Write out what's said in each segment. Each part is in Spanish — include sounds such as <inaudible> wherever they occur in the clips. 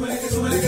tardes,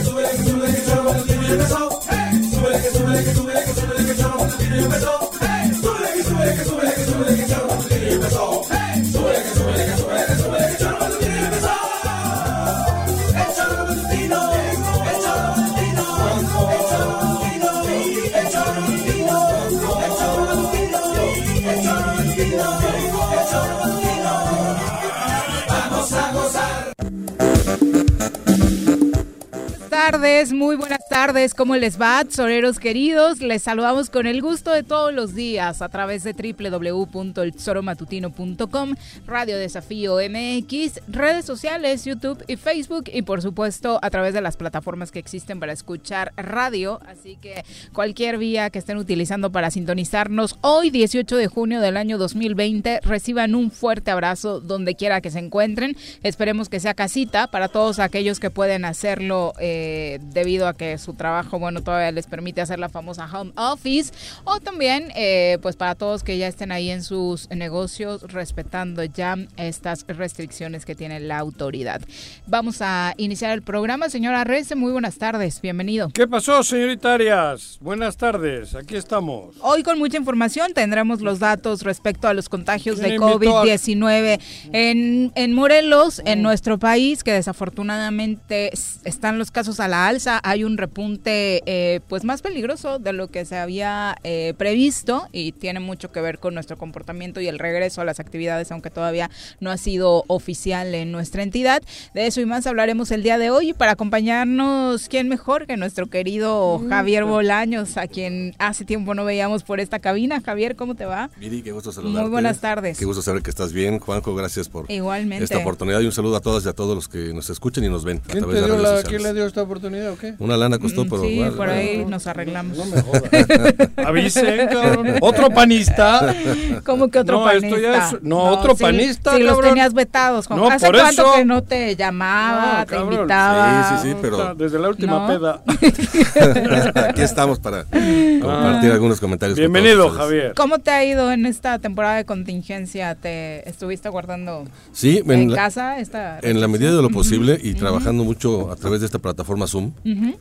tardes. ¿Cómo les va, soreros queridos? Les saludamos con el gusto de todos los días a través de www.elzoromatutino.com, Radio Desafío MX, redes sociales, YouTube y Facebook y por supuesto a través de las plataformas que existen para escuchar radio. Así que cualquier vía que estén utilizando para sintonizarnos hoy 18 de junio del año 2020, reciban un fuerte abrazo donde quiera que se encuentren. Esperemos que sea casita para todos aquellos que pueden hacerlo. Eh, debido a que su trabajo, bueno, todavía les permite hacer la famosa home office, o también, eh, pues para todos que ya estén ahí en sus negocios respetando ya estas restricciones que tiene la autoridad. Vamos a iniciar el programa, señora Rece, muy buenas tardes, bienvenido. ¿Qué pasó, señorita Arias? Buenas tardes, aquí estamos. Hoy con mucha información tendremos los datos respecto a los contagios de COVID-19 en, en Morelos, en nuestro país, que desafortunadamente están los casos a la alza, hay un repunte eh, pues más peligroso de lo que se había eh, previsto y tiene mucho que ver con nuestro comportamiento y el regreso a las actividades, aunque todavía no ha sido oficial en nuestra entidad. De eso y más hablaremos el día de hoy y para acompañarnos, ¿quién mejor que nuestro querido Javier Bolaños, a quien hace tiempo no veíamos por esta cabina? Javier, ¿cómo te va? Miri, qué gusto saludarte. Muy buenas tardes. Qué gusto saber que estás bien. Juanjo, gracias por Igualmente. esta oportunidad y un saludo a todas y a todos los que nos escuchan y nos ven a través de las redes ¿Quién le dio esta oportunidad o qué? Una lana costó, Pero... Sí, bueno, por ahí bueno. nos arreglamos. No me jodas. Avisen, <laughs> cabrón. Otro panista. ¿Cómo que otro No, panista? esto ya es- no, otro sí, panista, Sí, los tenías vetados, Juan. No, ¿Hace por cuánto eso- que no te llamaba, No, te invitaba? Sí, sí, sí, pero- Desde la última No. peda. <laughs> Aquí estamos para compartir Ah. algunos comentarios. Bienvenido. Javier. ¿Cómo te ha ido en esta temporada de contingencia? ¿Te estuviste guardando Sí, en, en, la, casa? Esta en la medida de lo posible y trabajando mucho a través de esta plataforma Zoom,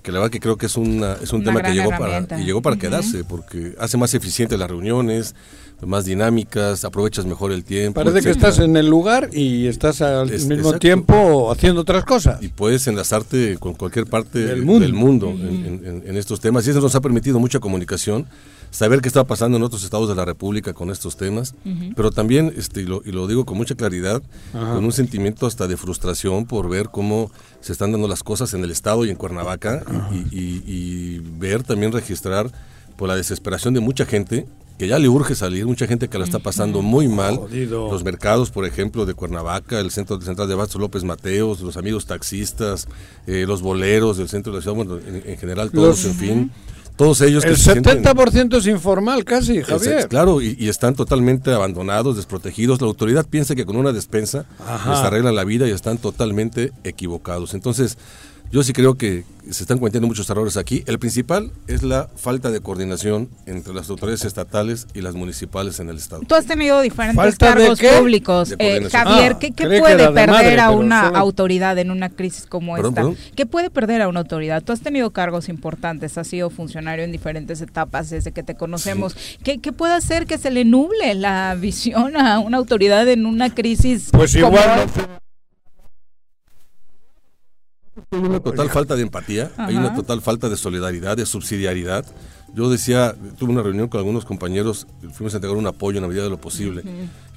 que la verdad que creo que es, una, es un Una tema que llegó para, llegó para quedarse, porque hace más eficientes las reuniones, más dinámicas, aprovechas mejor el tiempo. Parece que estás en el lugar y estás al Es- mismo exacto. tiempo haciendo otras cosas. y puedes enlazarte con cualquier parte Del del mundo. mundo, en, en- en estos temas. Y eso nos ha permitido mucha comunicación, saber qué está pasando en otros estados de la República con estos temas, pero también, este, y, lo, y lo digo con mucha claridad, Ajá. con un sentimiento hasta de frustración por ver cómo se están dando las cosas en el estado y en Cuernavaca, y, y- y ver también registrar por la desesperación de mucha gente que ya le urge salir, mucha gente que la está pasando muy mal. Jodido. Los mercados, por ejemplo, de Cuernavaca, el centro central de Bastos López Mateos, los amigos taxistas, eh, los boleros del centro de la ciudad, bueno, en, en general todos, Los- en fin, todos ellos que El sienten- 70% es informal casi, es- Javier. claro, y, y están totalmente abandonados, desprotegidos. La autoridad piensa que con una despensa Ajá. les arreglan la vida y están totalmente equivocados. Entonces, yo sí creo que se están cometiendo muchos errores aquí. El principal es la falta de coordinación entre las autoridades estatales y las municipales en el Estado. Tú has tenido diferentes ¿Falta cargos qué? públicos. De Eh. Javier, Ah, ¿qué, qué puede perder madre, a una solo- autoridad en una crisis como Perdón, esta? perdón. ¿Qué puede perder a una autoridad? Tú has tenido cargos importantes, has sido funcionario en diferentes etapas desde que te conocemos. ¿Qué, qué puede hacer que se le nuble la <laughs> visión a una autoridad en una crisis? Pues como igual esta? Hay una total falta de empatía, hay una total falta de solidaridad, de subsidiariedad. Yo decía, tuve una reunión con algunos compañeros, fuimos a entregar un apoyo en la medida de lo posible.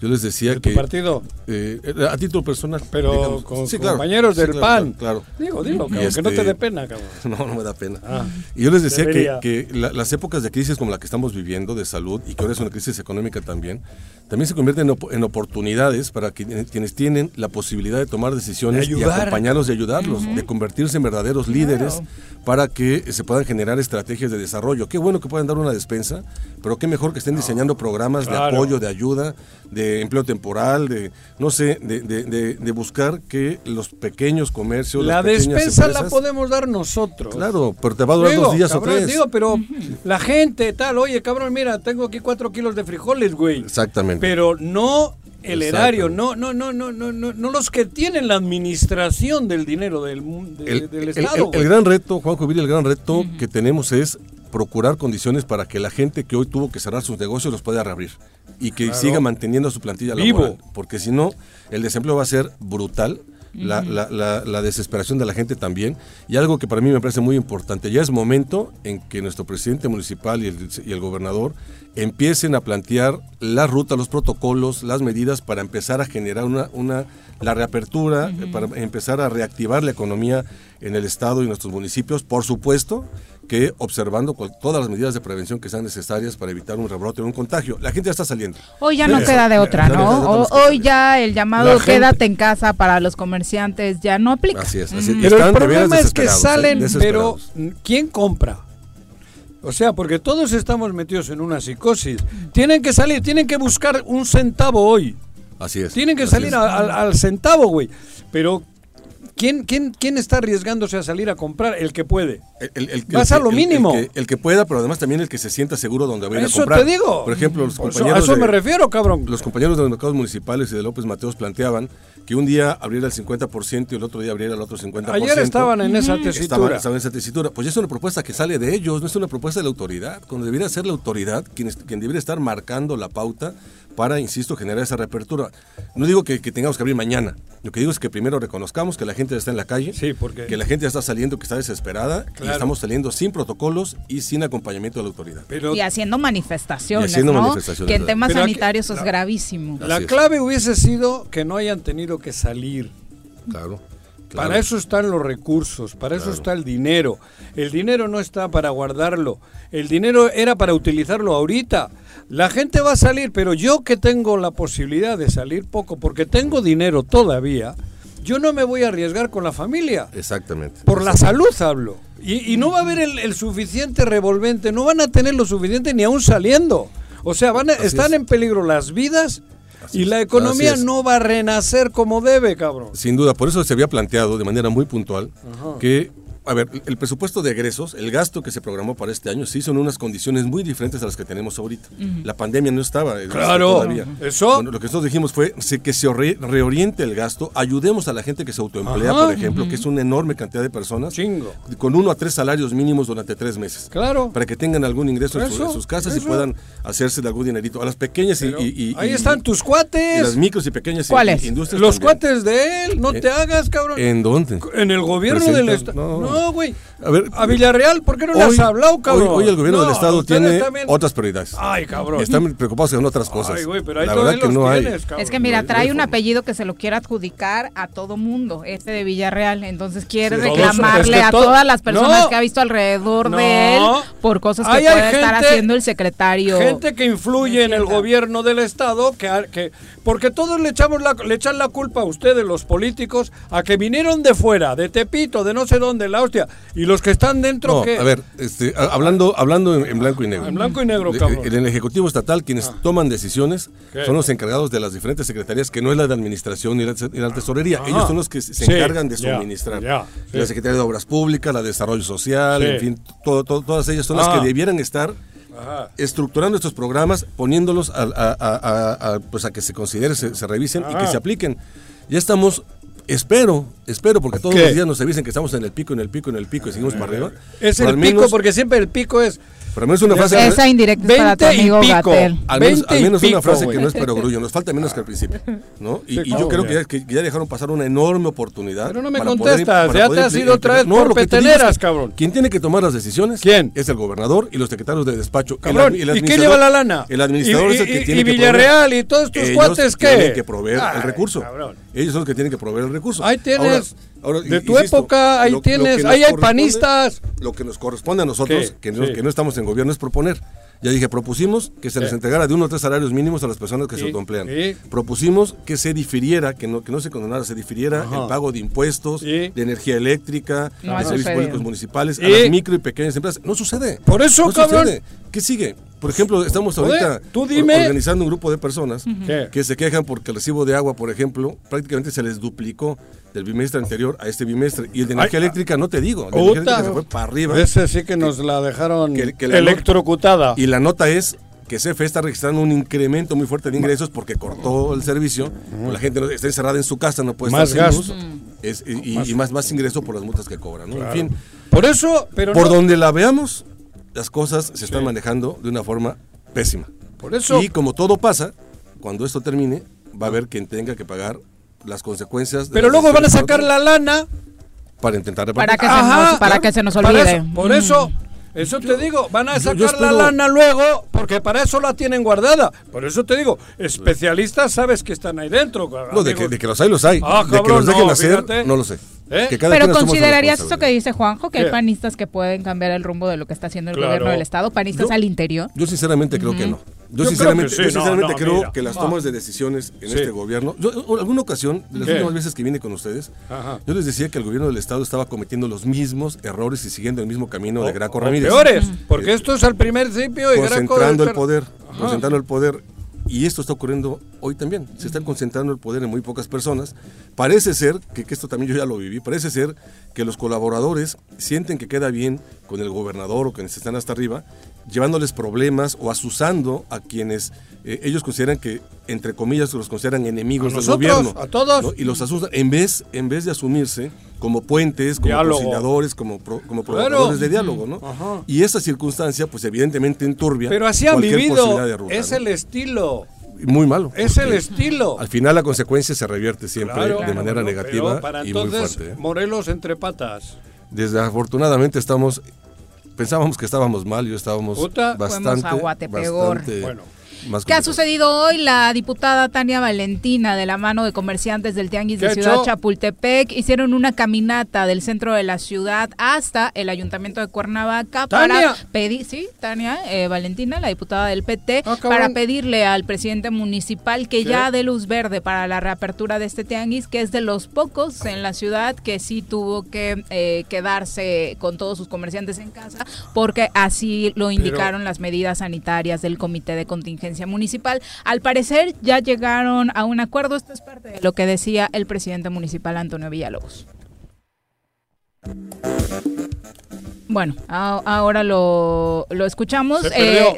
Yo les decía de tu que partido, eh, a título personal, pero digamos. con Sí, claro, compañeros sí, del claro, PAN. Claro, Digo, dilo, Y cabrón, que no te este- dé pena, cabrón. claro. <laughs> No, no me da pena. Ah. Y yo les decía que, Debería. que la- las épocas de crisis como la que estamos viviendo, de salud, y que ahora es una crisis económica también, también se convierten en, op- en oportunidades para que- quienes tienen la posibilidad de tomar decisiones De y acompañarlos y ayudarlos, de convertirse en verdaderos líderes Claro. para que se puedan generar estrategias de desarrollo. Qué bueno que puedan dar una despensa, pero qué mejor que estén diseñando programas Claro. de apoyo, de ayuda, de empleo temporal, de, no sé, de, de- de- de buscar que los pequeños comercios, La despensa la podemos dar nosotros. Claro, pero te va a durar Digo, dos días cabrón, o tres. Digo, pero la gente tal, oye, cabrón, mira, tengo aquí cuatro kilos de frijoles, güey. Exactamente. Pero no el erario, no, no, no, no, no, no, no los que tienen la administración del dinero del, de- El, del el- Estado. el- gran reto, Juanjo Villa, el gran reto que tenemos es procurar condiciones para que la gente que hoy tuvo que cerrar sus negocios los pueda reabrir y que Claro. siga manteniendo su plantilla Vivo. laboral. Porque si no, el desempleo va a ser brutal. La, la- la- la desesperación de la gente también. Y algo que para mí me parece muy importante, ya es momento en que nuestro presidente municipal y el, y el gobernador empiecen a plantear la ruta, los protocolos, las medidas para empezar a generar una, una la reapertura, para empezar a reactivar la economía en el estado y en nuestros municipios, por supuesto que observando todas las medidas de prevención que sean necesarias para evitar un rebrote o un contagio. La gente ya está saliendo. Hoy ya no queda de otra, no hoy ya el llamado gente- quédate en casa para los comerciantes ya no aplica. Así es, así es. Y Pero están el problema es que ¿eh? salen, pero. ¿quién compra? O sea, porque todos estamos metidos en una psicosis. Tienen que salir, tienen que buscar un centavo hoy. Así es. Tienen que salir al, al centavo, güey. Pero ¿quién, quién, ¿quién está arriesgándose a salir a comprar? El que puede. El, el- el- Vas el- a lo mínimo. El, que, el que pueda, pero además también el que se sienta seguro donde va a ir a Eso comprar. te digo. Por ejemplo, los compañeros, a eso de, me refiero, cabrón. los compañeros de los mercados municipales y de López Mateos planteaban que un día abriera el 50% y el otro día abriera el otro 50%. Ayer estaban en esa Estaban, tesitura. estaban en esa tesitura. Pues es una propuesta que sale de ellos, no es una propuesta de la autoridad. Cuando debería ser la autoridad quien, quien debería estar marcando la pauta para, insisto, generar esa reapertura. No digo que, que tengamos que abrir mañana. Lo que digo es que primero reconozcamos que la gente está en la calle, Sí, porque- que la gente ya está saliendo, que está desesperada, y Claro. estamos saliendo sin protocolos y sin acompañamiento de la autoridad. Pero Y haciendo manifestaciones, Y haciendo ¿no? manifestaciones, que en temas Pero aquí- sanitarios es la- gravísimo. la Así es. clave hubiese sido que no hayan tenido que salir. Claro. claro. Para eso están los recursos, para eso está el dinero. El dinero no está para guardarlo, el dinero era para utilizarlo ahorita. La gente va a salir, pero yo que tengo la posibilidad de salir poco, porque tengo dinero todavía, yo no me voy a arriesgar con la familia. Exactamente. Por la salud hablo. Y, y no va a haber el, el suficiente revolvente, no van a tener lo suficiente ni aún saliendo. O sea, van a- Así están es. en peligro las vidas Así y la economía no va a renacer como debe, cabrón. Sin duda, por eso se había planteado de manera muy puntual que, a ver, el presupuesto de egresos, el gasto que se programó para este año, se hizo en unas condiciones muy diferentes a las que tenemos ahorita. La pandemia no estaba. eh, Claro, todavía. eso- Bueno, lo que nosotros dijimos fue que se re- reoriente el gasto, ayudemos a la gente que se autoemplea, Ajá. por ejemplo, que es una enorme cantidad de personas, Chingo. con uno a tres salarios mínimos durante tres meses. Claro. Para que tengan algún ingreso en, su- Eso, en sus casas eso. y puedan hacerse de algún dinerito. A las pequeñas y- Pero y, y- ahí están tus y cuates. las micros y pequeñas ¿Cuáles? industrias. Los también. cuates de él, no Eh, te hagas, cabrón. ¿En dónde? En el gobierno del Estado. no. No, güey. A ver, a Villarreal, ¿por qué no le has hablado, cabrón? hoy- hoy el gobierno No, del estado tiene también- otras prioridades. Ay, cabrón. Están preocupados en otras cosas. Ay, güey, pero ahí La todavía verdad que los no hay. tienes, cabrón. Es que mira, no, trae no, un no. apellido que se lo quiere adjudicar a todo mundo, este de Villarreal, entonces quiere Sí, reclamarle es que a todas las personas No. que ha visto alrededor No. de él por cosas que Ahí puede hay estar haciendo el secretario. Gente que influye en el gobierno del Estado, que, ha- que porque todos le echamos la, le echan la culpa a ustedes, los políticos, a que vinieron de fuera, de Tepito, de no sé dónde, la hostia, y los que están dentro, No, ¿qué? a ver, este, hablando, hablando en, en blanco y negro. En blanco y negro, cabrón. Ah. En el Ejecutivo Estatal, quienes toman decisiones ¿Qué? son los encargados de las diferentes secretarías, que no es la de Administración ni la, ni la Tesorería. Ajá. Ellos son los que se Sí, encargan de suministrar. ya. La Secretaría de Obras Públicas, la de Desarrollo Social, en fin, todo- todo- todas ellas son Ah. las que debieran estar Ajá. estructurando estos programas, poniéndolos a, a- a- a- a, pues a que se consideren, se, se revisen y que Ah. se apliquen. Ya estamos, espero, espero, porque todos ¿Qué? los días nos avisen que estamos en el pico, en el pico, en el pico y seguimos para arriba. Es Pero el pico, menos- porque siempre el pico es Pero al menos una frase... Esa indirecta es para tu 20 y amigo pico. Gatel. Al menos, 20 al una frase que no es perogrullo, nos falta menos que al principio, ¿no? <laughs> Y, Sí, y yo creo que ya, que ya dejaron pasar una enorme oportunidad. Pero no me para poder- contestas, para ya poder te has ido otra vez No, por que digo es peteneras, que cabrón. Quien tiene que tomar las decisiones ¿Quién? es el gobernador y los secretarios de despacho. Cabrón, el ¿y qué lleva la lana? El administrador ¿Y- es el que y- tiene y que Villarreal proveer. y todos tus Ellos cuates qué? tienen que proveer Ay, el recurso. cabrón. Ellos son los que tienen que proveer el recurso. Ahí tienes, Ahora- de tu insisto, época, ahí lo- tienes, que ahí hay panistas. Lo que nos corresponde a nosotros, que no, que no estamos en gobierno, es proponer. Ya dije, propusimos que se les entregara de uno o tres salarios mínimos a las personas que Sí, se autoemplean. sí. Propusimos que se difiriera, que no, que no se condonara, se difiriera Ajá. el pago de impuestos, Sí. de energía eléctrica, No de servicios sucedido. públicos municipales, a las micro y pequeñas empresas. No sucede. Por eso, no cabrón. sucede. ¿Qué sigue? Por ejemplo, estamos ahorita tú or- dime. organizando un grupo de personas ¿Qué? que se quejan porque el recibo de agua, por ejemplo, prácticamente se les duplicó del bimestre anterior a este bimestre. Y el de energía Ay, eléctrica, no te digo, el de energía eléctrica se fue para arriba. Ese sí que nos la dejaron Que- que la electrocutada. Y la nota es que CFE está registrando un incremento muy fuerte de ingresos porque cortó el servicio, la gente está encerrada en su casa, no puede Más estar sin gasto. luz, es- y, y más, más ingreso por las multas que cobran. ¿no? En fin, Por eso, pero por no- donde la veamos, las cosas se están manejando de una forma pésima. Por eso. Y como todo pasa, cuando esto termine, va a haber quien tenga que pagar las consecuencias. de pero luego van a sacar la lana para intentar Para repartir. que se nos- para que se nos para olvide. eso, por Mm. eso, eso te digo, van a yo- sacar yo la lana luego, porque para eso la tienen guardada. Por eso te digo, especialistas sabes que están ahí dentro. No, de que, de que los hay, los hay. Ah, de que los dejen no, hacer, fíjate. no lo sé. ¿Eh? Pero considerarías eso que dice Juanjo, que hay panistas que pueden cambiar el rumbo de lo que está haciendo el Claro. gobierno del Estado, panistas Yo- al interior. Yo sinceramente creo que no. Yo, Yo sinceramente, creo que sí, yo no, sinceramente no, creo mira. que las tomas de decisiones en Sí. este gobierno. Yo, en alguna ocasión, de las ¿Qué? últimas veces que vine con ustedes, Ajá. yo les decía que el gobierno del Estado estaba cometiendo los mismos errores y siguiendo el mismo camino de Graco Ramírez. peores, porque esto es al primer principio Graco concentrando del el poder, Ajá. concentrando el poder. Y esto está ocurriendo hoy también. Se están concentrando el poder en muy pocas personas. Parece ser, que, que esto también yo ya lo viví, parece ser que los colaboradores sienten que queda bien con el gobernador o quienes están hasta arriba, llevándoles problemas o asusando a quienes eh, ellos consideran que, entre comillas, los consideran enemigos A del nosotros, gobierno. a todos. ¿no? Y los asustan, en vez, en vez de asumirse como puentes, como conciliadores, como, pro- como Claro. provocadores de diálogo, ¿no? Ajá. Y esa circunstancia, pues evidentemente enturbia Pero así han vivido, de ruta, es ¿no? el estilo, Muy malo. es el estilo. Al final la consecuencia se revierte siempre Claro. de manera negativa pero para y muy entonces, fuerte. ¿eh? Morelos entre patas. Desafortunadamente estamos, pensábamos que estábamos mal, yo estábamos Puta. bastante, bastante Bueno. Más ¿Qué ha sucedido hoy? La diputada Tania Valentina, de la mano de comerciantes del Tianguis ¿Qué de Ciudad hecho? Chapultepec, hicieron una caminata del centro de la ciudad hasta el ayuntamiento de Cuernavaca ¿Tania? para pedir, sí, Tania eh, Valentina, la diputada del PT, Ah, para pedirle al presidente municipal que ya dé luz verde para la reapertura de este Tianguis, que es de los pocos en la ciudad que sí tuvo que eh, quedarse con todos sus comerciantes en casa, porque así lo indicaron las medidas sanitarias del Comité de Contingencia Municipal. Al parecer ya llegaron a un acuerdo. Esto es parte de lo que decía el presidente municipal Antonio Villalobos. Bueno, a- ahora lo, lo escuchamos. Se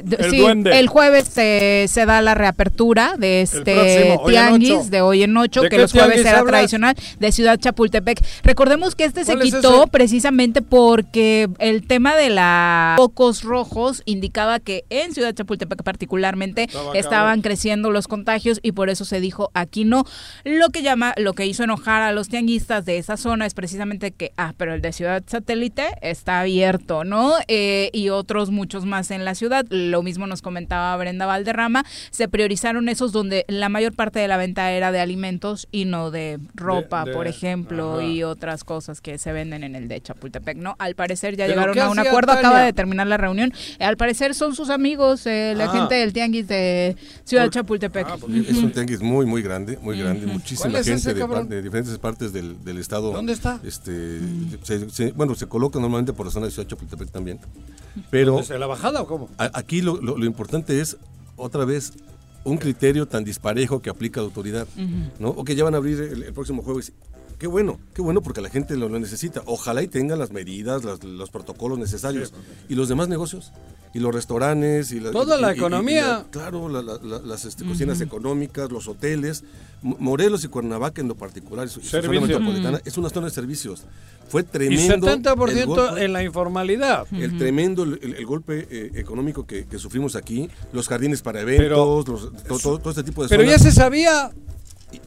d- el sí, el jueves se, se da la reapertura de este tianguis de hoy en ocho, ¿De que los jueves era hablas? tradicional de Ciudad Chapultepec. Recordemos que este se ¿Cuál es quitó precisamente porque el tema de la focos rojos indicaba que en Ciudad Chapultepec particularmente Estaba estaban cabrón. creciendo los contagios y por eso se dijo aquí no. Lo que llama, lo que hizo enojar a los tianguistas de esa zona es precisamente que, ah, pero el de Ciudad Satélite está abierto, ¿no? Eh, y otros muchos más en la ciudad. Lo mismo nos comentaba Brenda Valderrama. Se priorizaron esos donde la mayor parte de la venta era de alimentos y no de ropa, de- por ejemplo, ajá. y otras cosas que se venden en el de Chapultepec, ¿no? Al parecer ya ¿Pero llegaron a un acuerdo. Tania? Acaba de terminar la reunión. Eh, al parecer son sus amigos, eh, la Ah. gente del tianguis de Ciudad Por- Chapultepec. Ah, porque- Es un tianguis muy, muy grande, muy grande, muchísima ¿Cuál es gente ese, de, de diferentes partes del, del estado. ¿Dónde está? Este, se- se- bueno, se coloca normalmente por la zona de Ciudad Chapultepec también, pero ¿Es la bajada o cómo? a- aquí lo, lo- lo importante es, otra vez, un criterio tan disparejo que aplica la autoridad, ¿no? O que ya van a abrir el, el próximo jueves. Qué bueno, qué bueno porque la gente lo, lo necesita. Ojalá y tengan las medidas, las- los protocolos necesarios. ¿Y los demás negocios? ¿Y los restaurantes? Y la, Toda y- la y- y- y economía. la- claro, la- la- la- las este, cocinas económicas, los hoteles. Morelos y Cuernavaca en lo particular, y su, y metropolitana, es una zona de servicios. Fue Y tremendo. 70% el golpe- en la informalidad. el tremendo el, el- el golpe eh, económico que, que sufrimos aquí, los jardines para eventos, los- to- todo, este tipo de Pero ya se sabía.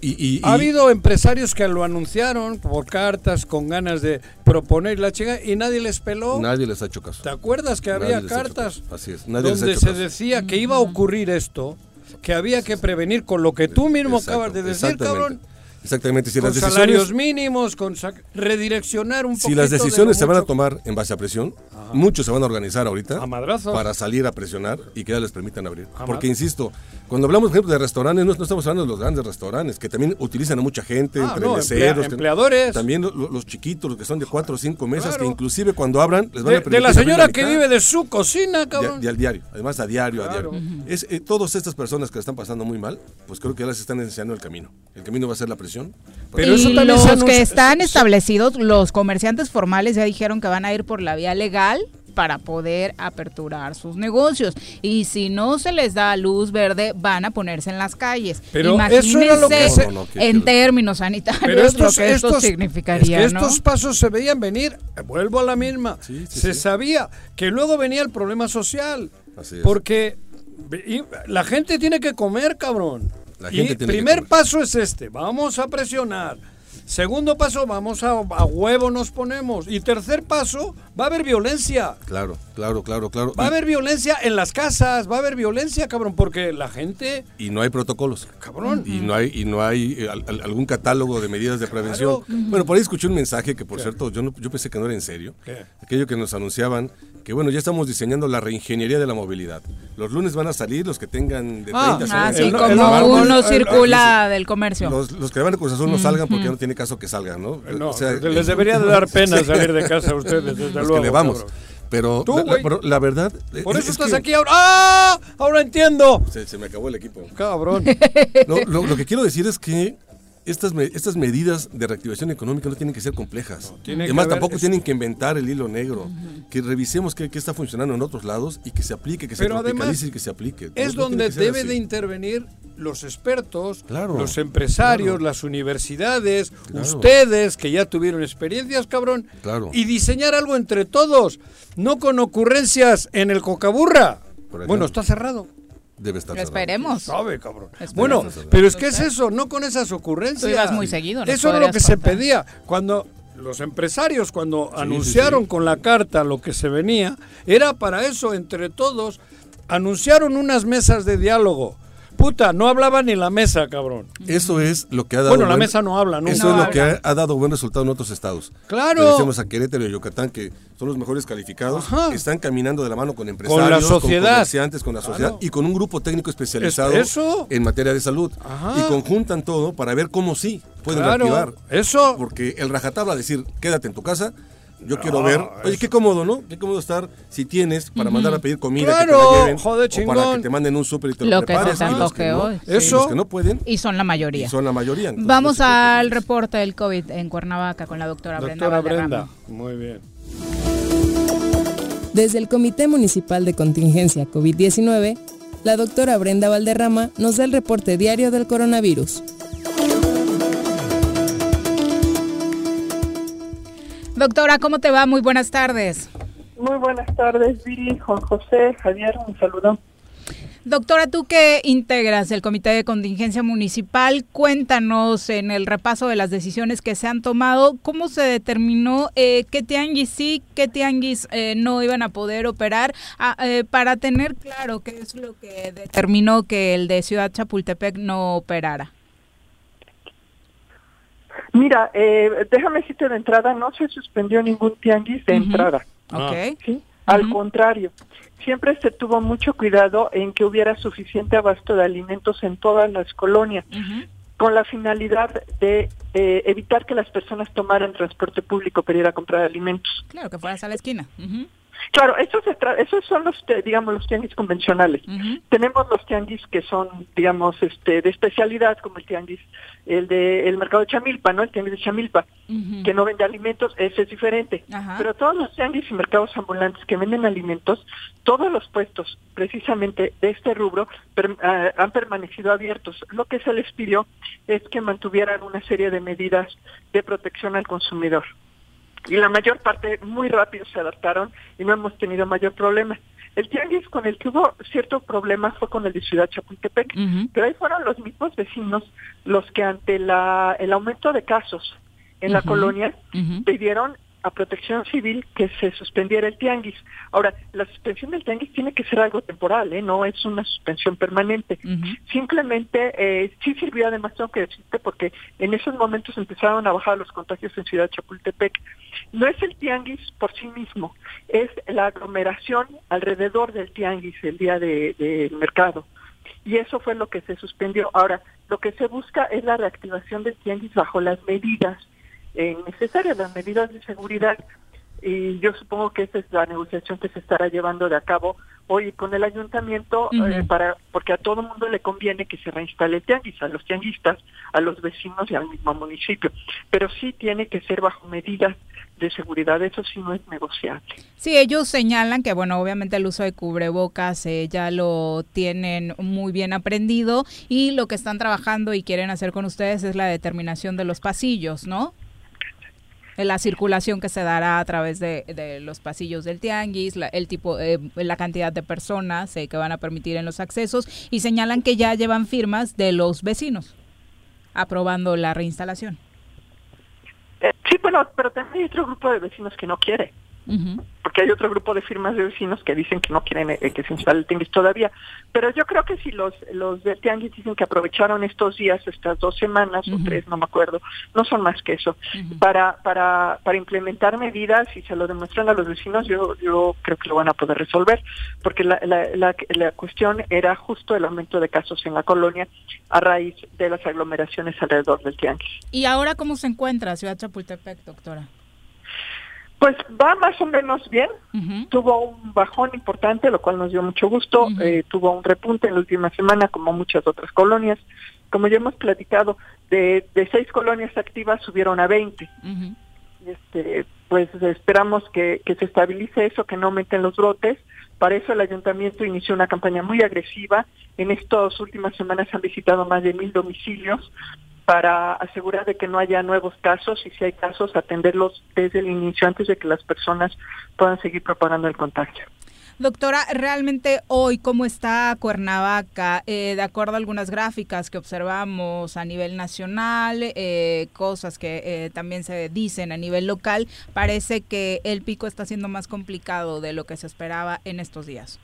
Y- y- y- Ha habido empresarios que lo anunciaron por cartas con ganas de proponer la chica y nadie les peló. Nadie les ha hecho caso. ¿Te acuerdas que Nadie había cartas. Así es, nadie les ha donde hecho se caso. decía que iba a ocurrir esto, que había que prevenir con lo que tú mismo Exacto, acabas de decir, cabrón? Exactamente, si Con las salarios decisiones, mínimos, con sac- redireccionar un poquito si las de decisiones se van a tomar en base a presión, muchos se van a organizar ahorita A para salir a presionar y que ya les permitan abrir. A Porque, insisto, cuando hablamos, por ejemplo, de restaurantes, no, no estamos hablando de los grandes restaurantes, que también utilizan a mucha gente, Ah, entre no, meseros, emplea- que- empleadores. también lo- lo- los chiquitos, los que son de cuatro o cinco mesas, Claro. que inclusive cuando abran les van a de, permitir de la señora que vive de su cocina, cabrón. di- al diario, además a diario, a diario. Es, eh, todas estas personas que la están pasando muy mal, pues creo que ya les están enseñando el camino. El camino va a ser la presión. Pero y eso también los que están establecidos, los comerciantes formales ya dijeron que van a ir por la vía legal para poder aperturar sus negocios. Y si no se les da luz verde, van a ponerse en las calles. Pero Imagínense eso era lo que se- en términos sanitarios Pero estos, lo que esto estos- significaría, es que ¿no? estos pasos se veían venir. Vuelvo a la misma. Sí, sí, se sí. sabía que luego venía el problema social. Así es. Porque la gente tiene que comer, cabrón. La y gente que primer comer. paso es este, vamos a presionar. Segundo paso, vamos a, a huevo nos ponemos. Y tercer paso, va a haber violencia. Claro, claro, claro, claro. Va a haber violencia en las casas, va a haber violencia, cabrón, porque la gente, y no hay protocolos. cabrón, Y no hay, y no hay eh, al- al- algún catálogo de medidas de prevención. Bueno, por ahí escuché un mensaje que, por cierto, yo, no- yo pensé que no era en serio. ¿Qué? Aquello que nos anunciaban que, bueno, ya estamos diseñando la reingeniería de la movilidad. Los lunes van a salir los que tengan de 30 Ah, a Ah, 40 sí, el- años. el- como el- uno el- circula del comercio. Los, los que van a Cruz Azul no salgan porque ya no tiene caso que salgan, ¿no? no, O sea, les debería de dar pena <laughs> salir de casa a ustedes, desde los luego. que le vamos. cabrón. Pero Tú, la, verdad. Por es- eso es estás que aquí ahora. ¡Ah! Ahora entiendo. Se, se me acabó el equipo. Cabrón. No, lo, lo que quiero decir es que estas, estas medidas de reactivación económica no tienen que ser complejas. tiene Además, tampoco es- tienen que inventar el hilo negro. Que revisemos qué, qué está funcionando en otros lados y que se aplique, que se Pero además, tropicalice y que se aplique. Es No- no donde ser debe de intervenir los expertos, Claro, los empresarios, claro. las universidades, Claro. ustedes que ya tuvieron experiencias, cabrón, y diseñar algo entre todos, no con ocurrencias en el cocaburra. Bueno, está cerrado. Debe estar Lo esperemos. Sabe, cabrón. Esperemos. Bueno, pero es que es eso, no con esas ocurrencias. Tú ibas muy seguido, Eso es lo que se pedía. Cuando los empresarios, cuando sí, anunciaron sí. con la carta lo que se venía, era para eso, entre todos, anunciaron unas mesas de diálogo. Puta, no hablaba ni la mesa, cabrón. Eso es lo que ha dado. Bueno, la mesa no habla, nunca. Eso No es lo que ha, ha dado buen resultado en otros estados. Claro. Le decimos a Querétaro y a Yucatán que son los mejores calificados. Ajá. Están caminando de la mano con empresarios, la sociedad. comerciantes, con la sociedad Claro. y con un grupo técnico especializado Es- eso. en materia de salud. Ajá. Y conjuntan todo para ver cómo sí pueden Claro, reactivar. eso. Porque el rajatabla decir, quédate en tu casa. Yo quiero ver, oye, es- qué cómodo, ¿no? Qué cómodo estar si tienes para mandar a pedir comida, que te la lleven, joder, o para que te manden un súper y te lo, Lo que se prepares. te y los que no, hoy, sí. los que no pueden, Y son la y mayoría. son la mayoría. Entonces, Vamos no se al reporte del COVID en Cuernavaca con la doctora, Brenda Doctora Valderrama. Brenda, muy bien. Desde el Comité Municipal de Contingencia COVID-19, la doctora Brenda Valderrama nos da el reporte diario del coronavirus. Doctora, ¿cómo te va? Muy buenas tardes. Muy buenas tardes, Viri, Juan José, Javier, un saludo. Doctora, tú que integras el Comité de Contingencia Municipal, cuéntanos en el repaso de las decisiones que se han tomado, cómo se determinó eh, qué tianguis sí, qué tianguis eh, no iban a poder operar, ah, eh, para tener claro qué es lo que determinó que el de Ciudad Chapultepec no operara. Mira, eh, déjame decirte de entrada, no se suspendió ningún tianguis de entrada, Ah. ¿Ok? ¿sí? Al contrario, siempre se tuvo mucho cuidado en que hubiera suficiente abasto de alimentos en todas las colonias, con la finalidad de eh, evitar que las personas tomaran transporte público para ir a comprar alimentos. Claro, que fueras a la esquina. Claro, esos, esos son los, eh, digamos, los tianguis convencionales. Tenemos los tianguis que son, digamos, este, de especialidad, como el tianguis, el de el mercado de Chamilpa, ¿no? El tianguis de Chamilpa, que no vende alimentos, ese es diferente. Pero todos los tianguis y mercados ambulantes que venden alimentos, todos los puestos precisamente de este rubro per- ah, han permanecido abiertos. Lo que se les pidió es que mantuvieran una serie de medidas de protección al consumidor. Y la mayor parte muy rápido se adaptaron y no hemos tenido mayor problema. El tianguis con el que hubo cierto problema fue con el de Ciudad Chapultepec, pero ahí fueron los mismos vecinos los que ante la, el aumento de casos en la colonia pidieron a Protección Civil que se suspendiera el tianguis. Ahora, la suspensión del tianguis tiene que ser algo temporal, ¿eh? no es una suspensión permanente. Simplemente eh, sí sirvió además, tengo que decirte, porque en esos momentos empezaron a bajar los contagios en Ciudad Chapultepec. No es el tianguis por sí mismo, es la aglomeración alrededor del tianguis el día del de, mercado. Y eso fue lo que se suspendió. Ahora, lo que se busca es la reactivación del tianguis bajo las medidas eh, necesarias, las medidas de seguridad. Y yo supongo que esa es la negociación que se estará llevando de a cabo hoy con el ayuntamiento eh, para porque a todo mundo le conviene que se reinstale el tianguis, a los tianguistas, a los vecinos y al mismo municipio. Pero sí tiene que ser bajo medidas de seguridad, eso sí no es negociable. Sí, ellos señalan que, bueno, obviamente el uso de cubrebocas eh, ya lo tienen muy bien aprendido y lo que están trabajando y quieren hacer con ustedes es la determinación de los pasillos, ¿no? De La circulación que se dará a través de, de los pasillos del tianguis, la, el tipo, eh, la cantidad de personas eh, que van a permitir en los accesos y señalan que ya llevan firmas de los vecinos aprobando la reinstalación. Eh, sí, bueno, pero también hay otro grupo de vecinos que no quiere. Porque hay otro grupo de firmas de vecinos que dicen que no quieren eh, que se instale el tianguis todavía. Pero yo creo que si los los del tianguis dicen que aprovecharon estos días, estas dos semanas o tres, no me acuerdo, no son más que eso, para para para implementar medidas y se lo demuestran a los vecinos, yo yo creo que lo van a poder resolver, porque la, la, la, la cuestión era justo el aumento de casos en la colonia a raíz de las aglomeraciones alrededor del tianguis. ¿Y ahora cómo se encuentra Ciudad Chapultepec, doctora? Pues va más o menos bien, tuvo un bajón importante, lo cual nos dio mucho gusto. Eh, tuvo un repunte en la última semana, como muchas otras colonias. Como ya hemos platicado, de, de seis colonias activas subieron a 20. Ujú. Este, pues esperamos que, que se estabilice eso, que no aumenten los brotes. Para eso el ayuntamiento inició una campaña muy agresiva. En estas últimas semanas han visitado más de mil domicilios para asegurar de que no haya nuevos casos y si hay casos atenderlos desde el inicio antes de que las personas puedan seguir propagando el contagio. Doctora, realmente hoy, ¿cómo está Cuernavaca? Eh, de acuerdo a algunas gráficas que observamos a nivel nacional, eh, cosas que eh, también se dicen a nivel local, parece que el pico está siendo más complicado de lo que se esperaba en estos días.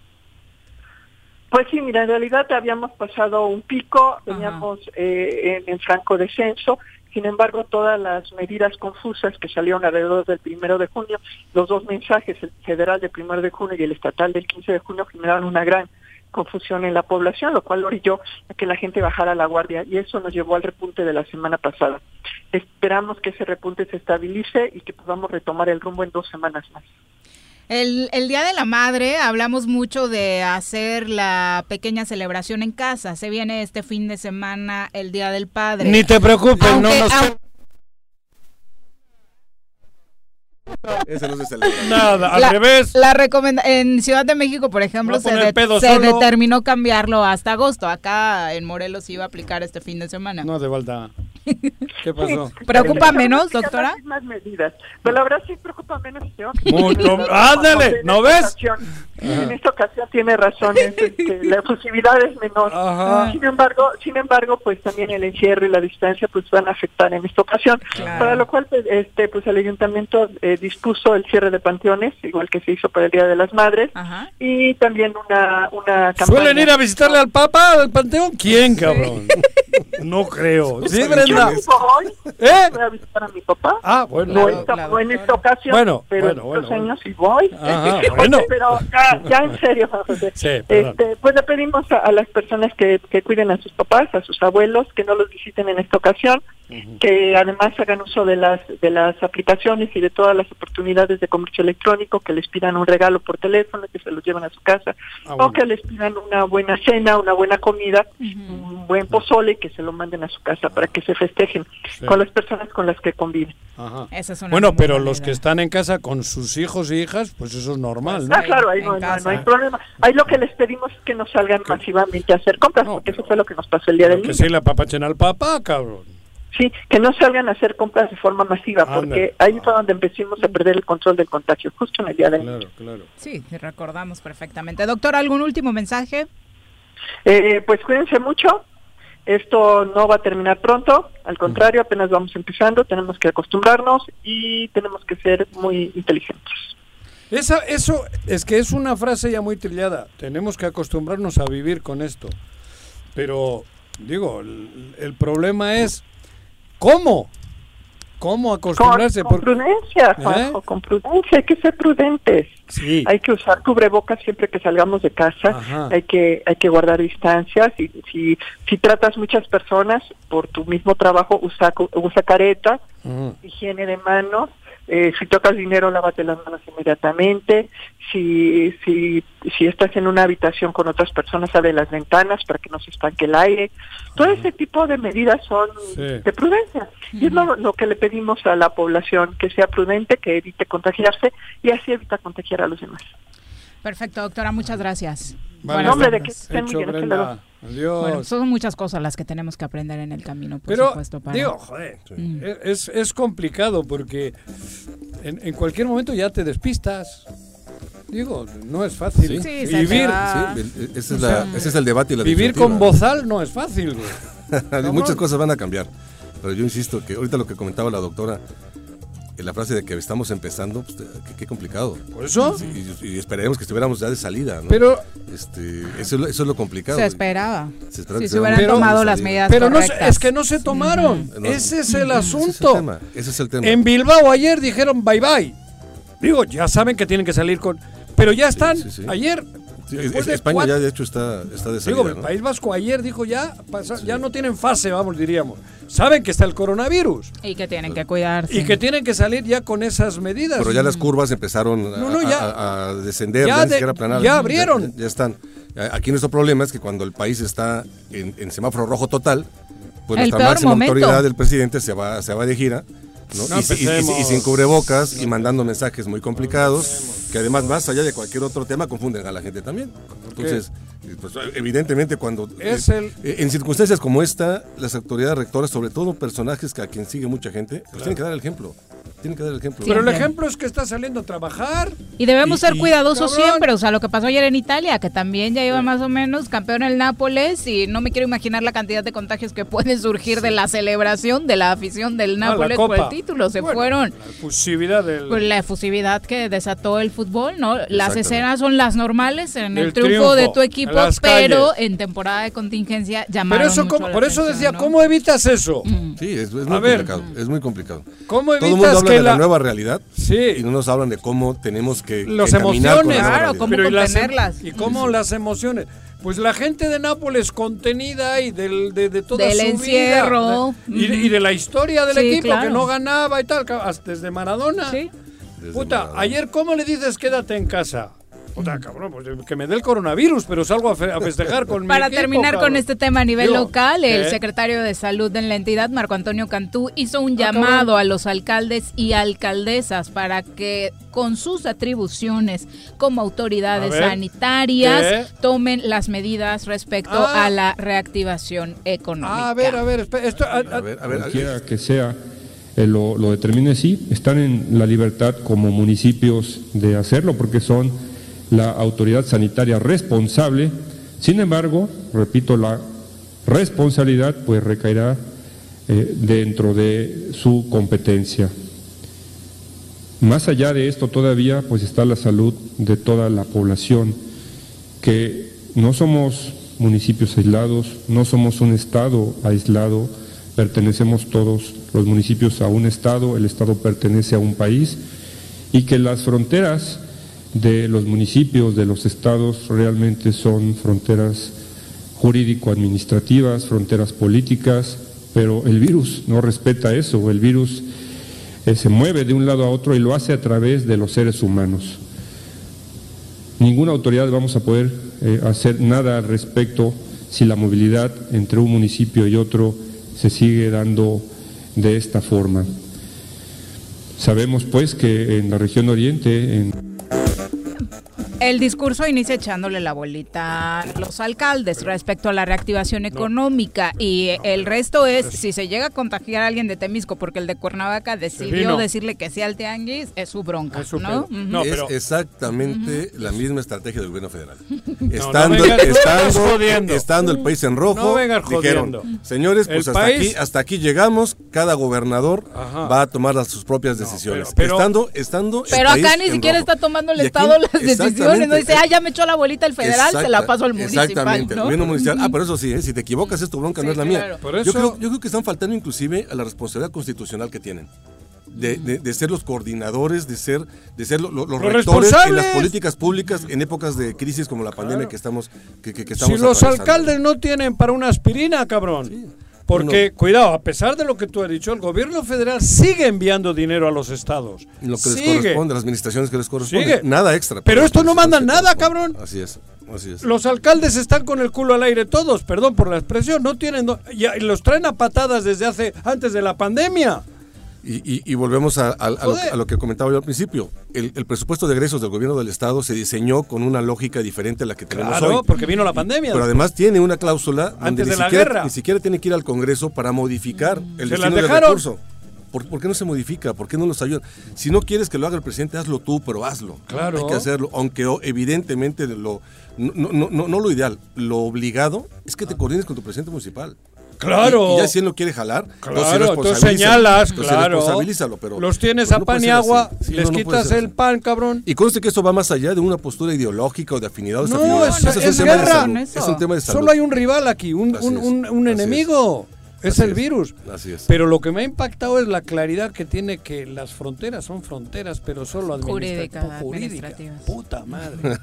Pues sí, mira, en realidad habíamos pasado un pico, veníamos eh, en, en franco descenso, sin embargo todas las medidas confusas que salieron alrededor del primero de junio, los dos mensajes, el federal del primero de junio y el estatal del 15 de junio, generaron una gran confusión en la población, lo cual orilló a que la gente bajara la guardia y eso nos llevó al repunte de la semana pasada. Esperamos que ese repunte se estabilice y que podamos retomar el rumbo en dos semanas más. El, el Día de la Madre, hablamos mucho de hacer la pequeña celebración en casa. Se viene este fin de semana el Día del Padre. Ni te preocupes, no nos... aunque- Ese no se celebra. Nada, al la, revés. la recomenda en Ciudad de México, por ejemplo, se, de- determinó cambiarlo hasta agosto. Acá en Morelos iba a aplicar este fin de semana. No hace falta. <laughs> ¿Qué pasó? ¿Preocupa menos, doctora? las mismas medidas. Pero la verdad sí preocupa menos. señor. Mucho. Ándale, ¿no ves? ocasión- En esta ocasión tiene razón, es, este, <laughs> la efusividad es menor. Ajá. Sin embargo, sin embargo, pues también el encierro y la distancia pues van a afectar en esta ocasión. Claro. Para lo cual, pues, este, pues el ayuntamiento eh, dispuso el cierre de panteones, igual que se hizo para el Día de las Madres, Ajá. y también una una campaña. ¿Suelen ir a visitarle al Papa al panteón? ¿Quién, cabrón? <laughs> No creo. ¿Sí, Yo Brenda? ¿Eh? voy a visitar a mi papá. Ah, bueno. No, Claro, claro, en esta ocasión, Bueno, pero bueno, en bueno, años sí voy. Bueno. <laughs> pero ya, ya en serio, José. <laughs> Sí, este, pues le pedimos a, a las personas que, que cuiden a sus papás, a sus abuelos, que no los visiten en esta ocasión, que además hagan uso de las de las aplicaciones y de todas las oportunidades de comercio electrónico, que les pidan un regalo por teléfono, que se los lleven a su casa, Ah, o bueno. que les pidan una buena cena, una buena comida, un buen pozole y que se lo manden a su casa para que se festejen Sí. con las personas con las que conviven. Ajá. Esa es una Bueno, pero los que están en casa con sus hijos y hijas, pues eso es normal, ¿no? Ah, claro, ahí no, no- casa. no hay problema. Ahí lo que les pedimos es que no salgan masivamente a hacer compras, No, porque eso fue lo que nos pasó el día del Que sí le apapachen al papá, cabrón. Sí, que no salgan a hacer compras de forma masiva, porque ahí fue donde empecemos a perder el control del contagio, justo en el día del. Claro, claro. Sí, sí, recordamos perfectamente. Doctor, ¿algún último mensaje? Eh, pues cuídense mucho. Esto no va a terminar pronto, al contrario, apenas vamos empezando, tenemos que acostumbrarnos y tenemos que ser muy inteligentes. Esa, eso es que es una frase ya muy trillada. Tenemos que acostumbrarnos a vivir con esto. Pero, digo, el, el problema es cómo. ¿Cómo acostumbrarse? con prudencia, Juanjo, ¿Eh? con prudencia, hay que ser prudentes. Sí. Hay que usar cubrebocas siempre que salgamos de casa. Ajá. Hay que hay que guardar distancias. Y si si tratas muchas personas por tu mismo trabajo, usa usa careta, higiene de manos. Eh, si tocas dinero, lávate las manos inmediatamente. Si, si, si estás en una habitación con otras personas, abre las ventanas para que no se estanque el aire. Todo ese tipo de medidas son Sí. de prudencia. Y es lo, lo que le pedimos a la población, que sea prudente, que evite contagiarse y así evita contagiar a los demás. Perfecto, doctora, muchas gracias. Vale. Buenas Hombre, de que estén muy bien. Adiós. Bueno, son muchas cosas las que tenemos que aprender en el camino, por Pero, supuesto. Para... digo, joder, Mm. es, es complicado porque en, en cualquier momento ya te despistas. Digo, no es fácil. Sí, se vivir. Sí, ese, es la- ese es el debate y la vivir con bozal no es fácil. güey. <laughs> Muchas cosas van a cambiar. Pero yo insisto que ahorita lo que comentaba la doctora, la frase de que estamos empezando, pues, eh, qué, qué complicado. Por eso. Y, y esperemos que estuviéramos ya de salida, ¿no? Pero, este, eso, es lo- eso es lo complicado. Se esperaba. Se esperaba Si se hubieran Pero- tomado las medidas pero no se- correctas. es que no se tomaron. No, Ese es el Ese es el asunto. tema. Ese es el tema. En Bilbao ayer dijeron bye bye. Digo, ya saben que tienen que salir con. Pero ya están. sí, sí. Ayer. Sí, después es- de España cuatro- ya de hecho está, está de Digo, el ¿no? País Vasco ayer dijo ya, pasa- ya no tienen fase, vamos, diríamos. Saben que está el coronavirus Y que tienen que cuidarse. y que tienen que salir ya con esas medidas. Pero ya las curvas empezaron No, no, a, ya. a- a descender, Ya de- aplanar. ya abrieron. Ya, ya están. Aquí nuestro problema es que cuando el país está en, en semáforo rojo total, pues El nuestra máxima momento. autoridad del presidente se va, se va de gira. ¿No? No y, si- y- y- empecemos. y sin cubrebocas y mandando mensajes muy complicados, que además, más allá de cualquier otro tema, confunden a la gente también. Entonces, pues, evidentemente, cuando Es eh, el- eh, en circunstancias como esta, las autoridades rectoras, sobre todo personajes que a quien sigue mucha gente, pues tienen que dar el ejemplo. Tienen que dar el ejemplo. Pero el ejemplo es que está saliendo a trabajar. Y debemos Y- ser y, cuidadosos cabrón. siempre, o sea, lo que pasó ayer en Italia, que también ya iba más o menos campeón el Nápoles y no me quiero imaginar la cantidad de contagios que pueden surgir de la celebración de la afición del Ah, Nápoles por el título, se Bueno, fueron. La efusividad del. La efusividad que desató el fútbol, ¿no? Las escenas son las normales en el El triunfo, triunfo, de tu equipo, las pero calles. en temporada de contingencia llamaron Pero eso, mucho ¿cómo- la por eso atención, decía, ¿no? ¿cómo evitas eso? Sí, es, es A muy ver. complicado. Es muy complicado. ¿Cómo Todo el mundo evitas habla que de la, la, nueva realidad Sí. y no nos hablan de cómo tenemos que, las con la emociones. Claro. ¿cómo Pero ¿y las em- contenerlas? ¿Y cómo las emociones? Pues la gente de Nápoles contenida y del, de, de toda Del su encierro. vida. de- y, de, y de la historia del Sí, equipo claro. que no ganaba y tal, hasta desde Maradona. Sí. Desde Puta, Maradona. ayer ¿cómo le dices quédate en casa? Puta, cabrón, pues que me dé el coronavirus, pero salgo a, fe- a festejar con mi Para equipo, terminar con este tema a nivel local, el ¿qué? secretario de Salud en la entidad, Marco Antonio Cantú, hizo un Ah, llamado cabrón. a los alcaldes y alcaldesas para que con sus atribuciones como autoridades ver, sanitarias ¿qué? tomen las medidas respecto Ah. a la reactivación económica. A ver, a ver, esto, a- a- A ver, a ver, cualquiera que sea eh, lo, lo determine, sí, están en la libertad como municipios de hacerlo porque son la autoridad sanitaria responsable. Sin embargo, repito, la responsabilidad pues recaerá eh, dentro de su competencia. Más allá de esto todavía pues está la salud de toda la población, que no somos municipios aislados, no somos un estado aislado, pertenecemos todos los municipios a un estado, el estado pertenece a un país y que las fronteras de los municipios, de los estados, realmente son fronteras jurídico-administrativas, fronteras políticas, pero el virus no respeta eso, el virus eh, se mueve de un lado a otro y lo hace a través de los seres humanos. Ninguna autoridad vamos a poder eh, hacer nada al respecto si la movilidad entre un municipio y otro se sigue dando de esta forma. Sabemos pues que en la región oriente, en El discurso inicia echándole la bolita a los alcaldes respecto a la reactivación económica y el resto es, si se llega a contagiar a alguien de Temisco porque el de Cuernavaca decidió decirle que sí al tianguis, es su bronca, Es su ¿no? No, es exactamente la misma estrategia del gobierno federal. no Estando, no vengas estando, jodiendo. estando el país en rojo, No dijeron, señores, pues El hasta país- aquí, hasta aquí llegamos, cada gobernador Ajá. va a tomar las- sus propias decisiones. pero- pero- estando, estando el Pero país acá ni en siquiera rojo. está tomando el Estado las decisiones, exactamente, no dice, ah, ya me echó la bolita el federal, se la paso al municipal, Exactamente, el ¿no? gobierno municipal. Ah, pero eso sí, ¿eh? si te equivocas es tu bronca, Sí, no es la claro. mía. Por yo, creo, yo creo que están faltando inclusive a la responsabilidad constitucional que tienen. De, de- de ser los coordinadores, de ser, de ser lo- lo- los, Los rectores en responsables. las políticas públicas en épocas de crisis como la pandemia que estamos que, que- que Si estamos los alcaldes no tienen para una aspirina, cabrón. Porque, cuidado, a pesar de lo que tú has dicho, el gobierno federal sigue enviando dinero a los estados. Lo que les Sigue. corresponde, las administraciones que les corresponde. Sigue. Nada extra. Pero esto no que nada, cabrón. Así es, así es. Los alcaldes están con el culo al aire todos, perdón por la expresión, no tienen, do- y, y los traen a patadas desde hace, antes de la pandemia. Y, y- y volvemos a, a- a lo, Joder. a lo que comentaba yo al principio. El, el presupuesto de egresos del gobierno del Estado se diseñó con una lógica diferente a la que tenemos Claro, hoy. porque vino la pandemia. Pero además tiene una cláusula donde Antes ni, de la siquiera, guerra. ni siquiera tiene que ir al Congreso para modificar el Se destino del recurso. ¿Por, por qué no se modifica? ¿Por qué no nos ayudan? Si no quieres que lo haga el presidente, hazlo tú, pero hazlo. Claro. Hay que hacerlo, aunque evidentemente lo, no, no, no, no lo ideal, lo obligado es que te coordines con tu presidente municipal. Claro. Y, y ya si él no quiere jalar, Claro, entonces tú señalas, Entonces claro. responsabilízalo, pero, Los tienes pero a no pan y agua. Sí, les no, no quitas el pan, cabrón. Y conste que esto va más allá de una postura ideológica o de afinidad o No, es- es un tema de guerra. salud. Eso. Es un tema de salud. Solo hay un rival aquí, un, un, un- un enemigo. Es, Así el es, virus. así es. Pero lo que me ha impactado es la claridad que tiene que las fronteras son fronteras, pero solo administrativas. Jurídicas. administrativas. Puta madre.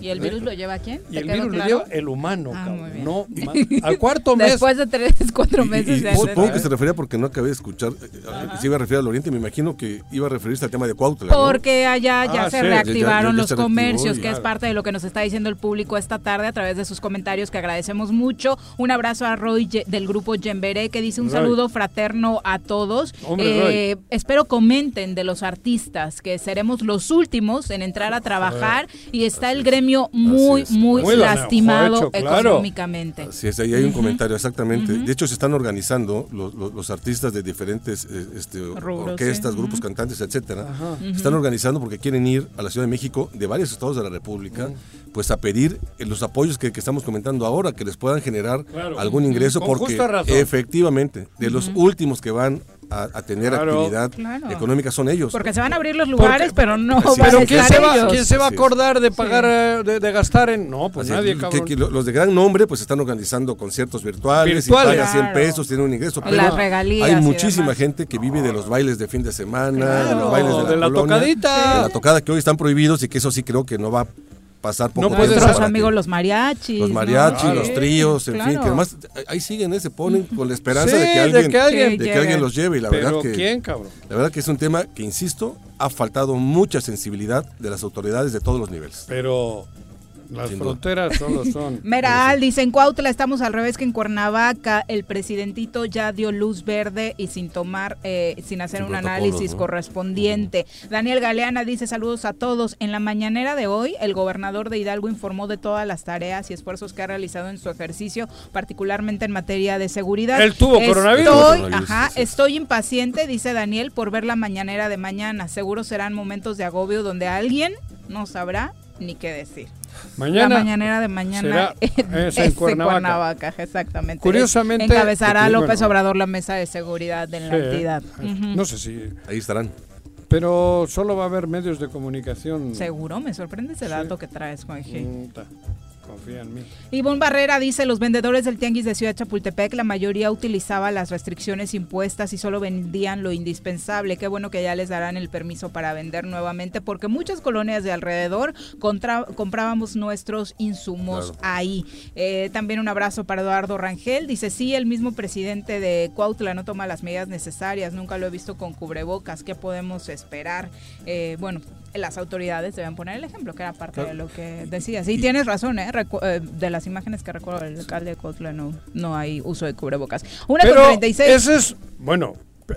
¿Y el virus lo lleva quién? Y ¿Te el virus lo lleva el humano, Ah, cabrón. No, <laughs> al cuarto mes. Después de tres, <laughs> cuatro Y- meses supongo que se refería porque no acabé de escuchar, eh, eh, se iba a referir al Oriente, me imagino que iba a referirse al tema de Cuautla. ¿no? Porque allá ya Ah, se sí. reactivaron Ya- ya- ya los se comercios, y- que es parte de lo que nos está diciendo el público esta tarde a través de sus comentarios, que agradecemos mucho. Un abrazo a Roy del grupo Yemberé, que dice un Roy. saludo fraterno a todos. Hombre, Eh, espero comenten de los artistas, que seremos los últimos en entrar a trabajar y está el gremio muy, es. muy, lastimado hecho, claro. económicamente. Así es, ahí hay un comentario, exactamente. De hecho, se están organizando los, los- los artistas de diferentes eh, este, Rubros, orquestas, sí. grupos, cantantes, etcétera. Se están organizando porque quieren ir a la Ciudad de México, de varios estados de la República, pues a pedir eh, los apoyos que, que estamos comentando ahora, que les puedan generar Claro. algún ingreso, Con porque justa razón. Efectivamente, de los últimos que van a, a tener Claro. actividad Claro. económica son ellos. Porque se van a abrir los lugares, Porque- pero no van a Pero ¿quién estar se, va, ellos. ¿quién se va a acordar de pagar, eh, de, de gastar en...? No, pues Así nadie, que- los de gran nombre pues están organizando conciertos virtuales, Virtuales. y pagan 100 Claro. pesos, tienen un ingreso. Las pero regalías hay muchísima gente que vive de los bailes de fin de semana, de los bailes de la, de la colonia, tocadita. de la tocada que hoy están prohibidos y que eso sí creo que no va a pasar poco No tiempo puede ser. Nuestros amigos los mariachis. los mariachis, los tríos, en fin, que además ahí siguen, ¿eh? se ponen con la esperanza Sí, de que de alguien, que alguien- de que alguien los lleve y la Pero verdad que ¿quién, cabrón? la verdad que es un tema que insisto ha faltado mucha sensibilidad de las autoridades de todos los niveles. Pero las Sin duda. fronteras solo <laughs> son... Meral dice, en Cuautla estamos al revés que en Cuernavaca, el presidentito ya dio luz verde y sin tomar, eh, sin hacer Sin un análisis ¿no? correspondiente. Daniel Galeana dice, saludos a todos. En la mañanera de hoy, el gobernador de Hidalgo informó de todas las tareas y esfuerzos que ha realizado en su ejercicio, particularmente en materia de seguridad. Él tuvo coronavirus. Estoy, Coronavirus, ajá, sí, sí. estoy impaciente, dice Daniel, por ver la mañanera de mañana. Seguro serán momentos de agobio donde alguien no sabrá ni qué decir. Mañana la mañanera de mañana será- <laughs> es en Cuernavaca. exactamente. Curiosamente- Encabezará Sí, López bueno. Obrador la mesa de seguridad de la Sí, entidad. eh, Ujú. No sé si... Ahí estarán. Pero solo va a haber medios de comunicación... Seguro, me sorprende ese Sí. dato que traes, Jorge. Puta, Confía en mí. Ivonne Barrera dice, los vendedores del tianguis de Ciudad Chapultepec, la mayoría utilizaba las restricciones impuestas y solo vendían lo indispensable. Qué bueno que ya les darán el permiso para vender nuevamente, porque muchas colonias de alrededor contra- comprábamos nuestros insumos Claro. ahí. Eh, también un abrazo para Eduardo Rangel. Dice, sí, el mismo presidente de Cuautla no toma las medidas necesarias, nunca lo he visto con cubrebocas. ¿Qué podemos esperar? Eh, bueno, las autoridades deben poner el ejemplo, que era parte de lo que decía. Sí, tienes razón, ¿eh? Recu- eh, de las imágenes que recuerdo del alcalde de Cuautla no, no hay uso de cubrebocas. Una con Pero 36. ese es... Bueno,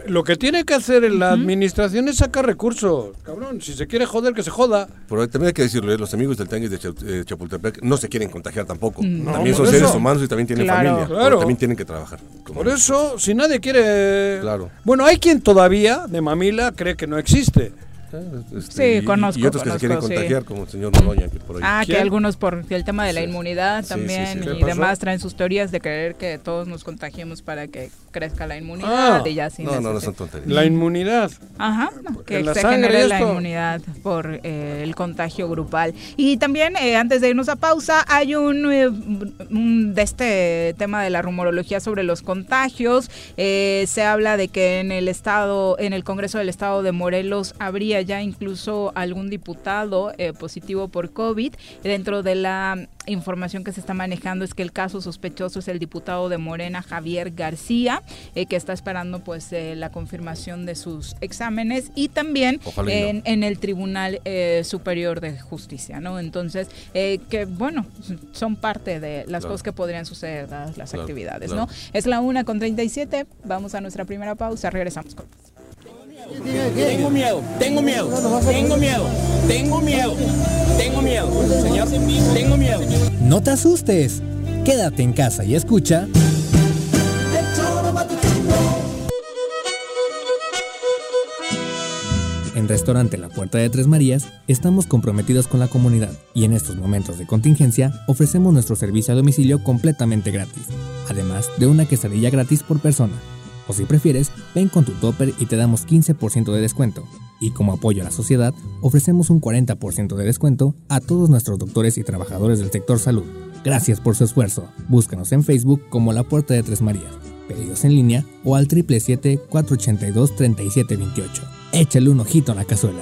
lo que tiene que hacer la administración es sacar recursos. Cabrón, si se quiere joder, que se joda. Pero también hay que decirlo, ¿eh? los amigos del Tanguis de eh, Chapultepec no se quieren contagiar tampoco. No, también son seres eso. humanos y también tienen Claro. familia. pero Claro. también tienen que trabajar. Por eso, si nadie quiere... Claro. Bueno, hay quien todavía, de mamila, cree que no existe. Este, Sí, y- conozco, Y otros que se quieren sí. contagiar, como el señor Noroña, que por ahí. Ah, que algunos por el tema de la Sí. inmunidad Sí, también sí, sí. ¿Qué y pasó? demás traen sus teorías de creer que todos nos contagiemos para que crezca la inmunidad Ah. y ya sin no, no, no son tonterías. La inmunidad. Ajá, no, que se genere la inmunidad por eh, el contagio grupal. Y también, eh, antes de irnos a pausa, hay un, eh, un- de este tema de la rumorología sobre los contagios. Eh, se habla de que en el estado, en el Congreso del Estado de Morelos habría había ya incluso algún diputado eh, positivo por COVID. Dentro de la información que se está manejando es que el caso sospechoso es el diputado de Morena, Javier García, eh, que está esperando pues eh, la confirmación de sus exámenes y también en, el Tribunal Superior de Justicia, ¿no? Entonces, que bueno, son parte de las cosas que podrían suceder dadas las actividades, ¿no? Es la una con 37, vamos a nuestra primera pausa, regresamos con tengo miedo, tengo miedo, tengo miedo, tengo miedo, tengo miedo, señor, tengo miedo. No te asustes, quédate en casa y escucha. En Restaurante La Puerta de Tres Marías estamos comprometidos con la comunidad y en estos momentos de contingencia ofrecemos nuestro servicio a domicilio completamente gratis, además de una quesadilla gratis por persona. O si prefieres, ven con tu topper y te damos 15% de descuento. Y como apoyo a la sociedad, ofrecemos un 40% de descuento a todos nuestros doctores y trabajadores del sector salud. Gracias por su esfuerzo. Búscanos en Facebook como La Puerta de Tres Marías. Pedidos en línea o al 777-482-3728. Échale un ojito a la cazuela.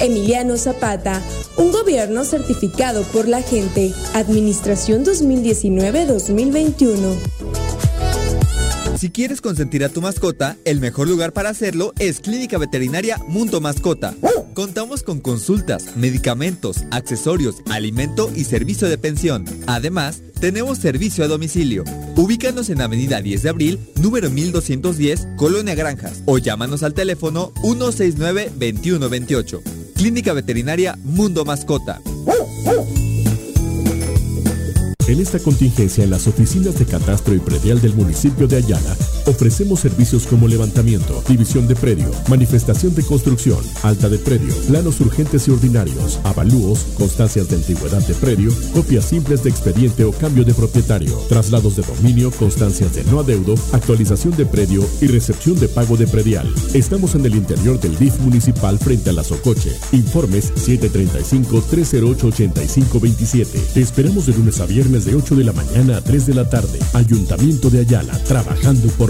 Emiliano Zapata, un gobierno certificado por la gente. Administración 2019-2021. Si quieres consentir a tu mascota, el mejor lugar para hacerlo es Clínica Veterinaria Mundo Mascota. Contamos con consultas, medicamentos, accesorios, alimento y servicio de pensión. Además, tenemos servicio a domicilio. Ubícanos en Avenida 10 de Abril, número 1210, Colonia Granjas, o llámanos al teléfono 169-2128. Clínica Veterinaria Mundo Mascota. En esta contingencia en las oficinas de catastro y predial del municipio de Ayala, ofrecemos servicios como levantamiento, división de predio, manifestación de construcción, alta de predio, planos urgentes y ordinarios, avalúos, constancias de antigüedad de predio, copias simples de expediente o cambio de propietario, traslados de dominio, constancias de no adeudo, actualización de predio y recepción de pago de predial. Estamos en el interior del DIF municipal frente a la Socoche. Informes 735-308-8527. Te esperamos de lunes a viernes de 8 de la mañana a 3 de la tarde. Ayuntamiento de Ayala, trabajando por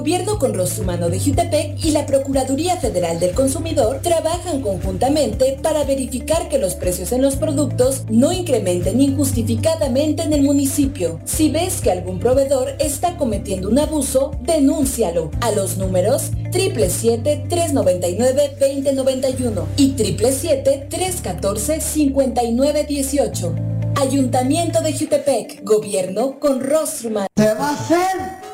Gobierno con Rostro Humano de Jutepec y la Procuraduría Federal del Consumidor trabajan conjuntamente para verificar que los precios en los productos no incrementen injustificadamente en el municipio. Si ves que algún proveedor está cometiendo un abuso, denúncialo a los números 777-399-2091 y 777-314-5918. Ayuntamiento de Jutepec, Gobierno con Rostro Humano. ¿Se va a hacer?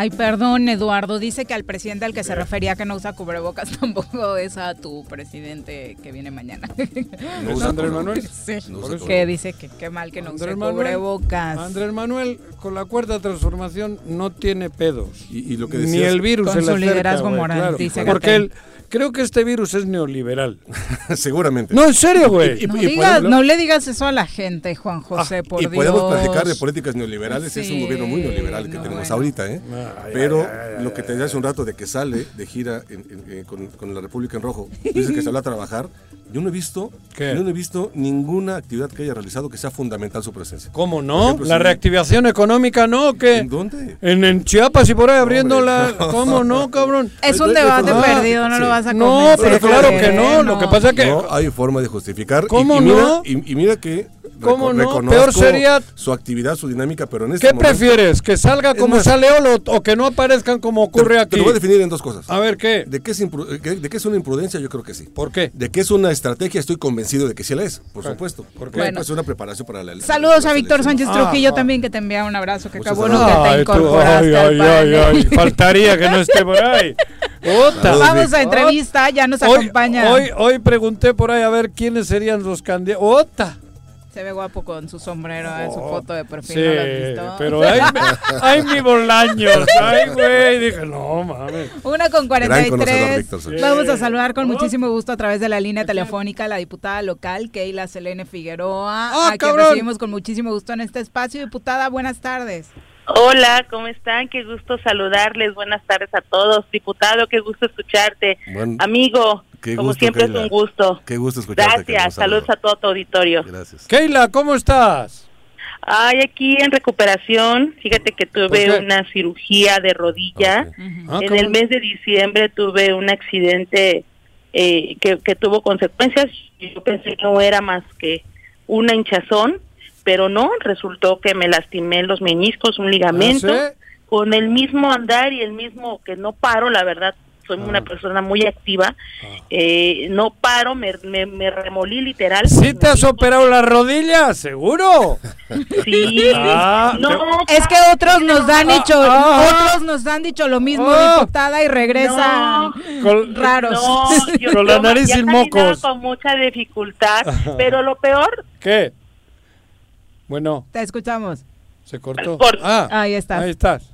Ay, perdón, Eduardo. Dice que al presidente al que se refería que no usa cubrebocas <laughs> tampoco es a tu presidente que viene mañana. ¿No <laughs> usa Andrés Manuel? Sí. No usa que dice que qué mal que no Andrés use Manuel- cubrebocas. Andrés Manuel, con la cuarta transformación, no tiene pedos. Y, y lo que Ni decías- el virus Con se le su acerca, liderazgo moral, claro. dice Porque él, creo que este virus es neoliberal. <laughs> Seguramente. No, en serio, güey. No, no le digas eso a la gente, Juan José, por y Dios. podemos platicar de políticas neoliberales, es un Sí, gobierno muy neoliberal que no, tenemos bueno. ahorita, ¿eh? Pero lo que te decía hace un rato de que sale de gira en- en- en- con, con la República en Rojo, dice que salió a trabajar, yo no he visto, ¿Qué? yo no he visto ninguna actividad que haya realizado que sea fundamental su presencia. ¿Cómo no? ejemplo, ¿La si- reactivación económica no? ¿o ¿Qué? ¿En dónde? En, en Chiapas y por ahí abriendo hombre, la... <laughs> no. ¿Cómo no, cabrón? Es un Pero- debate Ah, perdido, no sí. lo vas a No, pero claro que no, lo que pasa es que... No hay forma de justificar. y- ¿Cómo y, mira, no? Y, y mira que ¿Cómo no? Peor sería- su actividad, su dinámica, pero en este ¿Qué momento- prefieres? ¿Que salga como más- sale Olo o que no aparezcan como ocurre te, aquí? Te lo voy a definir en dos cosas. A ver, ¿qué? ¿De qué, es impru- de, de qué es una imprudencia? Yo creo que sí. ¿Por qué? De que es una estrategia, estoy convencido de que sí la es, por ¿Por- supuesto. por qué? Porque Bueno. pues, es una preparación para la Saludos la a Víctor. Sánchez Trujillo Ah, también, que te envía un abrazo. Que Muchas qué bueno que te incorporaste ay, al ay, ay, <laughs> faltaría que no esté por ahí. Saludos, Vamos a entrevista, ya nos Hoy, acompaña. hoy, hoy pregunté por ahí a ver quiénes serían los candidatos. ¡Ota! Se ve guapo con su sombrero en su Oh, foto de perfil, Sí, ¿no lo has visto? pero ay, <laughs> ay, mi bolaños. Ay, güey. Dije, no, mames. Una con Gran conocedor, 43. Víctor Sánchez. Vamos a saludar con muchísimo gusto a través de la línea telefónica a la diputada local, Keila Selene Figueroa, ¡Ah, a quien cabrón! recibimos con muchísimo gusto en este espacio. Diputada, buenas tardes. Hola, ¿cómo están? Qué gusto saludarles. Buenas tardes a todos. Diputado, qué gusto escucharte. Amigo, Qué como gusto, siempre Keila. es un gusto. Qué gusto escucharte. Gracias. Saludos a todo tu auditorio. Gracias. Keila, ¿cómo estás? Ay, aquí en recuperación. Fíjate que ¿Por tuve una cirugía de rodilla. Ah, en ¿cómo? el mes de diciembre tuve un accidente eh, que, que tuvo consecuencias. Yo pensé que no era más que una hinchazón, pero no, resultó que me lastimé los meniscos, un ligamento, ¿Ah, sí? con el mismo andar y el mismo que no paro, la verdad. Soy Ah. una persona muy activa, eh, no paro, me, me, me remolí literal. ¿Sí te has operado la rodilla? ¿Seguro? <laughs> Sí. Ah, no, Es que otros nos han dicho, ah. otros nos han dicho lo mismo, Ah. diputada, y regresan Con- raros. No, yo, <laughs> Con la yo nariz sin mocos. con mucha dificultad, pero lo peor, ¿Qué? Bueno, Te escuchamos. se cortó. Por- Ah, Ahí estás. ahí estás.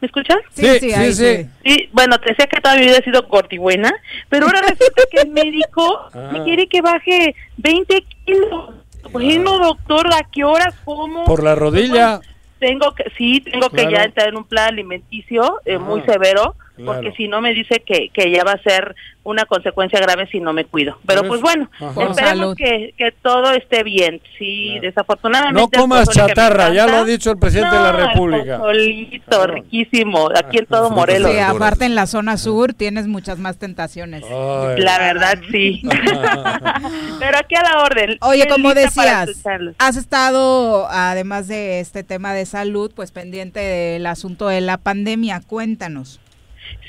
¿Me escuchas? Sí, Sí, sí, sí, ahí sí. sí. Sí, bueno, te decía que toda mi vida he sido cortibuena, pero ahora resulta que el <laughs> médico Ah. me quiere que baje 20 kilos. Bueno, doctor, ¿a qué horas? ¿Cómo? Por la rodilla. Tengo que, sí, tengo Claro. que ya entrar en un plan alimenticio eh, Ah, muy severo, claro. porque si no me dice que, que ya va a ser una consecuencia grave si no me cuido. Pero pues bueno, Ajá. Esperemos que, que todo esté bien. Sí, desafortunadamente. No comas chatarra, ya lo ha dicho el presidente de la República. Claro. riquísimo, aquí en <laughs> todo Morelos. Sí, aparte en la zona sur tienes muchas más tentaciones. Ay. La verdad, sí. <laughs> Pero aquí a la orden. Oye, como decías, has estado, además de este tema de salud, pues pendiente del asunto de la pandemia. Cuéntanos.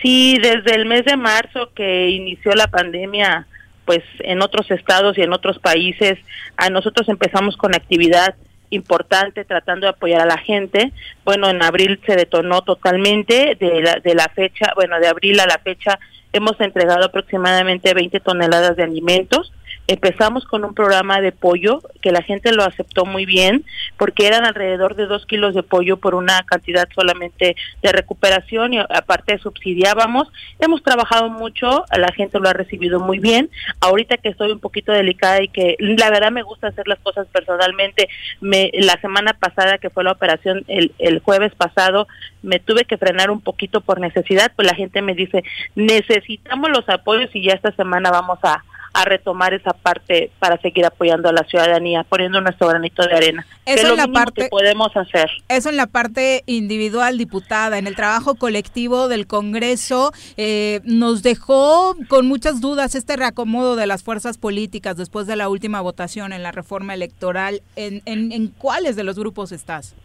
Sí, desde el mes de marzo que inició la pandemia, pues en otros estados y en otros países, a nosotros empezamos con actividad importante tratando de apoyar a la gente. Bueno, en abril se detonó totalmente, de la, de la fecha, bueno, de abril a la fecha hemos entregado aproximadamente 20 toneladas de alimentos. Empezamos con un programa de pollo que la gente lo aceptó muy bien porque eran alrededor de dos kilos de pollo por una cantidad solamente de recuperación y aparte subsidiábamos. Hemos trabajado mucho, la gente lo ha recibido muy bien. Ahorita que estoy un poquito delicada y que la verdad me gusta hacer las cosas personalmente, me, la semana pasada que fue la operación, el, el jueves pasado, me tuve que frenar un poquito por necesidad, pues la gente me dice, necesitamos los apoyos y ya esta semana vamos a, a retomar esa parte para seguir apoyando a la ciudadanía, poniendo nuestro granito de arena. que Eso es en lo la parte- que podemos hacer. Eso en la parte individual, diputada, en el trabajo colectivo del Congreso, eh, nos dejó con muchas dudas este reacomodo de las fuerzas políticas después de la última votación en la reforma electoral. ¿En, en, en cuáles de los grupos estás?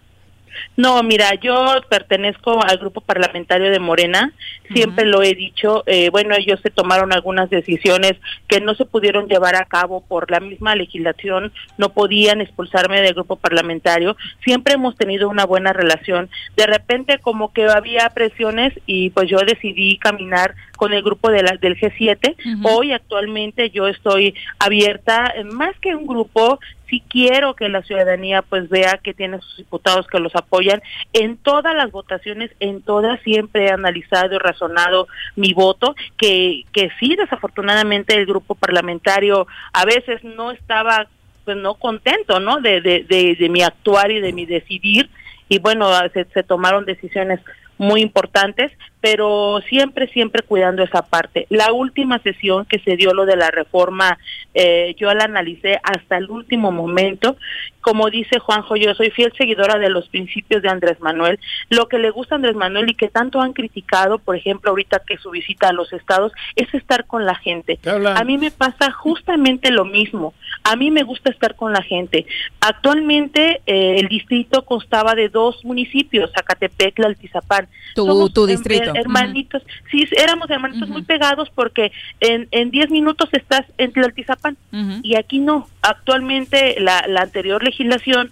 No, mira, yo pertenezco al grupo parlamentario de Morena, siempre lo he dicho, eh, bueno, ellos se tomaron algunas decisiones que no se pudieron llevar a cabo por la misma legislación, no podían expulsarme del grupo parlamentario, siempre hemos tenido una buena relación, de repente como que había presiones y pues yo decidí caminar con el grupo de la, del G7, hoy actualmente yo estoy abierta, más que un grupo, sí quiero que la ciudadanía pues vea que tiene sus diputados que los apoyan en todas las votaciones, en todas siempre he analizado y razonado mi voto, que, que sí desafortunadamente el grupo parlamentario a veces no estaba pues no contento, ¿no? De, de, de, de mi actuar y de mi decidir y bueno, se, se tomaron decisiones muy importantes, pero siempre, siempre cuidando esa parte. La última sesión que se dio lo de la reforma, eh, yo la analicé hasta el último momento. Como dice Juanjo, yo soy fiel seguidora de los principios de Andrés Manuel. Lo que le gusta a Andrés Manuel y que tanto han criticado, por ejemplo, ahorita que su visita a los estados, es estar con la gente. A mí me pasa justamente lo mismo. A mí me gusta estar con la gente. Actualmente eh, el distrito constaba de dos municipios, Zacatepec y Altizapán. Tu, Somos tu distrito. Hermanitos. Sí, éramos hermanitos muy pegados porque en en 10 minutos estás en Tlaltizapán. Y aquí no. Actualmente la, la anterior legislación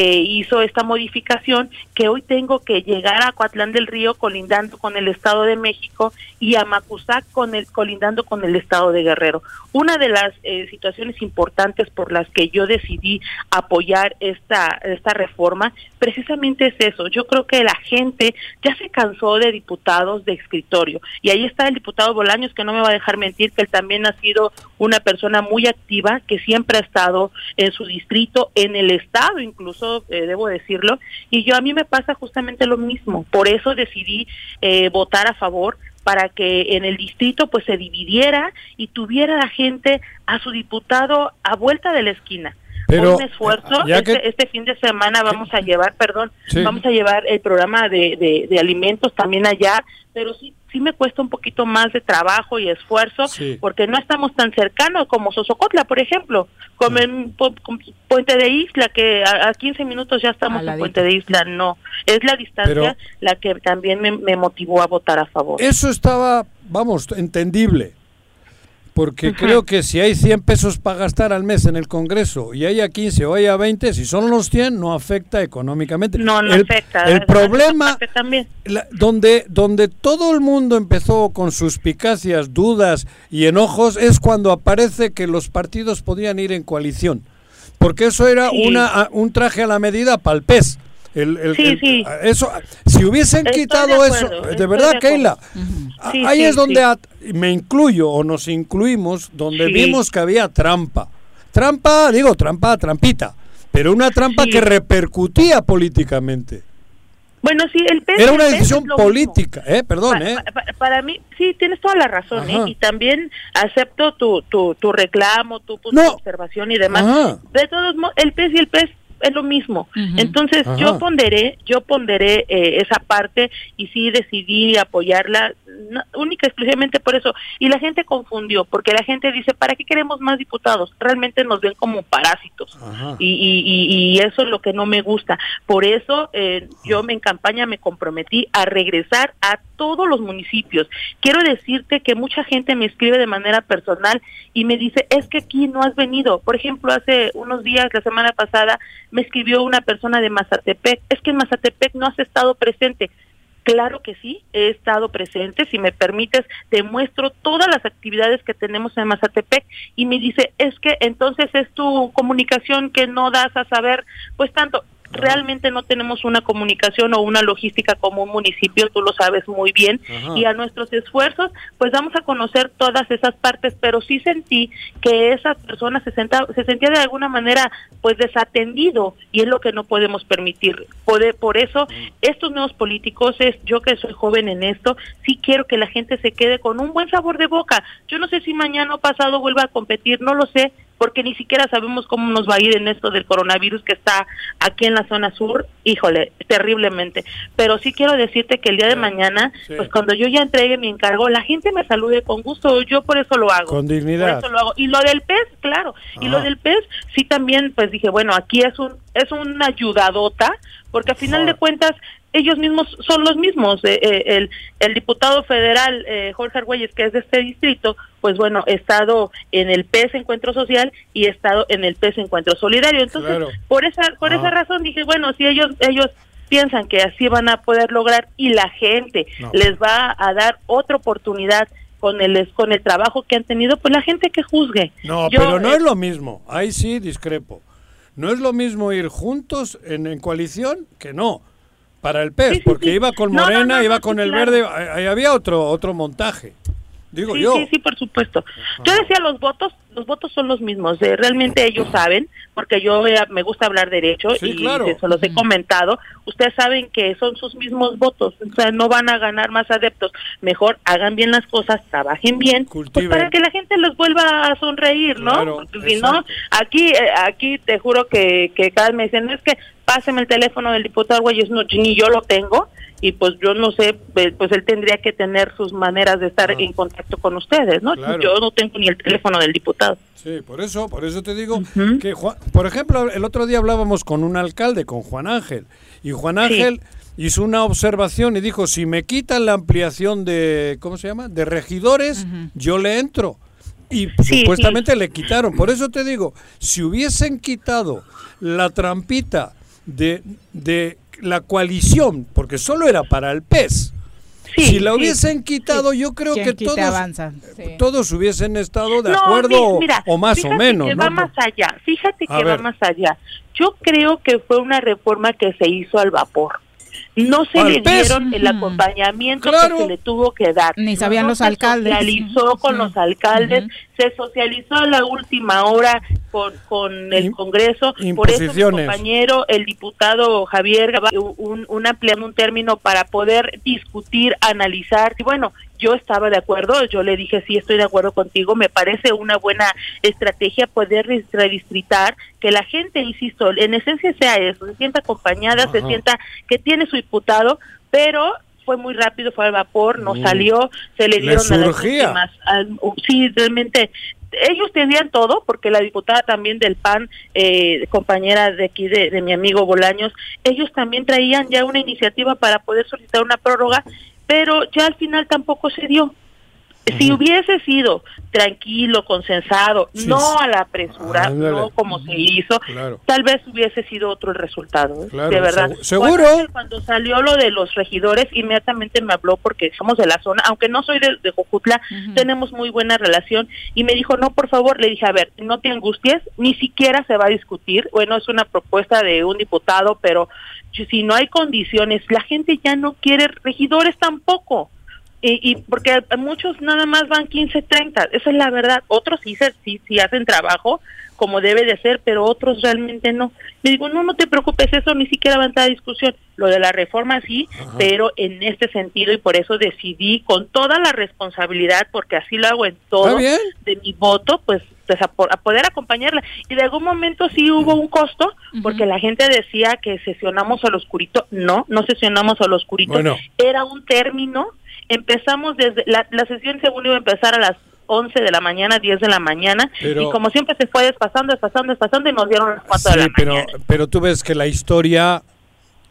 eh, hizo esta modificación que hoy tengo que llegar a Coatlán del Río colindando con el Estado de México y a Macusac con el, colindando con el Estado de Guerrero. Una de las eh, situaciones importantes por las que yo decidí apoyar esta, esta reforma precisamente es eso. Yo creo que la gente ya se cansó de diputados de escritorio y ahí está el diputado Bolaños que no me va a dejar mentir que él también ha sido una persona muy activa que siempre ha estado en su distrito, en el estado incluso, eh, debo decirlo, y yo a mí me pasa justamente lo mismo. Por eso decidí eh, votar a favor para que en el distrito pues se dividiera y tuviera la gente a su diputado a vuelta de la esquina. Pero, un esfuerzo. ya que- Este, este fin de semana vamos a llevar, perdón, Sí. vamos a llevar el programa de, de, de alimentos también allá, pero sí sí me cuesta un poquito más de trabajo y esfuerzo Sí. porque no estamos tan cercanos como Sosocotla, por ejemplo, como en Pu- Pu- Puente de Isla, que a, a 15 minutos ya estamos en. Puente de Isla, no. Es la distancia Pero- la que también me, me motivó a votar a favor. Eso estaba, vamos, entendible. Porque creo que si hay 100 pesos para gastar al mes en el Congreso y haya 15 o haya 20, si son los 100 no afecta económicamente. No, no el, afecta. El problema, <laughs> parte también. la- donde, donde todo el mundo empezó con suspicacias, dudas y enojos, es cuando aparece que los partidos podían ir en coalición. Porque eso era Sí. una, un traje a la medida para el pez. El, el- Sí, el- sí. Eso, si hubiesen Estoy quitado de eso, de verdad, de. Keila, Sí, ahí es donde me incluyo o nos incluimos, donde vimos que había trampa. Trampa, digo, trampa, trampita, pero una trampa que repercutía políticamente. Bueno, sí, el PES Era una PES decisión mismo. política, eh, perdón, eh. pa- pa- para mí, sí, tienes toda la razón, ¿eh? Y también acepto tu, tu, tu reclamo, tu punto de observación y demás. Ajá. De todos modos, el pez y el pez es lo mismo. Entonces, Ajá. yo ponderé, yo ponderé eh, esa parte y sí decidí apoyarla no- única exclusivamente por eso. Y la gente confundió, porque la gente dice, ¿para qué queremos más diputados? Realmente nos ven como parásitos. Y, y, y- y eso es lo que no me gusta. Por eso eh, yo me, en campaña me comprometí a regresar a todos los municipios. Quiero decirte que mucha gente me escribe de manera personal y me dice, es que aquí no has venido. Por ejemplo, hace unos días, la semana pasada, me escribió una persona de Mazatepec, es que en Mazatepec no has estado presente. Claro que sí, he estado presente. Si me permites, te muestro todas las actividades que tenemos en Mazatepec y me dice, es que entonces es tu comunicación que no das a saber, pues tanto. Realmente no tenemos una comunicación o una logística como un municipio, tú lo sabes muy bien, Ajá. y a nuestros esfuerzos, pues vamos a conocer todas esas partes, pero sí sentí que esas personas se, senta- se sentía de alguna manera pues desatendido y es lo que no podemos permitir. Por, por eso, estos nuevos políticos, es yo que soy joven en esto, sí quiero que la gente se quede con un buen sabor de boca. Yo no sé si mañana o pasado vuelva a competir, no lo sé, porque ni siquiera sabemos cómo nos va a ir en esto del coronavirus que está aquí en la zona sur, híjole, terriblemente. Pero sí quiero decirte que el día de mañana, sí. pues cuando yo ya entregue mi encargo, la gente me salude con gusto, yo por eso lo hago. Con dignidad. Por eso lo hago. Y lo del pez, claro. Y lo del pez, sí también, pues dije, bueno, aquí es un es una ayudadota, porque al final de cuentas ellos mismos son los mismos. Eh, eh, el, el diputado federal eh, Jorge Argüelles, que es de este distrito, pues bueno, he estado en el PES Encuentro Social y he estado en el PES Encuentro Solidario. Entonces, Claro. por esa por Ah. esa razón dije, bueno, si ellos ellos piensan que así van a poder lograr y la gente No. les va a dar otra oportunidad con el con el trabajo que han tenido, pues la gente que juzgue. No, Yo, pero no eh, es lo mismo. Ahí sí discrepo. No es lo mismo ir juntos en, en coalición que no. Para el PES, porque iba con no, Morena, no, iba con sí, el claro. verde, ahí había otro otro montaje. Digo sí, yo. Sí, sí, por supuesto. Yo decía los votos, los votos son los mismos. eh, realmente ellos <clears throat> saben, porque yo eh, me gusta hablar derecho Sí, y claro. se, los he comentado. Ustedes saben que son sus mismos votos, o sea, no van a ganar más adeptos. Mejor hagan bien las cosas, trabajen bien, pues para que la gente los vuelva a sonreír, ¿no? Claro, si no, aquí, eh, aquí te juro que, que cada vez me dicen, es que páseme el teléfono del diputado Güeyes, no, ni yo lo tengo y pues yo no sé, eh, pues él tendría que tener sus maneras de estar en contacto con ustedes, ¿no? Claro. Yo no tengo ni el teléfono del diputado. Sí, por eso, por eso te digo que, Juan- por ejemplo, el otro día hablábamos con un alcalde, con Juan Ángel, y Juan Ángel hizo una observación y dijo, si me quitan la ampliación de, ¿cómo se llama?, de regidores, yo le entro. Y Sí, supuestamente le quitaron. Por eso te digo, si hubiesen quitado la trampita de, de la coalición, porque solo era para el PES, si la sí. hubiesen quitado, yo creo que todos, avanza. Sí. todos hubiesen estado de No, acuerdo mi- mira, o más o fíjate menos. que ¿no? va más allá, fíjate A que va más allá. Yo creo que fue una reforma que se hizo al vapor. No se le pez. dieron el acompañamiento Claro. que se le tuvo que dar. Ni sabían No los se alcaldes. socializó con los alcaldes, se socializó a la última hora con, con el Congreso. Por eso mi compañero, el diputado Javier, un, un ampliando un término para poder discutir, analizar. Y bueno, yo estaba de acuerdo, yo le dije, sí, estoy de acuerdo contigo, me parece una buena estrategia poder redistritar, que la gente, insisto, en esencia sea eso, se sienta acompañada, se sienta que tiene su diputado, pero fue muy rápido, fue al vapor, no Mm. salió, se le Le dieron a las al- uh, sí, realmente ellos tenían todo, porque la diputada también del PAN, eh, compañera de aquí de, de mi amigo Bolaños, ellos también traían ya una iniciativa para poder solicitar una prórroga, pero ya al final tampoco se dio. Si hubiese sido tranquilo, consensado, Sí, no sí. a la apresura, Ándale. no como se hizo, Claro. tal vez hubiese sido otro el resultado, ¿eh? Claro, de verdad. segu- seguro. Cuando, cuando salió lo de los regidores, inmediatamente me habló porque somos de la zona, aunque no soy de, de Jojutla, tenemos muy buena relación y me dijo, no, por favor, le dije, a ver, no te angusties, ni siquiera se va a discutir, bueno, es una propuesta de un diputado, pero si no hay condiciones, la gente ya no quiere regidores tampoco. Y, y porque muchos nada más van 15, 30, esa es la verdad. Otros sí, sí, sí hacen trabajo como debe de ser, pero otros realmente no. Le digo, no, no te preocupes, eso ni siquiera va a entrar a discusión. Lo de la reforma sí, pero en este sentido y por eso decidí con toda la responsabilidad, porque así lo hago en todo, de mi voto, pues, pues a, a poder acompañarla. Y de algún momento sí hubo un costo, porque la gente decía que sesionamos al oscurito. No, no sesionamos al oscurito. Bueno. Era un término. Empezamos desde, la, la sesión según iba a empezar a las 11 de la mañana, 10 de la mañana, Pero- y como siempre se fue desfasando, desfasando, desfasando, y nos dieron las 4 de la pero, mañana. pero tú ves que la historia,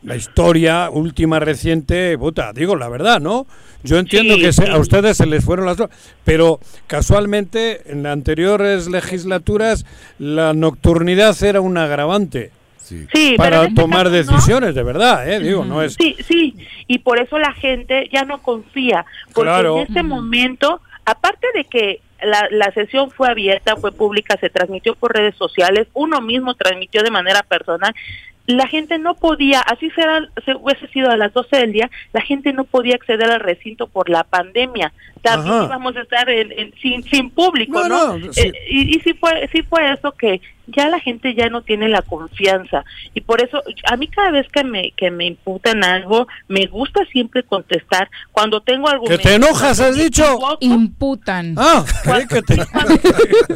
la historia última reciente, puta, digo la verdad, ¿no? Yo entiendo Sí, que se- a ustedes se les fueron las dos, pero casualmente en las anteriores legislaturas la nocturnidad era un agravante Sí, para este tomar caso no. decisiones, de verdad, ¿eh? Digo, no es... Sí, sí, y por eso la gente ya no confía, porque Claro. en este momento, aparte de que la, la sesión fue abierta, fue pública, se transmitió por redes sociales, uno mismo transmitió de manera personal, la gente no podía, así será, se hubiese sido a las 12 del día, la gente no podía acceder al recinto por la pandemia. También Ajá. íbamos a estar en- en- sin, sin público, No, ¿no? no, sí. Eh, y, y sí fue, sí fue eso que ya la gente ya no tiene la confianza y por eso a mí cada vez que me que me imputan algo me gusta siempre contestar cuando tengo algo ¿Que te enojas, has dicho? Imputan. Ah, <laughs> creí que te...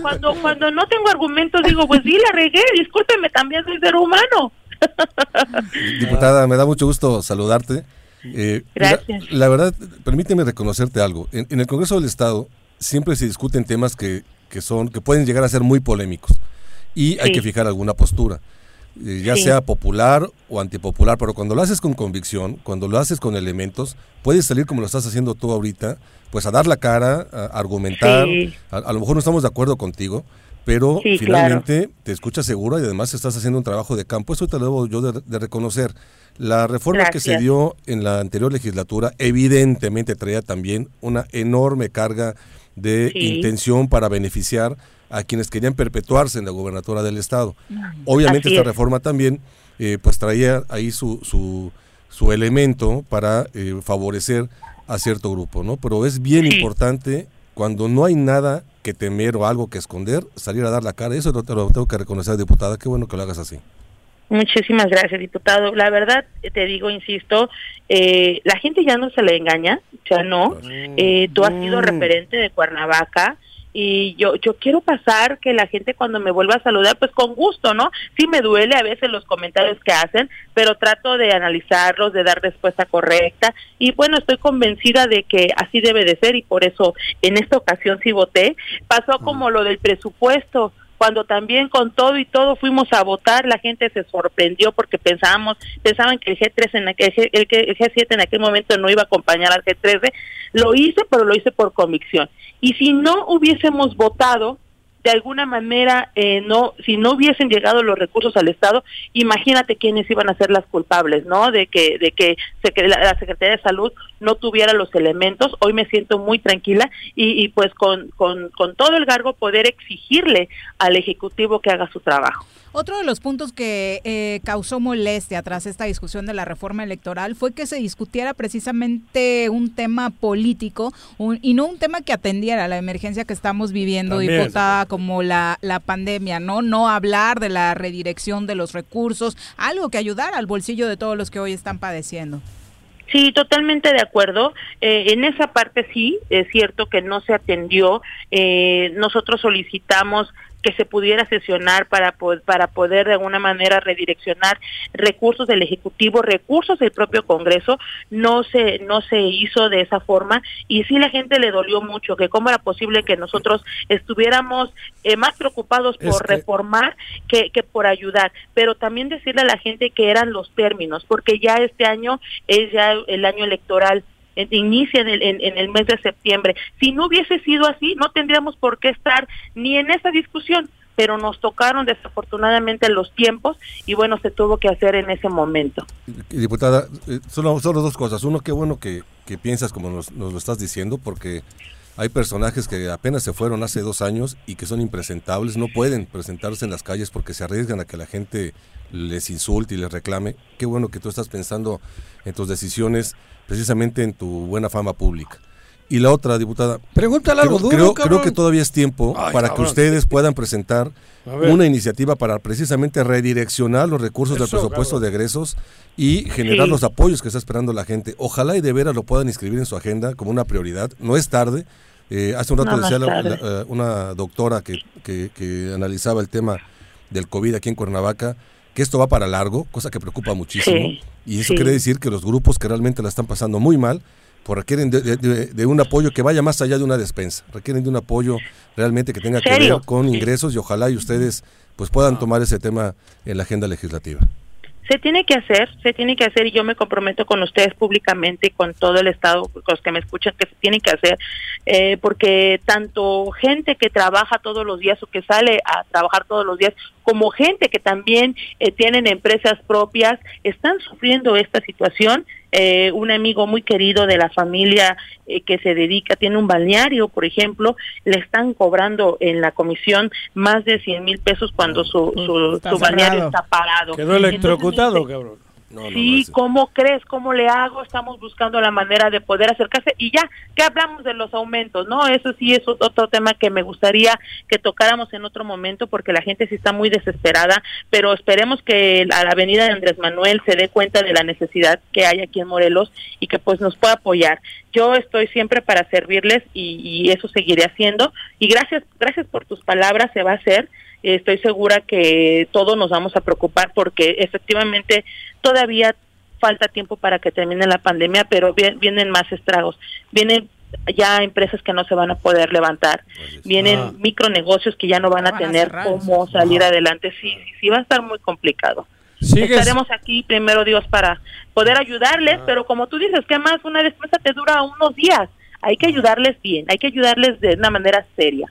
cuando cuando no tengo argumentos digo pues sí la regué discúlpeme también soy ser humano <laughs> Diputada, me da mucho gusto saludarte. Eh, Gracias. la verdad, permíteme reconocerte algo. En, en el Congreso del Estado siempre se discuten temas que, que son que pueden llegar a ser muy polémicos y hay Sí. que fijar alguna postura, eh, ya Sí. sea popular o antipopular, pero cuando lo haces con convicción, cuando lo haces con elementos, puedes salir como lo estás haciendo tú ahorita, pues a dar la cara, a argumentar. Sí. A, a lo mejor no estamos de acuerdo contigo, pero Sí, finalmente te escuchas segura y además estás haciendo un trabajo de campo. Eso te lo debo yo de, de reconocer. La reforma que se dio en la anterior legislatura evidentemente traía también una enorme carga de Sí. intención para beneficiar a quienes querían perpetuarse en la gubernatura del estado. Obviamente Así esta es. reforma también eh, pues traía ahí su, su, su elemento para eh, favorecer a cierto grupo, ¿no? Pero es bien Sí. importante cuando no hay nada que temer o algo que esconder, salir a dar la cara. Eso lo, te lo tengo que reconocer, diputada. Qué bueno que lo hagas así. Muchísimas gracias, diputado. La verdad, eh, te digo, insisto, eh, la gente ya no se le engaña, ya no. Eh, tú has sido referente de Cuernavaca y yo yo quiero pasar que la gente cuando me vuelva a saludar, pues con gusto, ¿no? Sí me duele a veces los comentarios que hacen, pero trato de analizarlos, de dar respuesta correcta y bueno, estoy convencida de que así debe de ser y por eso en esta ocasión sí voté. Pasó como lo del presupuesto cuando también con todo y todo fuimos a votar, la gente se sorprendió porque pensábamos, pensaban que el G3 en aquel, el, el G7 en aquel momento no iba a acompañar al G13. Lo hice, pero lo hice por convicción. Y si no hubiésemos votado, de alguna manera, eh, no, si no hubiesen llegado los recursos al Estado, imagínate quiénes iban a ser las culpables, ¿no? De que, de que la, la Secretaría de Salud no tuviera los elementos. Hoy me siento muy tranquila y, y pues con, con, con todo el garbo poder exigirle al Ejecutivo que haga su trabajo. Otro de los puntos que eh, causó molestia tras esta discusión de la reforma electoral fue que se discutiera precisamente un tema político un- y no un tema que atendiera a la emergencia que estamos viviendo, También. diputada, como la, la pandemia, ¿no? No hablar de la redirección de los recursos, algo que ayudara al bolsillo de todos los que hoy están padeciendo. Sí, totalmente de acuerdo. Eh, en esa parte sí, es cierto que no se atendió. Eh, nosotros solicitamos que se pudiera sesionar para, para poder de alguna manera redireccionar recursos del Ejecutivo, recursos del propio Congreso, no se, no se hizo de esa forma. Y sí la gente le dolió mucho, que cómo era posible que nosotros estuviéramos eh, más preocupados por que- reformar que, que por ayudar, pero también decirle a la gente que eran los términos, porque ya este año es ya el año electoral inicia en el, en, en el mes de septiembre. Si no hubiese sido así, no tendríamos por qué estar ni en esa discusión, pero nos tocaron desafortunadamente los tiempos y bueno, se tuvo que hacer en ese momento. Diputada, eh, solo, solo dos cosas. Uno, qué bueno que, que piensas como nos lo estás diciendo, porque hay personajes que apenas se fueron hace dos años y que son impresentables, no pueden presentarse en las calles porque se arriesgan a que la gente les insulte y les reclame. Qué bueno que tú estás pensando en tus decisiones, precisamente en tu buena fama pública. Y la otra, diputada. Pregúntale algo creo, duro, creo, que todavía es tiempo Ay, para cabrón. que ustedes puedan presentar una iniciativa para precisamente redireccionar los recursos del presupuesto cabrón. de egresos y generar Sí. los apoyos que está esperando la gente. Ojalá y de veras lo puedan inscribir en su agenda como una prioridad. No es tarde. Eh, hace un rato No, decía la- eh, una doctora que, que- que analizaba el tema del COVID aquí en Cuernavaca, que esto va para largo, cosa que preocupa muchísimo. Sí, y eso sí. quiere decir que los grupos que realmente la están pasando muy mal, pues requieren de, de- de- de un apoyo que vaya más allá de una despensa, requieren de un apoyo realmente que tenga que ver con ingresos y ojalá y ustedes pues puedan tomar ese tema en la agenda legislativa. Se tiene que hacer, se tiene que hacer y yo me comprometo con ustedes públicamente y con todo el Estado, con los que me escuchan, que se tiene que hacer, eh, porque tanto gente que trabaja todos los días o que sale a trabajar todos los días, como gente que también eh, tienen empresas propias, están sufriendo esta situación eh, un amigo muy querido de la familia eh, que se dedica, tiene un balneario, por ejemplo, le están cobrando en la comisión más de 100 mil pesos cuando su, su, Está su balneario cerrado. está parado. Quedó electrocutado, cabrón. Sí, ¿cómo crees? ¿Cómo le hago? Estamos buscando la manera de poder acercarse y ya, que hablamos de los aumentos, ¿no? Eso sí es otro tema que me gustaría que tocáramos en otro momento porque la gente sí está muy desesperada, pero esperemos que a la avenida de Andrés Manuel se dé cuenta de la necesidad que hay aquí en Morelos y que pues nos pueda apoyar. Yo estoy siempre para servirles y, y eso seguiré haciendo y gracias, gracias por tus palabras, se va a hacer estoy segura que todos nos vamos a preocupar porque efectivamente todavía falta tiempo para que termine la pandemia, pero vi- vienen más estragos. Vienen ya empresas que no se van a poder levantar. Vienen Ah. micronegocios que ya no van a Van tener cómo salir adelante. Sí, sí, sí, va a estar muy complicado. Sigues- Estaremos aquí, primero Dios, para poder ayudarles, Ah. pero como tú dices, que más una despensa te dura unos días. Hay que ayudarles bien, hay que ayudarles de una manera seria.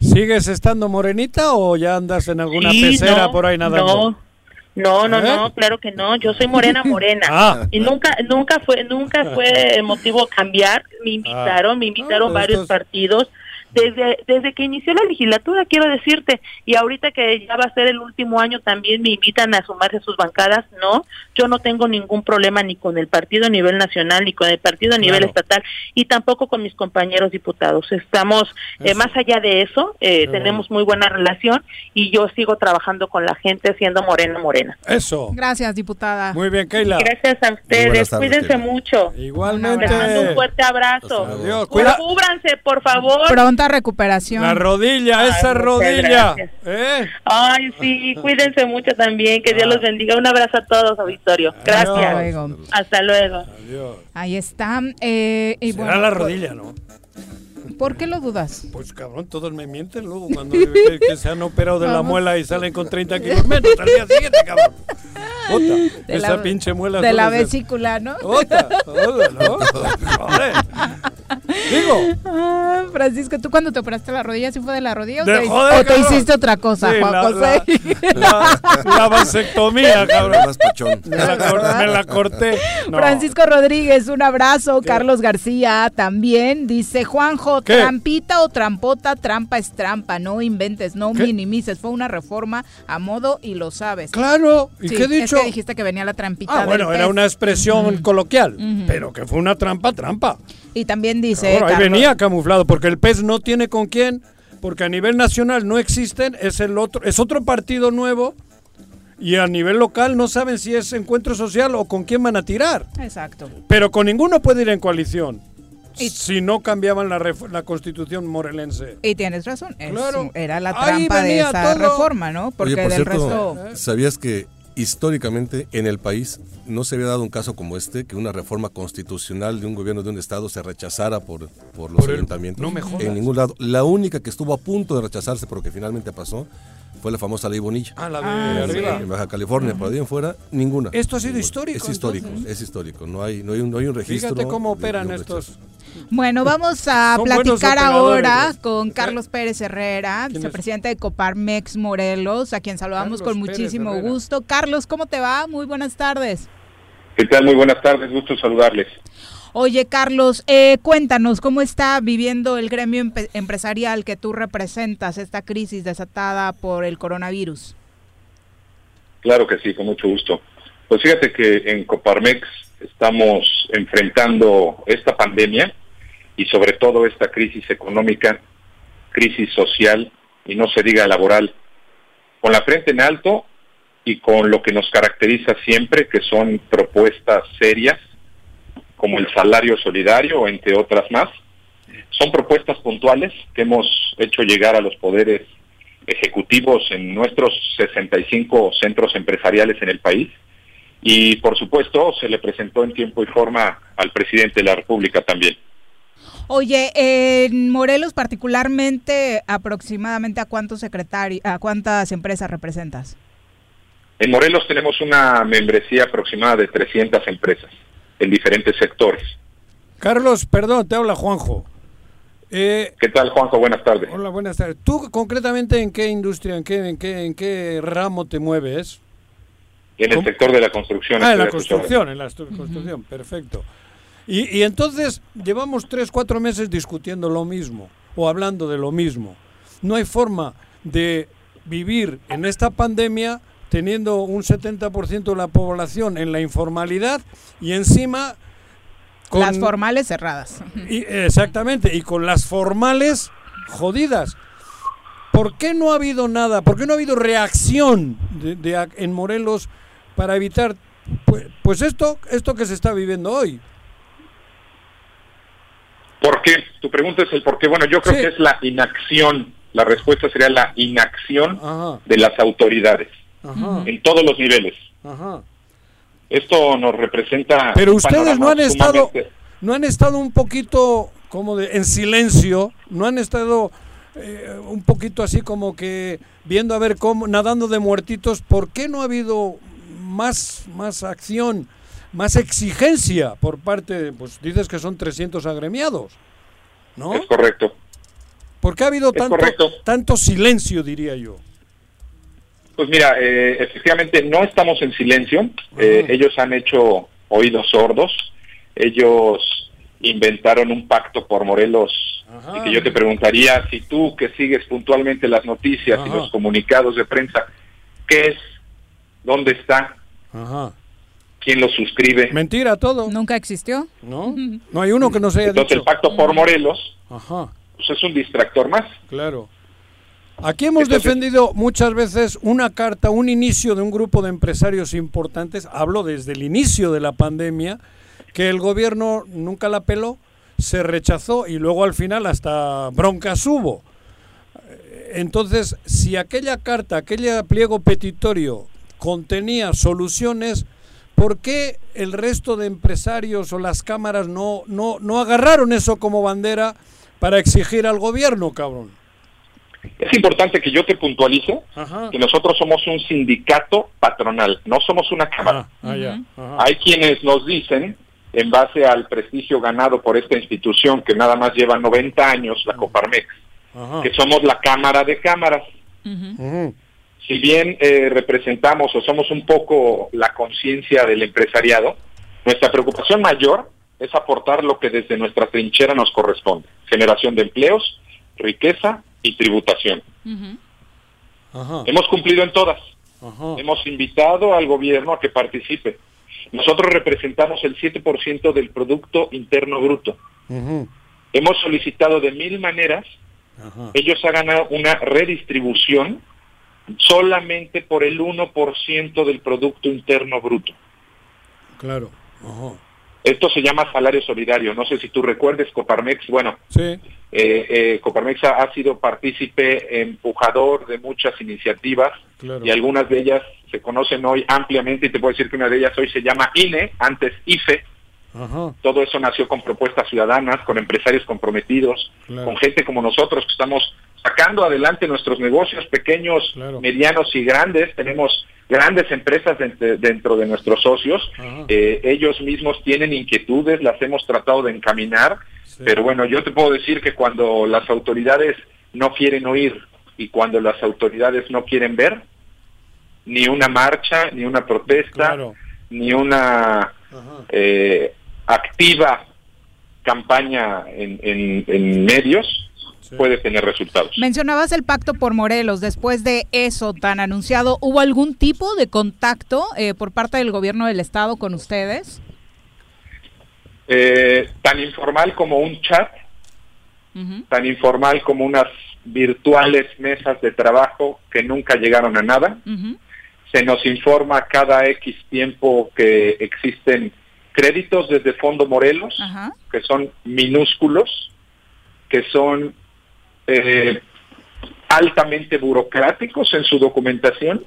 ¿Sigues estando morenita o ya andas en alguna Sí, pecera no, por ahí nadando? No, no, no, ¿Eh? no, claro que no. Yo soy morena, morena. <laughs> Ah. Y nunca, nunca fue, nunca fue motivo cambiar. Me invitaron, me invitaron Ah, varios estos- partidos. Desde, desde que inició la legislatura, quiero decirte, y ahorita que ya va a ser el último año, también me invitan a sumarse a sus bancadas. No, yo no tengo ningún problema ni con el partido a nivel nacional, ni con el partido a nivel Claro. estatal, y tampoco con mis compañeros diputados. Estamos, eh, más allá de eso, eh, tenemos muy buena relación, y yo sigo trabajando con la gente siendo morena, morena. Eso. Gracias, diputada. Muy bien, Keila. Gracias a ustedes, tardes, cuídense Keila. mucho. Igualmente. Les mando un fuerte abrazo. Adiós. Cúbranse, por favor. Pronta recuperación. La rodilla, Ay, esa rodilla. ¿Eh? Ay, sí, cuídense mucho también. Que Dios los bendiga. Un abrazo a todos, auditorio. Gracias. Hasta luego. Hasta luego. Ahí está. eh, y Será bueno, la pues, rodilla, ¿no? ¿Por qué lo dudas? Pues cabrón, todos me mienten luego cuando que, que se han operado de la muela y salen con 30 kilos menos al día siguiente, cabrón. Puta, De esa la- pinche muela. De la vesícula, ¿no? Otra, otra, ¿no? Joder. Digo. Ah, Francisco, ¿tú cuando te operaste la rodilla, sí fue de la rodilla o, De te, joder, o te hiciste otra cosa, Sí, Juan la- José? La, la vasectomía, cabrón. Me la, me la corté. No. Francisco Rodríguez, un abrazo. Carlos García también dice, Juanjo, ¿Qué? trampita o trampota, trampa es trampa, no inventes, no ¿Qué? minimices. Fue una reforma a modo y lo sabes. Claro, ¿y Sí, qué he Es dicho? que dijiste que venía la trampita Ah, del bueno, era una expresión coloquial, pero que fue una trampa, trampa. Y también dice, Ahora, ahí venía camuflado, porque el PES no tiene con quién, porque a nivel nacional no existen, es el otro, es otro partido nuevo, y a nivel local no saben si es encuentro social o con quién van a tirar. Exacto. Pero con ninguno puede ir en coalición. Si no cambiaban la, la constitución morelense. Y tienes razón, es- Claro. era la trampa de esa todo. reforma, ¿no? Porque Oye, por del cierto, resto... ¿sabías que históricamente en el país no se había dado un caso como este, que una reforma constitucional de un gobierno de un estado se rechazara por, por los Por el- ayuntamientos? no me jodas. En ningún lado. La única que estuvo a punto de rechazarse, pero que finalmente pasó, fue la famosa ley Bonilla. Ah, la de En- arriba. En Baja California, por ahí en fuera, ninguna. Esto ha sido Ninguna. histórico, Es histórico, entonces. es histórico. No hay, no hay, un, no hay un registro. Fíjate cómo de- de operan estos. Bueno, vamos a platicar ahora con Carlos Pérez Herrera, vicepresidente de Coparmex Morelos, a quien saludamos Carlos con muchísimo gusto. Carlos, ¿cómo te va? Muy buenas tardes. ¿Qué tal? Muy buenas tardes, gusto saludarles. Oye, Carlos, eh, cuéntanos, ¿cómo está viviendo el gremio empe- empresarial que tú representas esta crisis desatada por el coronavirus? Claro que sí, con mucho gusto. Pues fíjate que en Coparmex estamos enfrentando esta pandemia y sobre todo esta crisis económica, crisis social y no se diga laboral, con la frente en alto y con lo que nos caracteriza siempre, que son propuestas serias, como el salario solidario, entre otras más. Son propuestas puntuales que hemos hecho llegar a los poderes ejecutivos en nuestros 65 centros empresariales en el país y por supuesto se le presentó en tiempo y forma al presidente de la República también. Oye, en Morelos particularmente, aproximadamente a cuántos secretarios, a cuántas empresas representas? En Morelos tenemos una membresía aproximada de 300 empresas en diferentes sectores. Carlos, perdón, te habla Juanjo. Eh, ¿Qué tal, Juanjo? Buenas tardes. hola, buenas tardes. ¿Tú concretamente en qué industria, en qué, en qué, en qué ramo te mueves? En el sector de la construcción. Ah, en la construcción, en la construcción, perfecto. Y, y entonces llevamos tres, cuatro meses discutiendo lo mismo o hablando de lo mismo. No hay forma de vivir en esta pandemia teniendo un 70% de la población en la informalidad y encima con Las formales cerradas. y- exactamente y con las formales jodidas. ¿Por qué no ha habido nada? ¿Por qué no ha habido reacción de, de en Morelos para evitar pues, pues esto esto que se está viviendo hoy? ¿Por qué? Tu pregunta es el por qué. Bueno, yo creo Sí. que es la inacción. La respuesta sería la inacción Ajá, de las autoridades ajá, en todos los niveles. ajá. Esto nos representa. Pero ustedes no han estado no han estado un poquito como de en silencio, no han estado eh, un poquito así como que viendo a ver cómo nadando de muertitos, ¿por qué no ha habido más más acción, más exigencia por parte, de, pues dices que son 300 agremiados, ¿no? Es correcto. ¿Por qué ha habido Es tanto correcto. tanto silencio, diría yo? Pues mira, eh, efectivamente no estamos en silencio. Eh, ellos han hecho oídos sordos. Ellos inventaron un pacto por Morelos. Y que yo te preguntaría si tú que sigues puntualmente las noticias y los comunicados de prensa, ¿qué es? ¿Dónde está? Ajá. ¿Quién lo suscribe? Mentira todo. Nunca existió. No. <laughs> No hay uno que no se haya Entonces dicho. el pacto por Morelos Ajá. pues es un distractor más. Claro. Aquí hemos Entonces- defendido muchas veces una carta, un inicio de un grupo de empresarios importantes, hablo desde el inicio de la pandemia, que el gobierno nunca la peló, se rechazó y luego al final hasta broncas hubo. Entonces, si aquella carta, aquel pliego petitorio contenía soluciones, ¿por qué el resto de empresarios o las cámaras no, no, no agarraron eso como bandera para exigir al gobierno, cabrón? Es importante que yo te puntualice Ajá. que nosotros somos un sindicato patronal, no somos una cámara. Ah. Hay quienes nos dicen, en base al prestigio ganado por esta institución que nada más lleva 90 años, la Coparmex, Ajá. que somos la cámara de cámaras. Ujú. Si bien eh, representamos o somos un poco la conciencia del empresariado, nuestra preocupación mayor es aportar lo que desde nuestra trinchera nos corresponde, generación de empleos, riqueza y tributación. Ajá. Hemos cumplido en todas. Ajá. Hemos invitado al gobierno a que participe. Nosotros representamos el 7% del Producto Interno Bruto. Hemos solicitado de mil maneras, Ajá. ellos hagan una redistribución solamente por el 1% del Producto Interno Bruto. Claro. Ajá. Esto se llama salario solidario. No sé si tú recuerdes, Coparmex, bueno, Sí. eh, eh, Coparmex ha, ha sido partícipe, empujador de muchas iniciativas Claro. y algunas de ellas se conocen hoy ampliamente y te puedo decir que una de ellas hoy se llama INE, antes IFE. Ajá. Todo eso nació con propuestas ciudadanas, con empresarios comprometidos, Claro. con gente como nosotros que estamos sacando adelante nuestros negocios pequeños, Claro. medianos y grandes. Tenemos grandes empresas dent- dentro de nuestros socios. Eh, ellos mismos tienen inquietudes, las hemos tratado de encaminar. Pero bueno, yo te puedo decir que cuando las autoridades no quieren oír y cuando las autoridades no quieren ver, ni una marcha, ni una protesta, Claro. ni una eh, activa campaña en, en- en medios puede tener resultados. Mencionabas el pacto por Morelos. Después de eso tan anunciado, ¿hubo algún tipo de contacto eh, por parte del gobierno del estado con ustedes? Eh, tan informal como un chat, tan informal como unas virtuales mesas de trabajo que nunca llegaron a nada. Se nos informa cada X tiempo que existen créditos desde Fondo Morelos, Ajá. que son minúsculos, que son eh, altamente burocráticos en su documentación.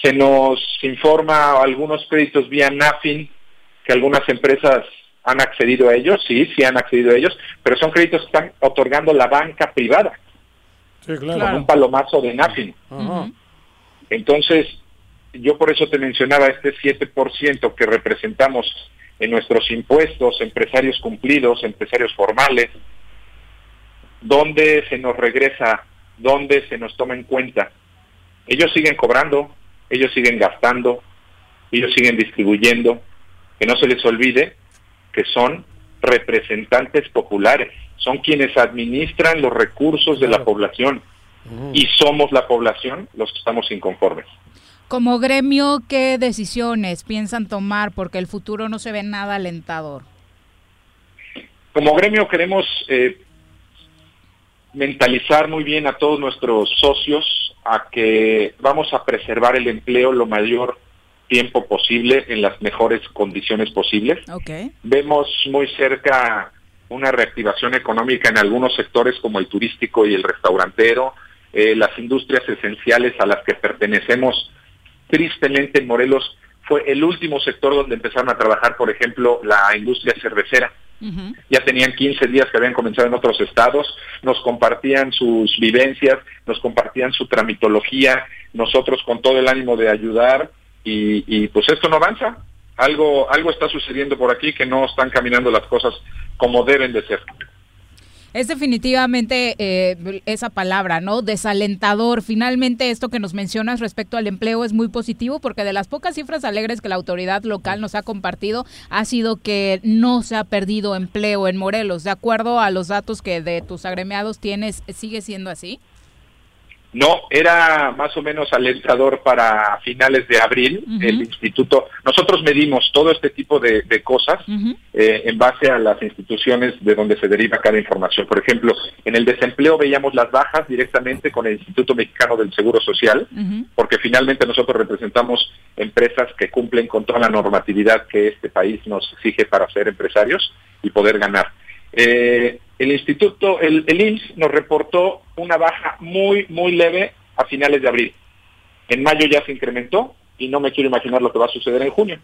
Se nos informa algunos créditos vía NAFIN, que algunas empresas han accedido a ellos, sí, sí han accedido a ellos, pero son créditos que están otorgando la banca privada, Sí, con claro. un palomazo de NAFIN. Entonces, yo por eso te mencionaba este 7% que representamos en nuestros impuestos, empresarios cumplidos, empresarios formales, ¿dónde se nos regresa? ¿Dónde se nos toma en cuenta? Ellos siguen cobrando, ellos siguen gastando, ellos siguen distribuyendo, que no se les olvide que son representantes populares, son quienes administran los recursos de la población y somos la población los que estamos inconformes. Como gremio, ¿qué decisiones piensan tomar? Porque el futuro no se ve nada alentador. Como gremio queremos eh, mentalizar muy bien a todos nuestros socios a que vamos a preservar el empleo lo mayor tiempo posible en las mejores condiciones posibles. Vemos muy cerca una reactivación económica en algunos sectores como el turístico y el restaurantero, eh, las industrias esenciales a las que pertenecemos. Tristemente en Morelos fue el último sector donde empezaron a trabajar, por ejemplo, la industria cervecera. Ya tenían 15 días que habían comenzado en otros estados, nos compartían sus vivencias, nos compartían su tramitología, nosotros con todo el ánimo de ayudar y, y pues esto no avanza. Algo, algo está sucediendo por aquí que no están caminando las cosas como deben de ser. Es definitivamente eh, esa palabra, ¿no? Desalentador. Finalmente, esto que nos mencionas respecto al empleo es muy positivo porque de las pocas cifras alegres que la autoridad local nos ha compartido ha sido que no se ha perdido empleo en Morelos. De acuerdo a los datos que de tus agremiados tienes, ¿sigue siendo así? No, era más o menos alentador para finales de abril. El instituto, nosotros medimos todo este tipo de, cosas eh, en base a las instituciones de donde se deriva cada información. Por ejemplo, en el desempleo veíamos las bajas directamente con el Instituto Mexicano del Seguro Social, porque finalmente nosotros representamos empresas que cumplen con toda la normatividad que este país nos exige para ser empresarios y poder ganar. Eh, el instituto, el, el IMSS nos reportó una baja muy, muy leve a finales de abril. En mayo ya se incrementó y no me quiero imaginar lo que va a suceder en junio.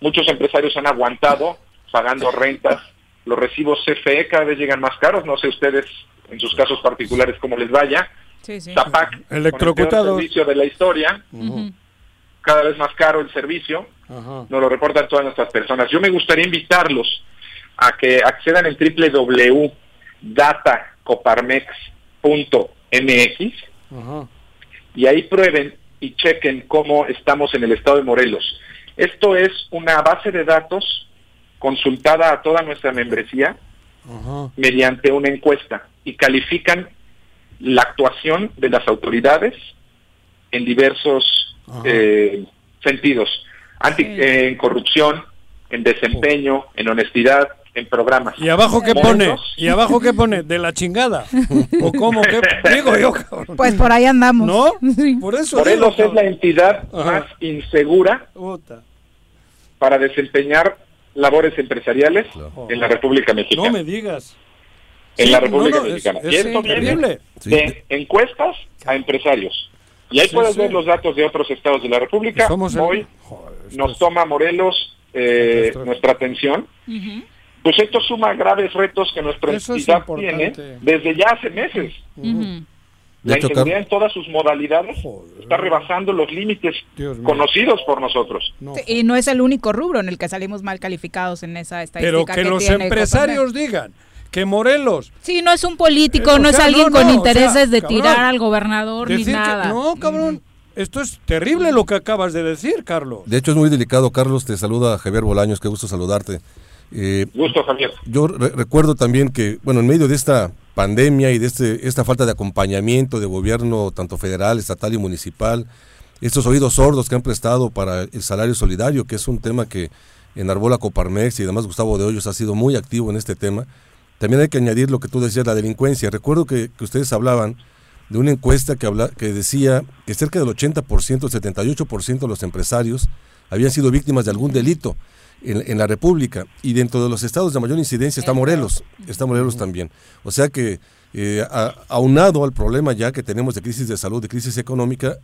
Muchos empresarios han aguantado pagando rentas, los recibos CFE cada vez llegan más caros, no sé ustedes en sus casos particulares cómo les vaya. Sí, sí. Zapac, Electrocutados. el servicio de la historia, cada vez más caro el servicio, nos lo reportan todas nuestras personas. Yo me gustaría invitarlos a que accedan en www.datacoparmex.mx y ahí prueben y chequen cómo estamos en el estado de Morelos. Esto es una base de datos consultada a toda nuestra membresía mediante una encuesta y califican la actuación de las autoridades en diversos eh, sentidos. Anti, eh, en corrupción, en desempeño, en honestidad, en programas. ¿Y abajo qué pone? ¿Y abajo qué pone? ¿De la chingada? ¿O cómo? ¿Qué <laughs> digo yo, cabrón? Pues por ahí andamos. ¿No? Por eso Morelos digo, es la entidad Ajá. más insegura para desempeñar labores empresariales en la República Mexicana. No me digas. en Sí, la República no, no, es- Mexicana. es y esto viene de encuestas a empresarios. Y ahí Sí, puedes sí. ver los datos de otros estados de la República. Somos el- Hoy nos toma Morelos eh, nuestra atención. Pues esto suma graves retos que nuestra es entidad tiene desde ya hace meses. La hecho, inseguridad en todas sus modalidades está rebasando los límites conocidos por nosotros. Y no es el único rubro en el que salimos mal calificados en esa estadística. Pero que, los tiene empresarios digan que Morelos Sí, no es un político, Eh, o no es alguien no, con no, o intereses sea, de cabrón, tirar al gobernador ni que- nada. no, cabrón. Esto es terrible lo que acabas de decir, Carlos. De hecho, es muy delicado, Carlos. Te saluda Javier Bolaños, qué gusto saludarte. Eh, Gusto, Javier. Yo re- recuerdo también que, bueno, en medio de esta pandemia y de este, esta falta de acompañamiento de gobierno, tanto federal, estatal y municipal, estos oídos sordos que han prestado para el salario solidario, que es un tema que enarbola Coparmex y además Gustavo de Hoyos ha sido muy activo en este tema. También hay que añadir lo que tú decías, la delincuencia. Recuerdo que, que ustedes hablaban de una encuesta que, habla, que decía que cerca del 80%, el 78% de los empresarios habían sido víctimas de algún delito en, en la República. Y dentro de los estados de mayor incidencia está Morelos, está Morelos también. O sea que, eh, a- aunado al problema ya que tenemos de crisis de salud, de crisis económica,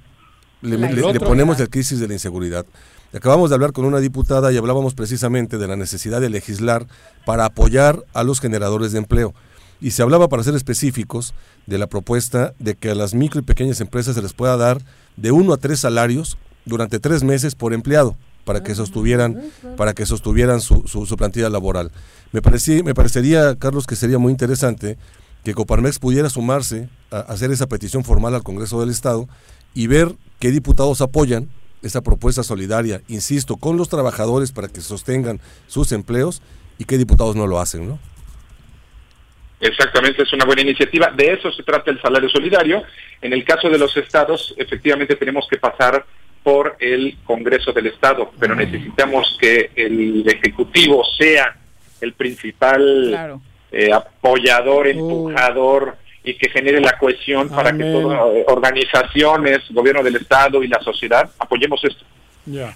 le, le- ponemos la crisis de la inseguridad. Acabamos de hablar con una diputada y hablábamos precisamente de la necesidad de legislar para apoyar a los generadores de empleo. Y se hablaba, para ser específicos, de la propuesta de que a las micro y pequeñas empresas se les pueda dar de uno a tres salarios durante tres meses por empleado para que sostuvieran, para que sostuvieran su, su, su plantilla laboral. Me, parecía, me parecería, Carlos, que sería muy interesante que Coparmex pudiera sumarse a, a hacer esa petición formal al Congreso del Estado y ver qué diputados apoyan esa propuesta solidaria, insisto, con los trabajadores para que sostengan sus empleos y qué diputados no lo hacen, ¿no? Exactamente, es una buena iniciativa. De eso se trata el salario solidario. En el caso de los estados, efectivamente tenemos que pasar por el Congreso del Estado, pero necesitamos que el Ejecutivo sea el principal eh, apoyador, empujador y que genere la cohesión para que todas eh, organizaciones, gobierno del Estado y la sociedad apoyemos esto.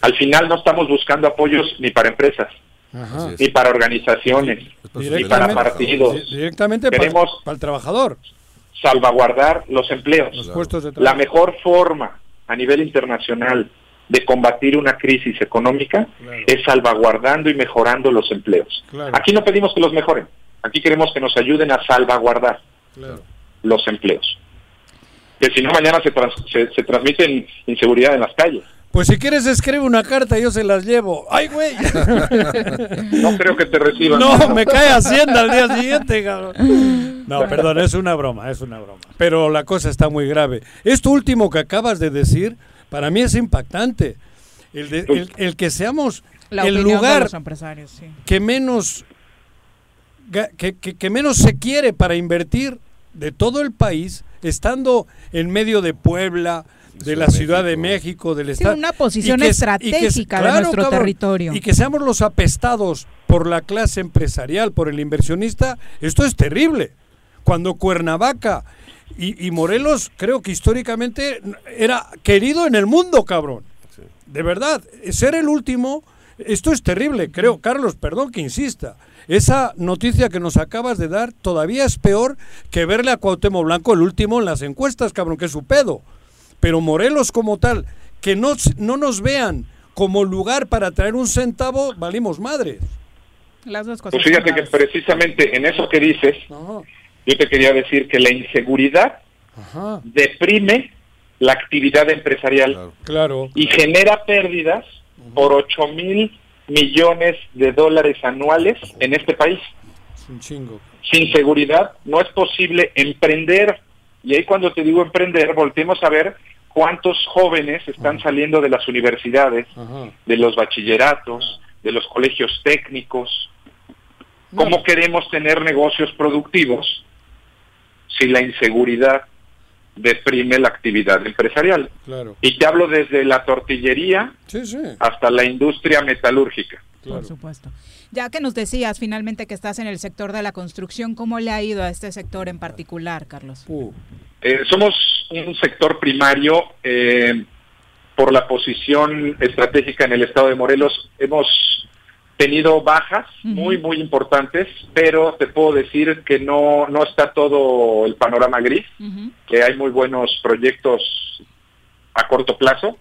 Al final no estamos buscando apoyos ni para empresas, ni para organizaciones, ni para partidos. Directamente Queremos para, el trabajador. Salvaguardar los empleos. Los puestos de la mejor forma a nivel internacional de combatir una crisis económica es salvaguardando y mejorando los empleos. Aquí no pedimos que los mejoren, aquí queremos que nos ayuden a salvaguardar los empleos. Que si no, mañana se, se, se transmite inseguridad en las calles. Pues si quieres escribe una carta, yo se las llevo. ¡Ay, güey! <laughs> no creo que te reciban. No, me cae Hacienda al día siguiente, cabrón. No, perdón, es una broma, es una broma. Pero la cosa está muy grave. Esto último que acabas de decir, para mí es impactante. El, de, el, que seamos el lugar que menos que, que, que menos se quiere para invertir de todo el país, estando en medio de Puebla, de la Ciudad de México, del Estado. una posición estratégica de nuestro territorio. Y que seamos los apestados por la clase empresarial, por el inversionista, esto es terrible. Cuando Cuernavaca y, Morelos, creo que históricamente era querido en el mundo, cabrón. De verdad, ser el último, esto es terrible, creo. Carlos, perdón que insista. Esa noticia que nos acabas de dar todavía es peor que verle a Cuauhtémoc Blanco el último en las encuestas, cabrón, que es su pedo pero Morelos como tal, que no, no nos vean como lugar para traer un centavo, valimos madre. Las dos cosas. Pues fíjate que precisamente en eso que dices, yo te quería decir que la inseguridad deprime la actividad empresarial claro, y genera pérdidas por 8 mil millones de dólares anuales en este país. Es un chingo. Sin seguridad no es posible emprender. Y ahí cuando te digo emprender, volteemos a ver cuántos jóvenes están saliendo de las universidades, de los bachilleratos, de los colegios técnicos. ¿Cómo queremos tener negocios productivos si la inseguridad deprime la actividad empresarial? Y te hablo desde la tortillería hasta la industria metalúrgica. Por supuesto. Ya que nos decías finalmente que estás en el sector de la construcción, ¿cómo le ha ido a este sector en particular, Carlos? Uh. Eh, somos un sector primario eh, por la posición estratégica en el estado de Morelos. Hemos tenido bajas muy, muy importantes, pero te puedo decir que no, no está todo el panorama gris, que hay muy buenos proyectos a corto plazo.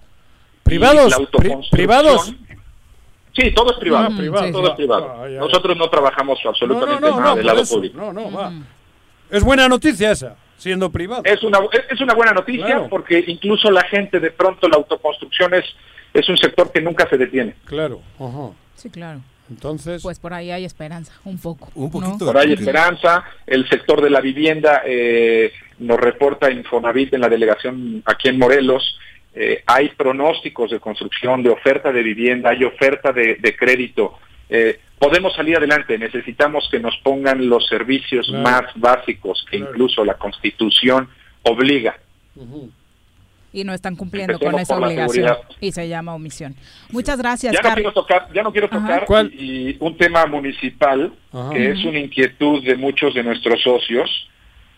¿Privados? ¿Privados? Sí, todo es privado. todo es privado. Ah, Nosotros no trabajamos absolutamente nada del lado público. No, no, va. Es buena noticia esa siendo privado. Es una, es una buena noticia porque incluso la gente, de pronto la autoconstrucción es, es un sector que nunca se detiene. Claro, Sí, claro. Entonces, pues por ahí hay esperanza, un poco. Un poquito. Por ahí hay esperanza. El sector de la vivienda eh, nos reporta Infonavit en la delegación aquí en Morelos. Eh, hay pronósticos de construcción, de oferta de vivienda, hay oferta de, de crédito. Eh, podemos salir adelante, necesitamos que nos pongan los servicios más básicos que incluso la Constitución obliga. Y no están cumpliendo con esa obligación y se llama omisión. Muchas gracias. Ya no quiero tocar, ya no quiero tocar y, un tema municipal que es una inquietud de muchos de nuestros socios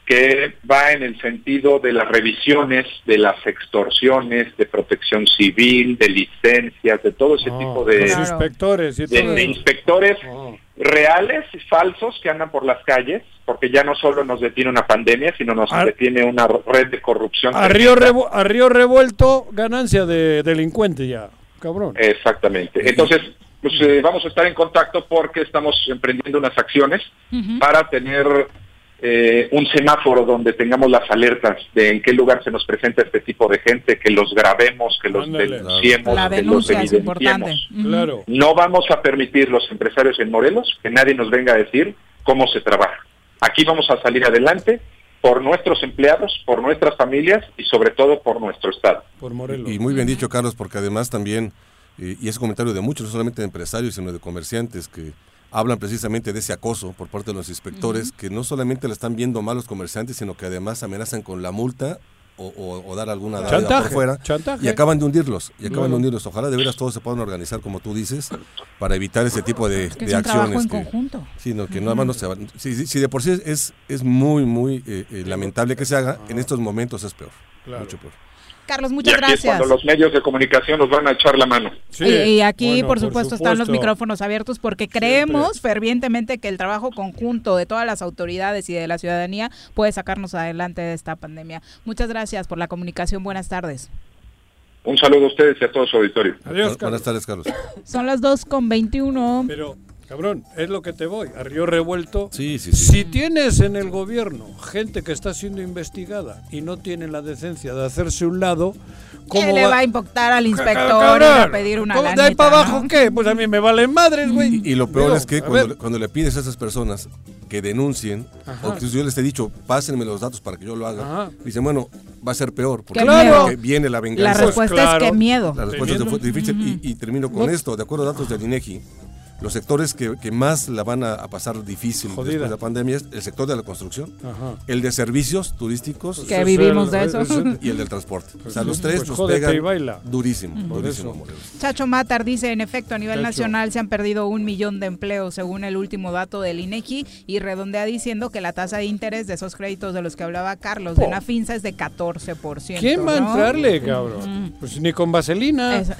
que va en el sentido de las revisiones, de las extorsiones, de protección civil, de licencias, de todo ese ah, tipo de, inspectores, de, inspectores ah. reales y falsos que andan por las calles, porque ya no solo nos detiene una pandemia, sino nos detiene una red de corrupción. A río, a río revuelto, ganancia de delincuente ya, cabrón. Exactamente. Entonces, pues eh, vamos a estar en contacto porque estamos emprendiendo unas acciones para tener eh, un semáforo donde tengamos las alertas de en qué lugar se nos presenta este tipo de gente, que los grabemos, que los denunciemos, que los evidenciemos. No vamos a permitir los empresarios en Morelos que nadie nos venga a decir cómo se trabaja. Aquí vamos a salir adelante por nuestros empleados, por nuestras familias y sobre todo por nuestro Estado. Por Morelos. Y muy bien dicho, Carlos, porque además también, eh, y es comentario de muchos, no solamente de empresarios, sino de comerciantes, que hablan precisamente de ese acoso por parte de los inspectores, que no solamente la están viendo mal los comerciantes, sino que además amenazan con la multa o, o- o dar alguna Chantaje, por fuera chantaje. y acaban de hundirlos y acaban de hundirlos ojalá de veras todos se puedan organizar como tú dices para evitar ese tipo de, Que de es un trabajo acciones en que, conjunto. Sí, no, que nada más no se van. Si, si- si de por sí es, es muy, muy eh, eh, lamentable que se haga, en estos momentos es peor. Mucho peor. Carlos, Y muchas aquí es gracias. cuando los medios de comunicación nos van a echar la mano. y, y aquí, por, supuesto, están los micrófonos abiertos porque creemos fervientemente que el trabajo conjunto de todas las autoridades y de la ciudadanía puede sacarnos adelante de esta pandemia. Muchas gracias por la comunicación. Buenas tardes. Un saludo a ustedes y a todo su auditorio. Adiós, Buenas tardes, Carlos. Son las 2 con 21. Pero, cabrón, es lo que te voy. A río revuelto. Sí, sí, Si tienes en el gobierno gente que está siendo investigada y no tiene la decencia de hacerse un lado, ¿cómo ¿Qué le va a importar al inspector y Cabrón, a pedir una ¿cómo- ¿De ahí lanita, para abajo no? qué? Pues a mí me valen madres, güey. Y lo peor Digo, es que cuando, cuando le pides a esas personas que denuncien, Ajá. o que yo les he dicho, pásenme los datos para que yo lo haga, Ajá. dicen, bueno, va a ser peor, porque Qué miedo. que viene la venganza. La respuesta es que miedo. La respuesta Qué fue miedo. difícil. Y, y termino con No. esto, de acuerdo a datos del INEGI, los sectores que, que más la van a, a pasar difícil Jodida. después de la pandemia es el sector de la construcción, Ajá. el de servicios turísticos Que vivimos de eso. y el del transporte. O sea, los tres Pues nos pegan baila. durísimo, Por durísimo. Chacho Matar dice, en efecto, a nivel Chacho. nacional se han perdido un millón de empleos según el último dato del INEGI y redondea diciendo que la tasa de interés de esos créditos de los que hablaba Carlos de Oh. Nafinsa es de 14%. ¿Quién va a ¿no? entrarle, cabrón? Pues ni con vaselina. Eso.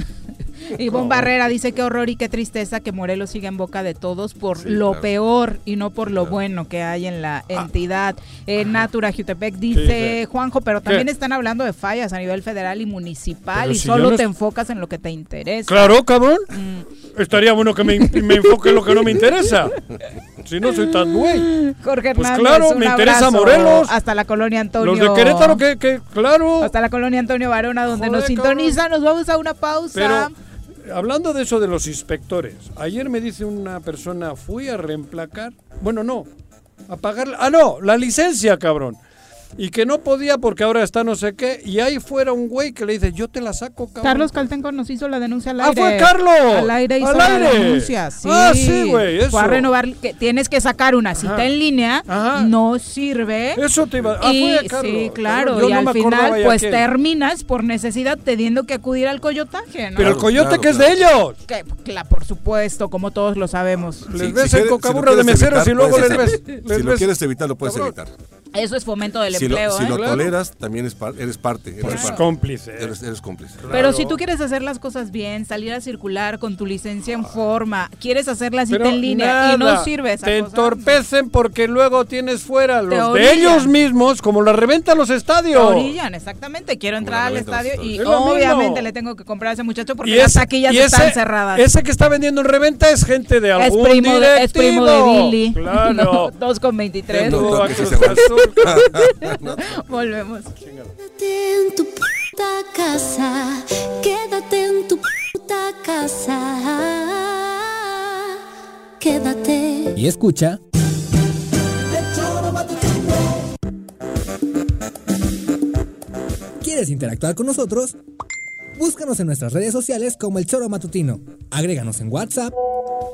Ivonne Barrera dice qué horror y qué tristeza que Morelos siga en boca de todos por Sí, lo claro. peor y no por lo bueno que hay en la entidad. Eh, Natura Jutepec dice? Juanjo, pero también ¿Qué? están hablando de fallas a nivel federal y municipal Pero y si solo no te enfocas en lo que te interesa. Claro, cabrón. Mm. Estaría bueno que me, me enfoque en lo que no me interesa. Si no soy tan güey. Jorge Pues Hernández, claro, un me interesa Morelos. Hasta la colonia Antonio. Los de Querétaro, que, que claro. Hasta la colonia Antonio Varona, donde Joder, nos sintoniza. Nos vamos a una pausa. Pero hablando de eso de los inspectores, ayer me dice una persona, fui a reemplacar, bueno, no, a pagar, ah, no, la licencia, cabrón. Y que no podía porque ahora está no sé qué, y ahí fuera un güey que le dice, yo te la saco, cabrón. Carlos Caltenco nos hizo la denuncia al Ah, aire. fue Carlos. Al aire hizo Al la aire. denuncia. Sí. Ah, sí, güey, eso. Fue a renovar, que tienes que sacar una cita Ajá. en línea, no sirve. Eso te iba- ah, y, fue Carlos. Sí, claro, yo y no al final pues quién. terminas por necesidad teniendo que acudir al coyotaje, ¿no? Pero el coyote que es de ellos. Que, cla- por supuesto, como todos lo sabemos. Les Sí, ves si el cocaburra si de meseros y luego les ves. les Si lo quieres evitar, lo puedes Cabrón. evitar. Eso es fomento del Si lo, empleo, si ¿eh? lo toleras, también es par- eres parte. Eres Pues parte. cómplice. Eres, eres cómplice. Pero si tú quieres hacer las cosas bien, salir a circular con tu licencia en forma, quieres hacer la cita Pero en línea y no nada, sirve esa Te cosa. entorpecen porque luego tienes fuera los de ellos mismos, como la reventa a los estadios. Te orillan, exactamente. Quiero entrar al estadio y. Es obviamente mismo. le tengo que comprar a ese muchacho porque Y las taquillas y están ese- cerradas. Ese que está vendiendo en reventa es gente de algún primo de, es primo de directivo. Billy. Claro. <laughs> No, dos con 23. <laughs> Volvemos. Quédate en tu puta casa, quédate en tu puta casa, quédate. Y escucha. ¿Quieres interactuar con nosotros? Búscanos en nuestras redes sociales como El Choro Matutino. Agréganos en WhatsApp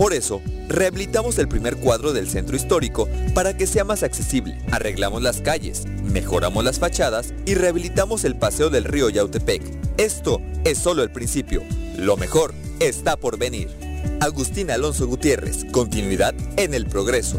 Por eso, rehabilitamos el primer cuadro del centro histórico para que sea más accesible. Arreglamos las calles, mejoramos las fachadas y rehabilitamos el paseo del río Yautepec. Esto es solo el principio. Lo mejor está por venir. Agustín Alonso Gutiérrez, continuidad en el progreso.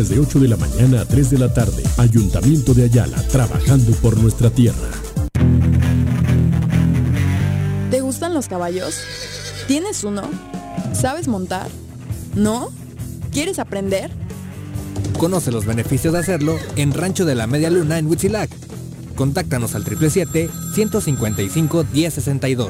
de 8 de la mañana a 3 de la tarde. Ayuntamiento de Ayala, trabajando por nuestra tierra. ¿Te gustan los caballos? ¿Tienes uno? ¿Sabes montar? ¿No? ¿Quieres aprender? Conoce los beneficios de hacerlo en Rancho de la Media Luna en Huitzilac. Contáctanos al 777-155-1062.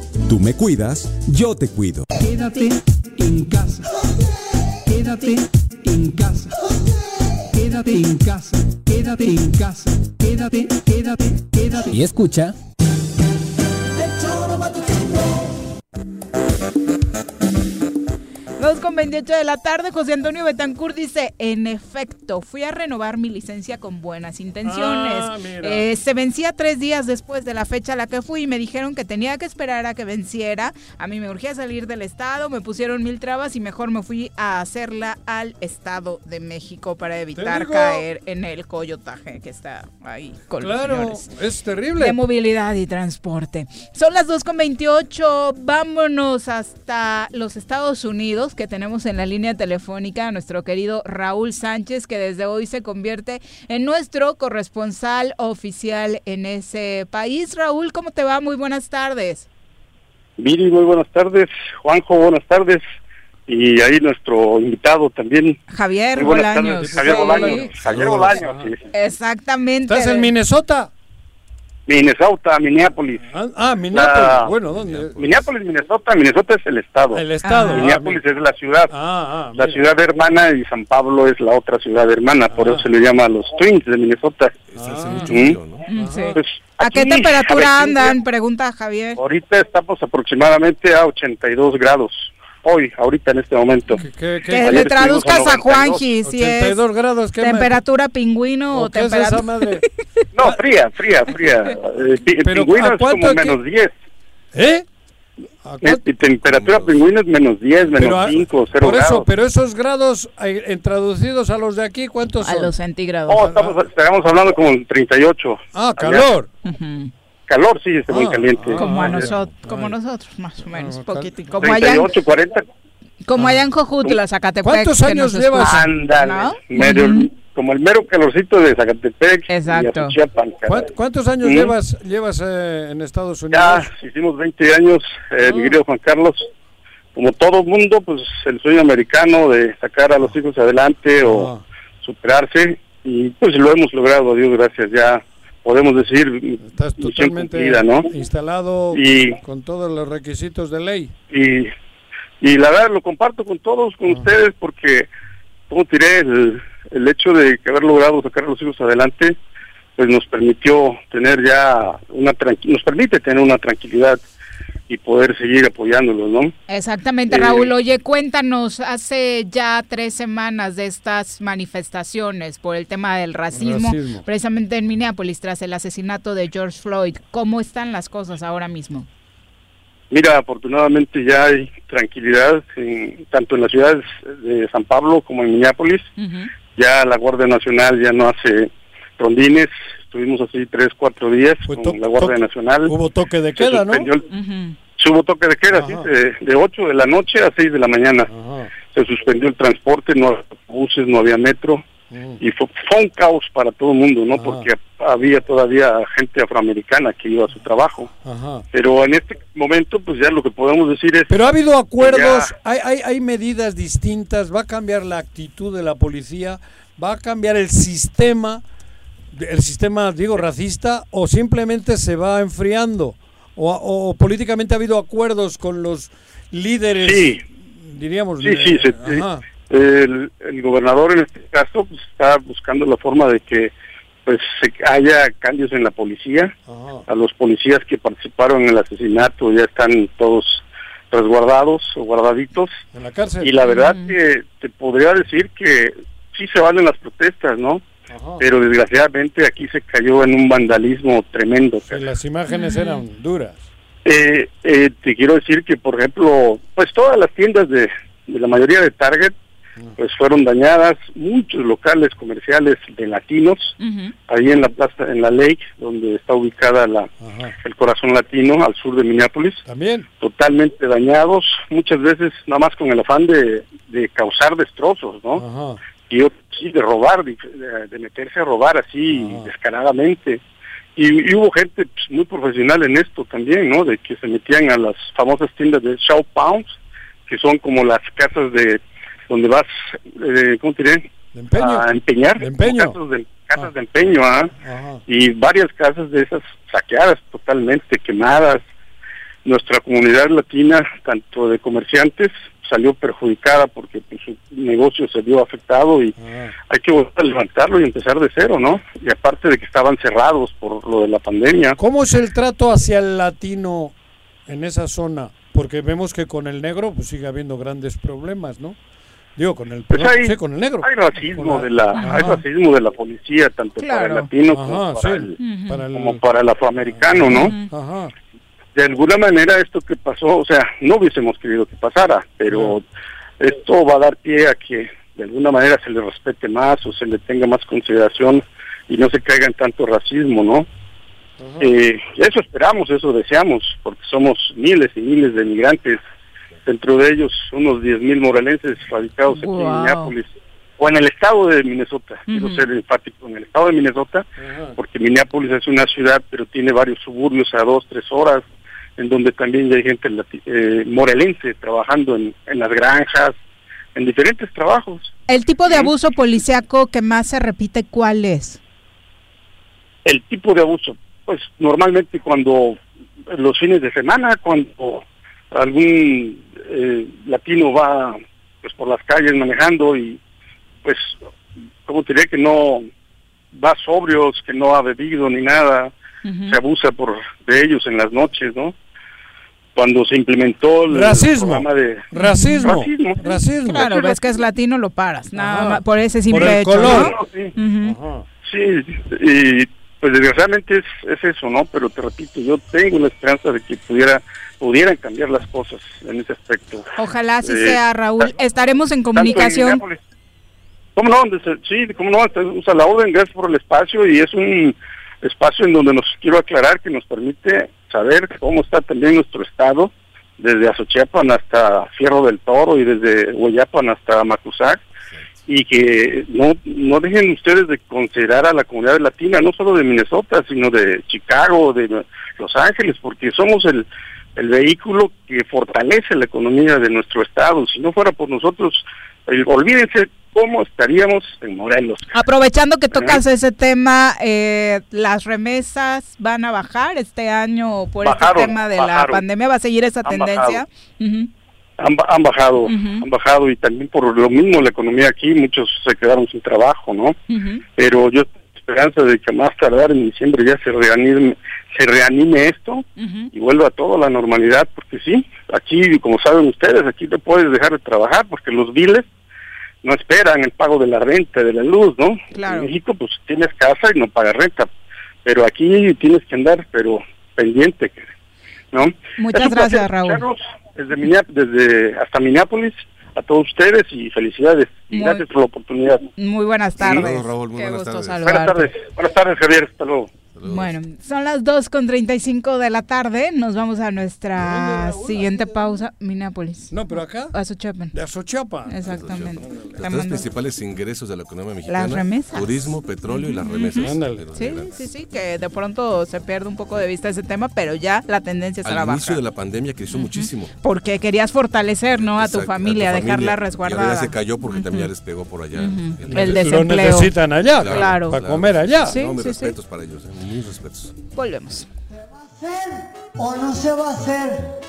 Tú me cuidas, yo te cuido. Quédate en casa. Quédate en casa. Quédate en casa. Quédate en casa. Quédate, quédate, quédate. Y escucha. Dos con 28 de la tarde, José Antonio Betancourt dice, en efecto, fui a renovar mi licencia con buenas intenciones. Ah. Eh, se vencía tres días después de la fecha a la que fui y me dijeron que tenía que esperar a que venciera. A mí me urgía salir del estado, me pusieron mil trabas y mejor me fui a hacerla al Estado de México para evitar caer en el coyotaje que está ahí con Claro, es terrible. de movilidad y transporte. Son las 2.28, vámonos hasta los Estados Unidos, que tenemos en la línea telefónica a nuestro querido Raúl Sánchez, que desde hoy se convierte en nuestro corresponsal oficial en ese país. Raúl, ¿cómo te va? Muy buenas tardes. Viri, muy buenas tardes. Juanjo, buenas tardes. Y ahí nuestro invitado también. Javier Muy buenas Bolaños. tardes, Javier Sí. Bolaños. Javier Bolaños, sí, sí. Exactamente. ¿Estás en Minnesota? Minnesota, Minneapolis. Ah, Minneapolis. La- Bueno, ¿dónde? Minneapolis, Minnesota. Minnesota es el estado. El estado. Minneapolis Ah, es la ciudad. Ah, la ciudad hermana y San Pablo es la otra ciudad hermana. Por eso se le llama los Twins de Minnesota. ¿Mm? Sí. Pues, ¿A qué temperatura a ver, andan? Pregunta Javier. Ahorita estamos aproximadamente a 82 grados. Hoy, ahorita en este momento. ¿Qué, Que le traduzcas a 92. Juanji si es 82 grados, ¿qué me- temperatura pingüino o, ¿O es temperatura... esa madre? <laughs> No, fría, fría, fría. Eh, pingüino ¿a es como es menos 10. ¿Eh? Eh, y temperatura pingüino es menos 10, Pero menos a- 5, 0 por eso, grados. pero esos grados eh, en traducidos a los de aquí, ¿cuántos A son? los centígrados. Oh, estamos, estamos hablando como en 38. Ah, Allá. calor. Calor, sí, está muy Ah, caliente. Como a nosotros, como nosotros, más o menos, poquitito. Como allá, en- 38, 40. como allá en Jojutla, Zacatepec. ¿Cuántos años llevas? Ándale, ¿no? medio- Ujú. como el mero calorcito de Zacatepec Exacto. y Azuchiapan, caray. ¿Cuánt- ¿Cuántos años ¿Mm? llevas llevas eh, en Estados Unidos? Ya hicimos 20 años, eh, mi querido Juan Carlos. Como todo mundo, pues el sueño americano de sacar a los hijos adelante o superarse. y pues lo hemos logrado, a Dios gracias, ya podemos decir Estás totalmente cumplida, ¿no? instalado Y- con todos los requisitos de ley. y, y la verdad lo comparto con todos, con ustedes, porque, como te diré, el, el hecho de que haber logrado sacar a los hijos adelante, pues nos permitió tener ya una nos permite tener una tranquilidad y poder seguir apoyándolos, ¿no? Exactamente, Eh, Raúl. Oye, cuéntanos, hace ya tres semanas de estas manifestaciones por el tema del racismo, Racismo. precisamente en Minneapolis, tras el asesinato de George Floyd. ¿Cómo están las cosas ahora mismo? Mira, afortunadamente ya hay tranquilidad en- tanto en las ciudades de San Pablo como en Minneapolis. Ya la Guardia Nacional ya no hace rondines. Estuvimos así tres, cuatro días con la Guardia Nacional. Hubo toque de Se queda, ¿no? suspendió el- Sí, hubo toque de queda, sí, de, de 8 de la noche a 6 de la mañana. Se suspendió el transporte, no había buses, no había metro. Y fue, fue un caos para todo el mundo, ¿no? Porque había todavía gente afroamericana que iba a su trabajo. Ajá. Pero en este momento, pues ya lo que podemos decir es... Pero ha habido acuerdos, Ya- hay, hay, hay medidas distintas, va a cambiar la actitud de la policía, va a cambiar el sistema, el sistema, digo, racista, o simplemente se va enfriando, o, o políticamente ha habido acuerdos con los líderes, Sí. diríamos. Sí, sí, se- Ajá. el, el gobernador en este caso pues, está buscando la forma de que pues se- haya cambios en la policía. A los policías que participaron en el asesinato ya están todos resguardados o guardaditos. En la cárcel. Y la verdad que te podría decir que sí se valen las protestas, ¿no? Pero desgraciadamente aquí se cayó en un vandalismo tremendo. Sí, las imágenes eran duras. Eh, eh, te quiero decir que, por ejemplo, pues todas las tiendas de, de la mayoría de Target pues fueron dañadas, muchos locales comerciales de latinos, ahí en la plaza, en la Lake, donde está ubicada la, el corazón latino al sur de Minneapolis. También. Totalmente dañados, muchas veces nada más con el afán de, de causar destrozos, ¿no? Y de robar, de, de meterse a robar así descaradamente. Y, y hubo gente pues, muy profesional en esto también, ¿no? De que se metían a las famosas tiendas de show pounds, que son como las casas de donde vas, eh, ¿cómo te diré? A empeñar. De empeño. Casas de, casas de empeño, ¿ah? Y varias casas de esas saqueadas totalmente, quemadas. Nuestra comunidad latina, tanto de comerciantes, salió perjudicada porque pues, su negocio se vio afectado y hay que volver a levantarlo y empezar de cero, ¿no? Y aparte de que estaban cerrados por lo de la pandemia. ¿Cómo es el trato hacia el latino en esa zona? Porque vemos que con el negro pues sigue habiendo grandes problemas, ¿no? Digo, con el, Pues hay, sí, con el negro. hay racismo de la, Ajá. hay racismo de la policía tanto para el latino Ajá, como, sí, para, el, para el- como para el afroamericano, ¿no? Ajá. De alguna manera esto que pasó, o sea, no hubiésemos querido que pasara, pero esto va a dar pie a que de alguna manera se le respete más o se le tenga más consideración y no se caiga en tanto racismo, ¿no? Eh, eso esperamos, eso deseamos, porque somos miles y miles de migrantes, dentro de ellos unos 10.000 mil morelenses radicados aquí en. Minneapolis, o en el estado de Minnesota, quiero Ujú. ser enfático, en el estado de Minnesota, porque Minneapolis es una ciudad, pero tiene varios suburbios a dos, tres horas, en donde también ya hay gente eh, morelense trabajando en, en las granjas, en diferentes trabajos. El tipo de abuso policiaco que más se repite, ¿cuál es? el tipo de abuso, pues normalmente cuando los fines de semana, cuando algún eh, latino va pues por las calles manejando y pues, como te diré que no va sobrios, que no ha bebido ni nada, se abusa por de ellos en las noches, ¿no? Cuando se implementó el Racismo. programa de Racismo. racismo, Racismo. Claro, ves que es latino, lo paras. Nada más por ese simple Por el hecho. color. ¿no? Sí. Sí, y pues desgraciadamente es, es eso, ¿no? Pero te repito, yo tengo la esperanza de que pudiera pudieran cambiar las cosas en ese aspecto. Ojalá así Eh, sea, Raúl. Estaremos en comunicación. ¿Cómo no? Sí, ¿cómo no? Está- Usa la orden, gracias por el espacio y es un espacio en donde nos quiero aclarar que nos permite saber cómo está también nuestro estado, desde Azochiapan hasta Fierro del Toro y desde Hueyapan hasta Macusac y que no, no dejen ustedes de considerar a la comunidad latina, no solo de Minnesota, sino de Chicago, de Los Ángeles, porque somos el, el vehículo que fortalece la economía de nuestro estado. Si no fuera por nosotros, el- olvídense cómo estaríamos en Morelos. Aprovechando que tocas ese tema, eh, las remesas van a bajar este año por Bajaron, este tema de la pandemia. ¿Va a seguir esa Han tendencia? Han, ba- han bajado, han bajado y también por lo mismo la economía aquí, muchos se quedaron sin trabajo, ¿no? Pero yo tengo esperanza de que más tardar en diciembre ya se reanime, se reanime esto y vuelva todo a la normalidad, porque sí, aquí, como saben ustedes, aquí te puedes dejar de trabajar porque los biles no esperan el pago de la renta, de la luz, ¿no? En México, pues tienes casa y no pagas renta, pero aquí tienes que andar, pero pendiente, ¿no? Muchas gracias, Raúl. Desde, desde hasta Minneapolis, a todos ustedes y felicidades y Muy- gracias por la oportunidad. Muy buenas tardes. Saludos, Raúl, muy Qué buenas gusto tardes. Buenas tardes, buenas tardes Javier, hasta luego. Bueno, son las 2 con 35 de la tarde. Nos vamos a nuestra siguiente pausa. Minneapolis. No, pero acá. Azochapan. De Azochapa. Exactamente. Los tres principales ingresos de la economía mexicana. remesas. Turismo, petróleo y las remesas. Ándale. Sí, sí, sí, que de pronto se pierde un poco de vista ese tema, pero ya la tendencia es a la Al baja. inicio de la pandemia creció muchísimo. Porque querías fortalecer, ¿no? A tu Exacto, familia, a tu dejarla familia. Y ahora resguardada. ya se cayó porque también ya les pegó por allá. Ujú. el- El Lo desempleo. necesitan allá, Claro. para comer allá. Sí, no, mis sí, sí. respetos para ellos, eh, mis respetos. Volvemos. ¿O no se va a hacer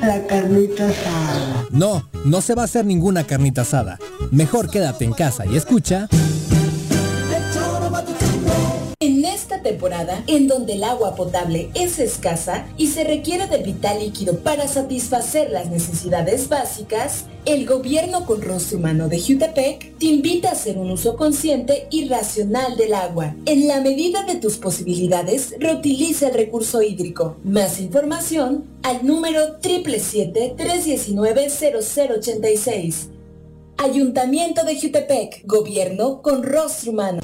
la carnita asada? No, no se va a hacer ninguna carnita asada. Mejor quédate en casa y escucha. En esta temporada, en donde el agua potable es escasa y se requiere del vital líquido para satisfacer las necesidades básicas, el gobierno con rostro humano de Jutepec te invita a hacer un uso consciente y racional del agua. En la medida de tus posibilidades, reutiliza el recurso hídrico. Más información al número 777-319-0086. Ayuntamiento de Jutepec, gobierno con rostro humano.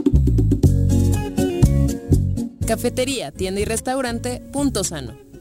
Cafetería, tienda y restaurante Punto Sano.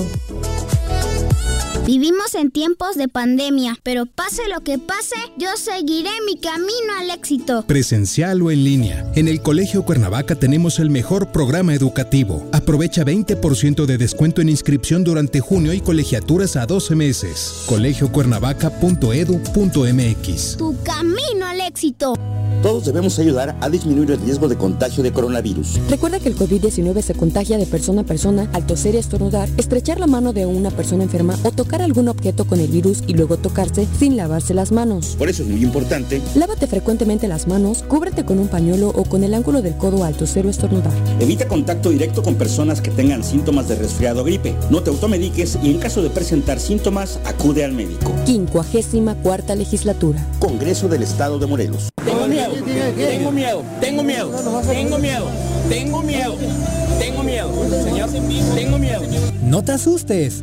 you. Vivimos en tiempos de pandemia, pero pase lo que pase, yo seguiré mi camino al éxito. Presencial o en línea. En el Colegio Cuernavaca tenemos el mejor programa educativo. Aprovecha 20% de descuento en inscripción durante junio y colegiaturas a 12 meses. colegiocuernavaca.edu.mx. Tu camino al éxito. Todos debemos ayudar a disminuir el riesgo de contagio de coronavirus. Recuerda que el COVID-19 se contagia de persona a persona al toser y estornudar, estrechar la mano de una persona enferma o tocar algún objeto con el virus y luego tocarse sin lavarse las manos. Por eso es muy importante, Lávate frecuentemente las manos, cúbrete con un pañuelo o con el ángulo del codo al toser o estornudar. evita contacto directo con personas que tengan síntomas de resfriado o gripe. No te automediques y en caso de presentar síntomas, acude al médico. Quincuagésima cuarta legislatura. Congreso del Estado de Morelos. Tengo miedo, tengo miedo, tengo miedo, tengo miedo. Tengo miedo, tengo miedo, señor, tengo miedo. No te asustes.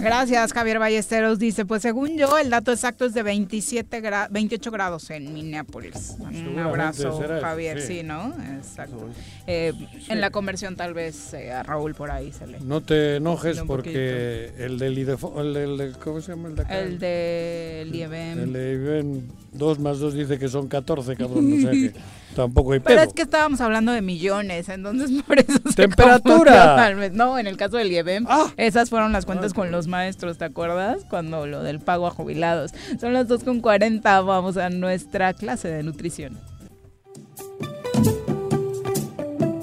Gracias, Javier Ballesteros. Dice, pues según yo, el dato exacto es de 27 gra- 28 grados en Minneapolis. Un abrazo, Javier. sí. Sí, ¿no? Exacto. Eh, En la conversión tal vez eh, a Raúl por ahí se le... No te enojes porque el del IDEFO, el del, ¿cómo se llama el de acá? El de Lievem. El de IBEM 2 más 2 dice que son 14, cabrón, o sea <laughs> que tampoco hay Pero pedo. es que estábamos hablando de millones, entonces <laughs> por eso <laughs> ¡Temperatura! No, en el caso del IEBM, esas fueron las cuentas con los maestros, ¿te acuerdas? Cuando lo del pago a jubilados. Son las 2.40, vamos a nuestra clase de nutrición.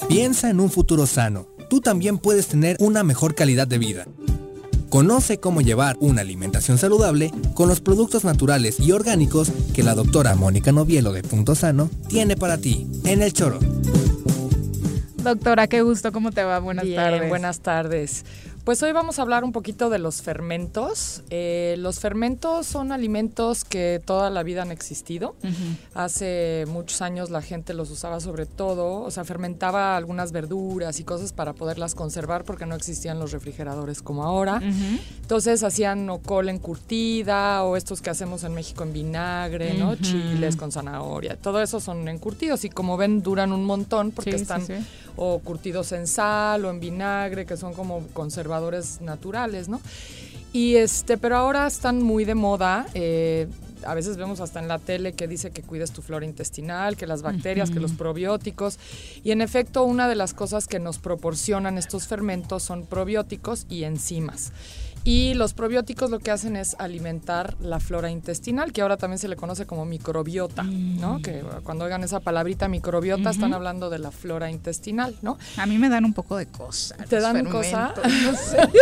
Piensa en un futuro sano. Tú también puedes tener una mejor calidad de vida. Conoce cómo llevar una alimentación saludable con los productos naturales y orgánicos que la doctora Mónica Novielo de Punto Sano tiene para ti en el choro. Doctora, qué gusto, ¿cómo te va? Buenas Bien, tardes. buenas tardes. Pues hoy vamos a hablar un poquito de los fermentos. Eh, los fermentos son alimentos que toda la vida han existido. Hace muchos años la gente los usaba sobre todo, o sea, fermentaba algunas verduras y cosas para poderlas conservar porque no existían los refrigeradores como ahora. Entonces hacían o col encurtida o estos que hacemos en México en vinagre, ¿no? Chiles con zanahoria. Todo eso son encurtidos y como ven duran un montón porque Sí, están sí. o curtidos en sal o en vinagre, que son como conservadores naturales, ¿no? Y este, pero ahora están muy de moda. eh, a veces vemos hasta en la tele que dice que cuides tu flora intestinal, que las bacterias, que los probióticos. Y en efecto, una de las cosas que nos proporcionan estos fermentos son probióticos y enzimas. Y los probióticos lo que hacen es alimentar la flora intestinal, que ahora también se le conoce como microbiota, ¿no? Que cuando oigan esa palabrita microbiota están hablando de la flora intestinal, ¿no? A mí me dan un poco de cosa. ¿Te dan cosa? fermentos, No sé. <laughs>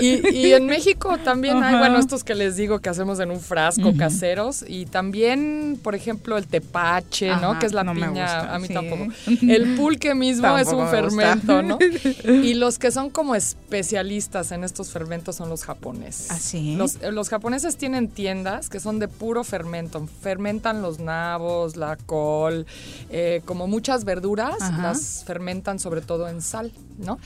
Y, y en México también hay, bueno, estos que les digo que hacemos en un frasco caseros y también, por ejemplo, el tepache, ¿no? Que es la no piña, gusta, a mí sí. tampoco. <laughs> El pulque mismo es un fermento, ¿no? <laughs> Y los que son como especialistas en estos fermentos son los japoneses. ¿Ah, sí? Los, eh, los japoneses tienen tiendas que son de puro fermento. Fermentan los nabos, la col, eh, como muchas verduras, Ajá. las fermentan sobre todo en sal, ¿no?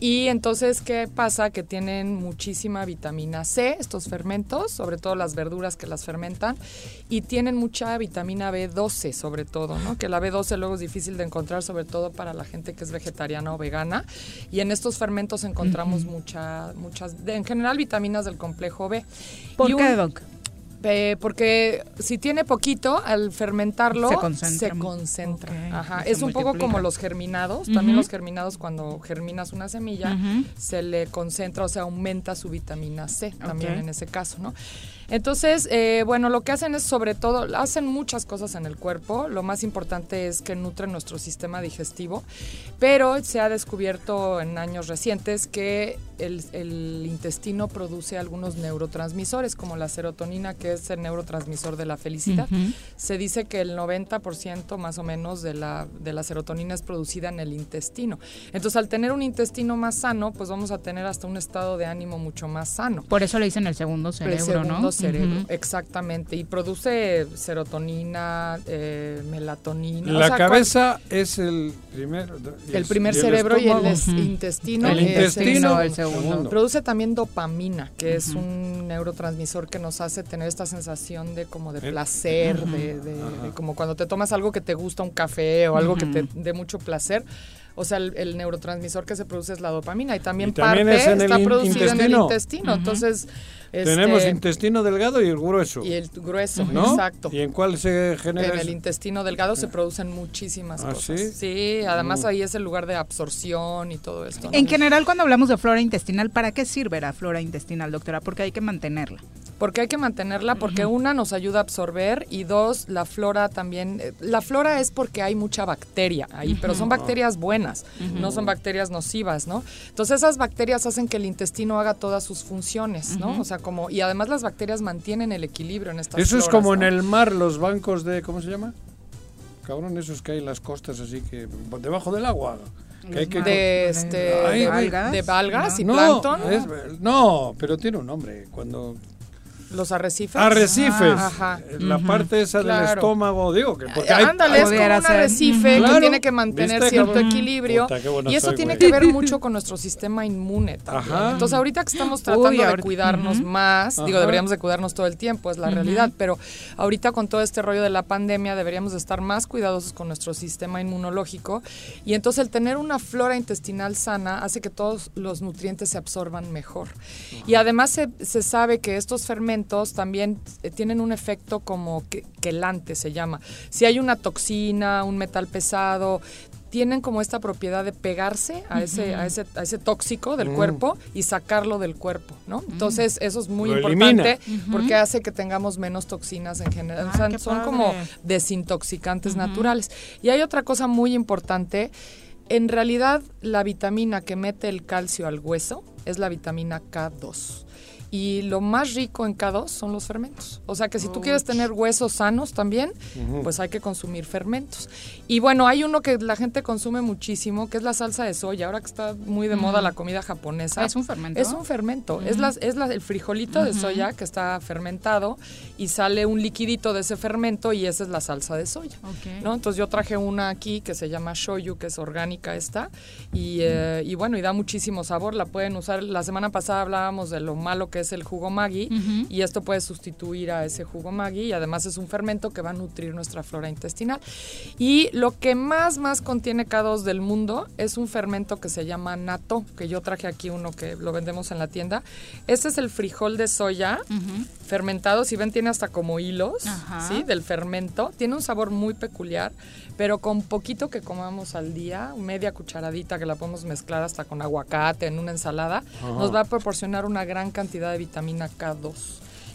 Y entonces, ¿qué pasa? Que tienen muchísima vitamina C, estos fermentos, sobre todo las verduras que las fermentan, y tienen mucha vitamina B12 sobre todo, ¿no? Que la B12 luego es difícil de encontrar, sobre todo para la gente que es vegetariana o vegana. Y en estos fermentos encontramos mucha, muchas, de- en general vitaminas del complejo B. ¿Por Y qué, un- Doc? eh, porque si tiene poquito, al fermentarlo Se concentra. se concentra. Ok, Ajá. se Es un poco como los germinados. También los germinados, cuando germinas una semilla, se le concentra, o sea, aumenta su vitamina C también en ese caso, ¿no? Entonces, eh, bueno, lo que hacen es sobre todo, hacen muchas cosas en el cuerpo. Lo más importante es que nutren nuestro sistema digestivo, pero se ha descubierto en años recientes que el, el intestino produce algunos neurotransmisores, como la serotonina, que es el neurotransmisor de la felicidad. Se dice que el 90% más o menos de la, de la serotonina es producida en el intestino. Entonces, al tener un intestino más sano, pues vamos a tener hasta un estado de ánimo mucho más sano. Por eso le dicen el segundo cerebro, El segundo ¿no? Cerebro, exactamente. Y produce serotonina, eh, melatonina. o La sea, cabeza es el primer. el primer cerebro y el es- intestino. El es el el segundo. Produce también dopamina, que es un neurotransmisor que nos hace tener esta sensación de como de placer, de, de- de como cuando te tomas algo que te gusta, un café o algo que te dé mucho placer. O sea, el, el neurotransmisor que se produce es la dopamina y también, Y también parte es está in- producido en el intestino. Entonces, Tenemos este, intestino delgado y el grueso. y el grueso, ¿no? exacto. ¿Y en cuál se genera En el eso? intestino delgado se producen muchísimas ¿Ah, cosas. sí? además Mm. ahí es el lugar de absorción y todo esto. ¿no? En general, cuando hablamos de flora intestinal, ¿para qué sirve la flora intestinal, doctora? Porque hay que mantenerla. Porque hay que mantenerla, porque una nos ayuda a absorber y dos, la flora también. eh, La flora es porque hay mucha bacteria ahí, pero son bacterias buenas, no son bacterias nocivas, ¿no? Entonces esas bacterias hacen que el intestino haga todas sus funciones, ¿no? O sea, como y además las bacterias mantienen el equilibrio en estas Eso es como ¿no? en el mar, los bancos de. ¿Cómo se llama? Cabrón, esos que hay en las costas, así que. debajo del agua. Que hay que de este Ay, de algas, de algas y no, plancton. es- no, pero tiene un nombre. Cuando. Los arrecifes. Arrecifes. Ah, ajá. La parte esa del estómago, digo que porque hay- Ándale, es como un arrecife que Claro. tiene que mantener ¿Viste, cierto equilibrio. Puta, qué bueno y eso soy, tiene güey. que ver mucho con nuestro sistema inmune también. Ajá. Entonces, ahorita que estamos tratando Uy, de cuidarnos más, digo, deberíamos de cuidarnos todo el tiempo, es la realidad, pero ahorita con todo este rollo de la pandemia deberíamos de estar más cuidadosos con nuestro sistema inmunológico y entonces el tener una flora intestinal sana hace que todos los nutrientes se absorban mejor. Y además se, se sabe que estos fermentos también eh, tienen un efecto como que, quelante, se llama. Si hay una toxina, un metal pesado, tienen como esta propiedad de pegarse a ese, a ese, a ese tóxico del Mm. cuerpo y sacarlo del cuerpo, ¿no? Entonces eso es muy Lo importante porque hace que tengamos menos toxinas en general. Ah, o sea, qué son padre. como desintoxicantes naturales. Y hay otra cosa muy importante. En realidad, la vitamina que mete el calcio al hueso es la vitamina K2. Y lo más rico en K2 son los fermentos. O sea que si tú quieres tener huesos sanos también, pues hay que consumir fermentos. Y bueno, hay uno que la gente consume muchísimo, que es la salsa de soya. Ahora que está muy de moda la comida japonesa. ¿es un fermento? Es un fermento. Es, Ujú. la, es la- el frijolito de soya que está fermentado y sale un liquidito de ese fermento y esa es la salsa de soya. Ok. ¿no? Entonces yo traje una aquí que se llama shoyu, que es orgánica esta, y, eh, y bueno, y da muchísimo sabor, la pueden usar. La semana pasada hablábamos de lo malo que es el jugo Maggi, y esto puede sustituir a ese jugo Maggi, y además es un fermento que va a nutrir nuestra flora intestinal. Y lo que más, más contiene K2 del mundo es un fermento que se llama natto, que yo traje aquí uno que lo vendemos en la tienda. Este es el frijol de soya fermentado, si ven tiene hasta como hilos. ¿sí? Del fermento. Tiene un sabor muy peculiar, pero con poquito que comamos al día, media cucharadita que la podemos mezclar hasta con aguacate en una ensalada, Ajá. nos va a proporcionar una gran cantidad de vitamina K2.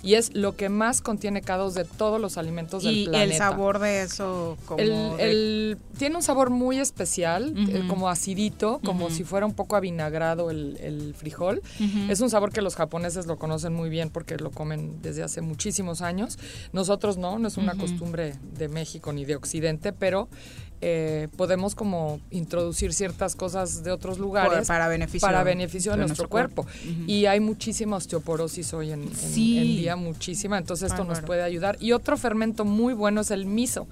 Y es lo que más contiene K2 de todos los alimentos del Y planeta. el sabor de eso como El- de- el- tiene un sabor muy especial, eh, como acidito, como si fuera un poco avinagrado el, el frijol. Es un sabor que los japoneses lo conocen muy bien porque lo comen desde hace muchísimos años. Nosotros no, no es una costumbre de México ni de Occidente, pero eh, podemos como introducir ciertas cosas de otros lugares para beneficio para beneficio de, de nuestro, nuestro cuerpo. Y hay muchísima osteoporosis hoy en, en- Sí. en día, muchísima. Entonces esto nos puede ayudar. Y otro fermento muy bueno es el miso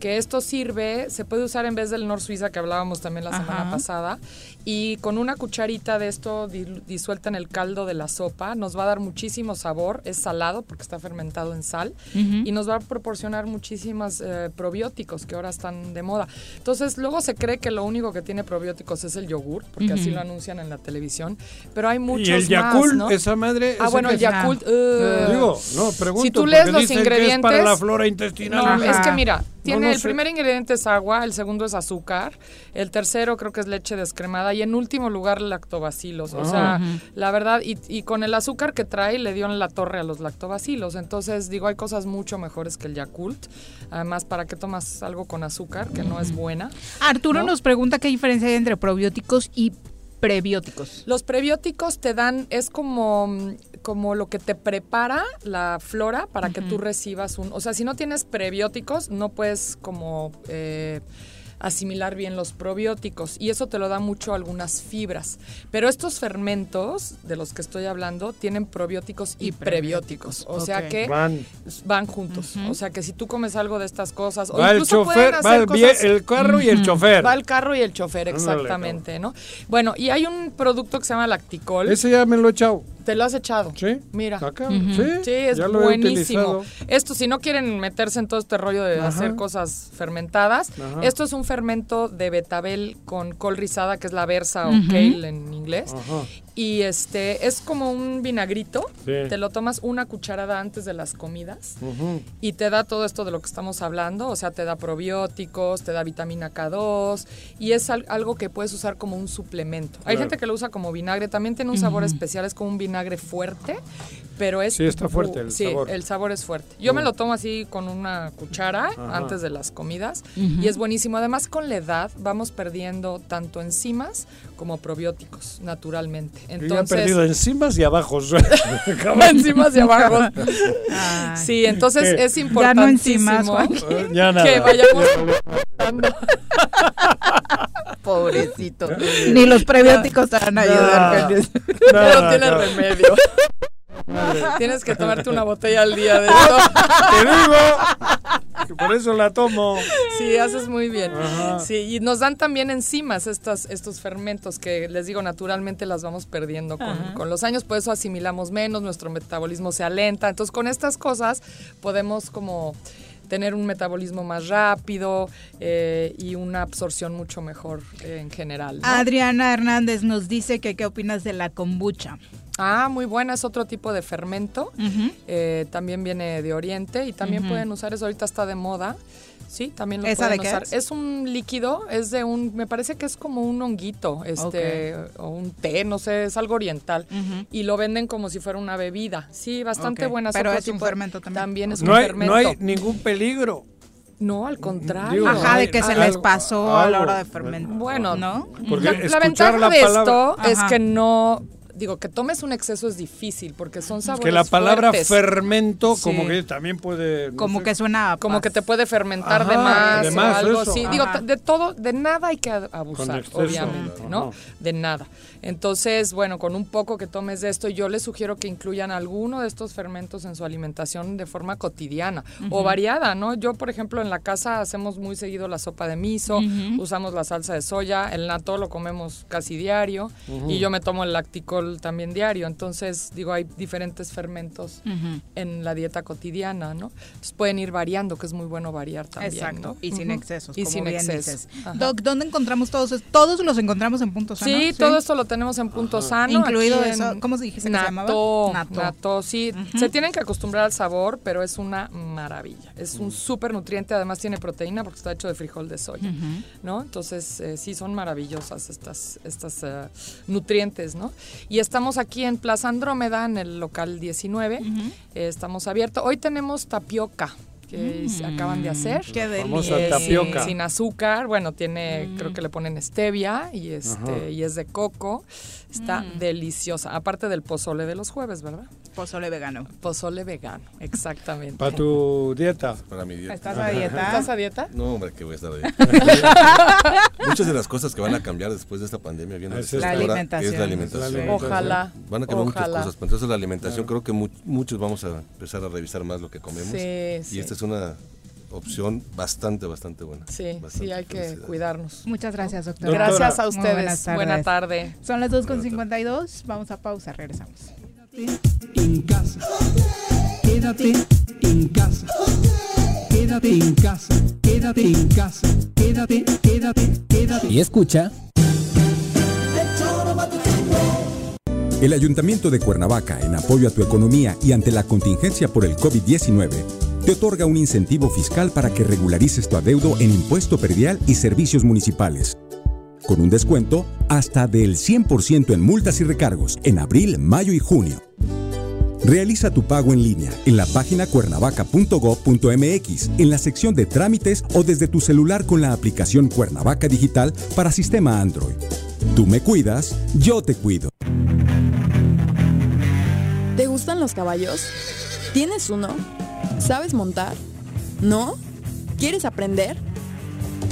que esto sirve, se puede usar en vez del Nor Suiza que hablábamos también la Ajá. semana pasada, y con una cucharita de esto disuelta en el caldo de la sopa, nos va a dar muchísimo sabor, es salado porque está fermentado en sal, Ujú. y nos va a proporcionar muchísimas eh, probióticos que ahora están de moda. Entonces, luego se cree que lo único que tiene probióticos es el yogur, porque así Ujú. lo anuncian en la televisión, pero hay muchos y el más, Yakult, ¿no? esa madre. Ah, ese bueno, que el Yakult. Eh, Digo, no, pregunto. Si tú lees los dicen ingredientes. Que es para la flora intestinal. No, es que mira, No, tiene no el sé. primer ingrediente es agua, el segundo es azúcar, el tercero creo que es leche descremada y en último lugar lactobacilos. O Ah. sea, la verdad, y, y con el azúcar que trae le dio en la torre a los lactobacilos. Entonces, digo, hay cosas mucho mejores que el Yakult. Además, ¿para qué tomas algo con azúcar que no es buena? Arturo ¿no? nos pregunta qué diferencia hay entre probióticos y prebióticos. Los prebióticos te dan, es como, como lo que te prepara la flora para que tú recibas un... O sea, si no tienes prebióticos, no puedes como... eh, asimilar bien los probióticos y eso te lo da mucho algunas fibras. Pero estos fermentos de los que estoy hablando tienen probióticos y, Y prebióticos. O sea que Van. van juntos. O sea que si tú comes algo de estas cosas, o el incluso chofer, pueden va hacer el cosas- el carro y el chofer. Va el carro y el chofer, Ándale, exactamente, ¿no? Bueno, y hay un producto que se llama Lacticol. Ese ya me lo he echado. ¿Te lo has echado? Sí. Mira. Acá, sí, Sí, es ya lo he buenísimo. Esto, si no quieren meterse en todo este rollo de Ajá. hacer cosas fermentadas, Ajá. esto es un fermento de betabel con col rizada, que es la versa o kale en inglés. Ajá. Y este es como un vinagrito. Sí. Te lo tomas una cucharada antes de las comidas y te da todo esto de lo que estamos hablando, o sea, te da probióticos, te da vitamina K2 y es al- algo que puedes usar como un suplemento. Hay gente que lo usa como vinagre, también tiene un sabor especial, es como un vinagre fuerte, pero es Sí, está fuerte el sí, sabor. el sabor es fuerte. Yo me lo tomo así con una cuchara Ajá. antes de las comidas y es buenísimo. Además, con la edad vamos perdiendo tanto enzimas como probióticos naturalmente. Yo ya he Entonces, perdido enzimas y abajos. <laughs> enzimas y abajo. Ay. Sí, entonces ¿Qué? es Ya no enzimas, Juan. Ya nada. que vayamos <laughs> Pobrecito. Ni los prebióticos te van a ayudar. No <laughs> Nada, tiene no. remedio. Tienes que tomarte una botella al día de esto. Te digo. Que por eso la tomo. Sí, haces muy bien. Ajá. Sí, y nos dan también enzimas estas, estos fermentos que les digo, naturalmente las vamos perdiendo con, con los años, por eso asimilamos menos, nuestro metabolismo se alenta. Entonces, con estas cosas podemos como tener un metabolismo más rápido eh, y una absorción mucho mejor eh, en general. ¿no? Adriana Hernández nos dice que qué opinas de la kombucha. Ah, muy buena, es otro tipo de fermento. Eh, también viene de Oriente y también pueden usar eso. Ahorita está de moda. Sí, también lo ¿Esa pueden de qué usar. es? un líquido, es de un, me parece que es como un honguito, este, o un té, no sé, es algo oriental. Y lo venden como si fuera una bebida. Sí, bastante buena. pero es un fermento también. También es No un hay, fermento. no hay ningún peligro. No, al contrario. Digo, Ajá, de que se les algo- pasó a la hora de fermentar. Bueno, ¿no? Porque la, la ventaja la de palabra- esto es que no, digo, que tomes un exceso es difícil porque son sabores que la palabra fuertes. fermento como Sí. que también puede... no Como sé. que suena a como que te puede fermentar de más, de o más, algo eso. así. Digo, Ajá. de todo, de nada hay que abusar, exceso, obviamente, ¿no? De nada. Entonces, bueno, con un poco que tomes de esto, yo les sugiero que incluyan alguno de estos fermentos en su alimentación de forma cotidiana o variada, ¿no? Yo, por ejemplo, en la casa hacemos muy seguido la sopa de miso, usamos la salsa de soya, el nato lo comemos casi diario y yo me tomo el lacticol también diario. Entonces, digo, hay diferentes fermentos en la dieta cotidiana, ¿no? Entonces pueden ir variando, que es muy bueno variar también. Exacto, ¿no? y sin excesos, Y como sin bien excesos. dices. Doc, ¿dónde encontramos todos? Todos los encontramos en Punto Sano. Sí, todo esto lo tenemos en punto sano. Incluido aquí eso, en ¿cómo se dijiste que se Nato, llamaba? Nato. Nato, sí. Se tienen que acostumbrar al sabor, pero es una maravilla. Es un súper nutriente, además tiene proteína porque está hecho de frijol de soya. ¿no? Entonces, eh, sí, son maravillosas estas, estas eh, nutrientes, ¿no? Y estamos aquí en Plaza Andrómeda, en el local 19. Eh, estamos abiertos. Hoy tenemos tapioca que se acaban de hacer. Mm. Qué Eh, tapioca. Sin, sin azúcar, bueno, tiene, creo que le ponen stevia y Ajá. este y es de coco. Está Mm. deliciosa, aparte del pozole de los jueves, ¿verdad? Pozole vegano. Pozole vegano, exactamente. Para tu dieta. Para mi dieta. ¿Estás a dieta? ¿Estás a dieta? No, hombre, que voy a estar ahí. <laughs> Muchas de las cosas que van a cambiar después de esta pandemia vienen Es la alimentación. Es la alimentación. Ojalá. Van a cambiar Ojalá. muchas cosas, pero entonces la alimentación creo que mu- muchos vamos a empezar a revisar más lo que comemos. Sí, y sí. esta es una opción bastante, bastante buena. Sí, Bastante sí, hay que cuidarnos. Muchas gracias, doctor. Doctora. Gracias a ustedes. buenas tardes. Buena tarde. Son las 2.52. Vamos a pausa, regresamos. En casa. Quédate en casa. Quédate en casa. Quédate en casa. Quédate, quédate, quédate. Y escucha El Ayuntamiento de Cuernavaca, en apoyo a tu economía y ante la contingencia por el COVID-19, te otorga un incentivo fiscal para que regularices tu adeudo en impuesto predial y servicios municipales. Con un descuento hasta del 100% en multas y recargos en abril, mayo y junio. Realiza tu pago en línea en la página cuernavaca.gov.mx, en la sección de trámites o desde tu celular con la aplicación Cuernavaca Digital para sistema Android. Tú me cuidas, yo te cuido. ¿Te gustan los caballos? ¿Tienes uno? ¿Sabes montar? ¿No? ¿Quieres aprender?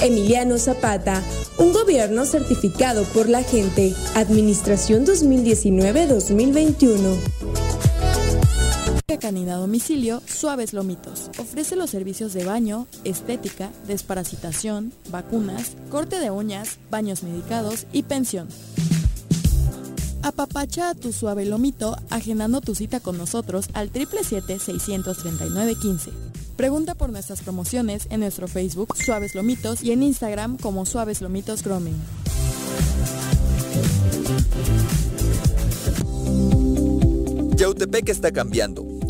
Emiliano Zapata, un gobierno certificado por la gente. Administración 2019-2021. Canina domicilio Suaves Lomitos. Ofrece los servicios de baño, estética, desparasitación, vacunas, corte de uñas, baños medicados y pensión. Apapacha a tu suave lomito agendando tu cita con nosotros al 777-639-15. Pregunta por nuestras promociones en nuestro Facebook Suaves Lomitos y en Instagram como Suaves Lomitos Grooming. Yautepec está cambiando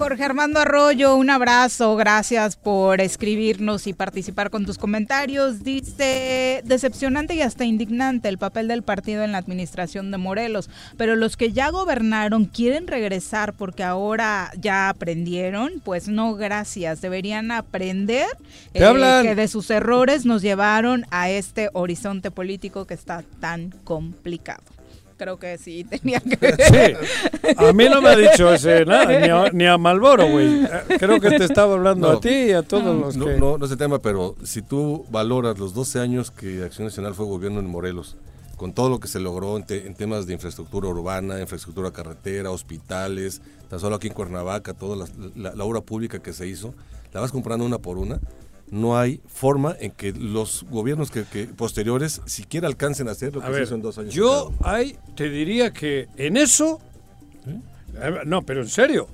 Jorge Armando Arroyo, un abrazo, gracias por escribirnos y participar con tus comentarios. Dice, decepcionante y hasta indignante el papel del partido en la administración de Morelos, pero los que ya gobernaron quieren regresar porque ahora ya aprendieron, pues no, gracias, deberían aprender eh, que de sus errores nos llevaron a este horizonte político que está tan complicado. Creo que sí tenía que ver. Sí, a mí no me ha dicho ese nada, ni a, ni a Malboro, güey. Creo que te estaba hablando No. a ti y a todos los No, que... no, no es el tema, pero si tú valoras los 12 años que Acción Nacional fue gobierno en Morelos, con todo lo que se logró en, te- en temas de infraestructura urbana, infraestructura carretera, hospitales, tan solo aquí en Cuernavaca, toda la, la- la obra pública que se hizo, la vas comprando una por una. No hay forma en que los gobiernos que, que posteriores siquiera alcancen a hacer lo que A se ver, hizo en dos años. yo te diría que en eso... Eh, No, pero en serio.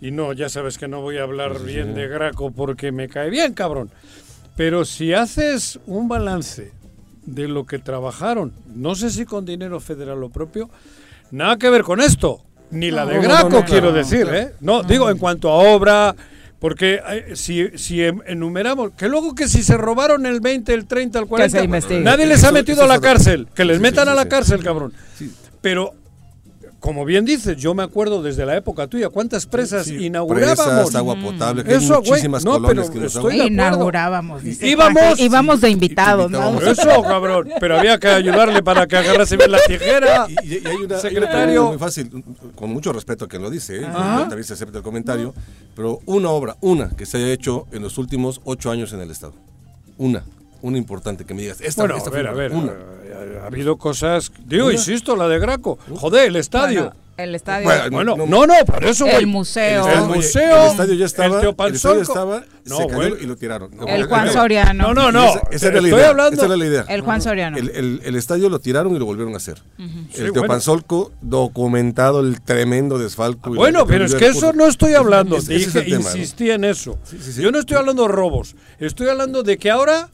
Y no, ya sabes que no voy a hablar Sí, bien sí. de Graco porque me cae bien, cabrón. Pero si haces un balance de lo que trabajaron, no sé si con dinero federal o propio, nada que ver con esto. Ni la de No, Graco, no, no, quiero decir, claro. ¿eh? No, digo en cuanto a obra, porque eh, si, si em- enumeramos, que luego que si se robaron el 20, el 30, el 40, se investigue. nadie les ha Eso- metido eso a la cárcel, que les Sí, metan sí, a la sí. cárcel, cabrón. Sí. Pero, como bien dices, yo me acuerdo desde la época tuya, ¿cuántas presas Sí, inaugurábamos? presas, agua potable, que Eso, muchísimas no, colonias pero que nos estoy de acuerdo. Inaugurábamos, dice Íbamos, íbamos de invitados, ¿no? Eso, <laughs> cabrón. Pero había que ayudarle para que agarrase bien la tijera. Y, y- y hay una, Secretario. hay una muy fácil, con mucho respeto a quien lo dice, ¿eh? También se acepta el comentario, pero una obra, una que se haya hecho en los últimos ocho años en el Estado. Una, una importante que me digas. Esta, Bueno, esta a ver, a ver. una. eh, Ha habido cosas. Digo, Una. insisto, la de Graco. Joder, el estadio. Bueno, el estadio. Bueno, Bueno, no, no, no, por eso, El museo. El, museo. el estadio ya estaba, El el Teopanzolco. estadio estaba, No, se cayó y lo tiraron. El Juan Soriano. No, no, no. Esa, esa era la Estoy idea. hablando. Esa era la idea. El Juan Soriano. El, el- el estadio lo tiraron y lo volvieron a hacer. El. Teopanzolco documentado el tremendo desfalco. Bueno, pero es que eso no estoy hablando. Es Dije, tema, ¿no? insistí en eso. Sí, sí, sí. Yo no estoy hablando de robos. Estoy hablando de que ahora,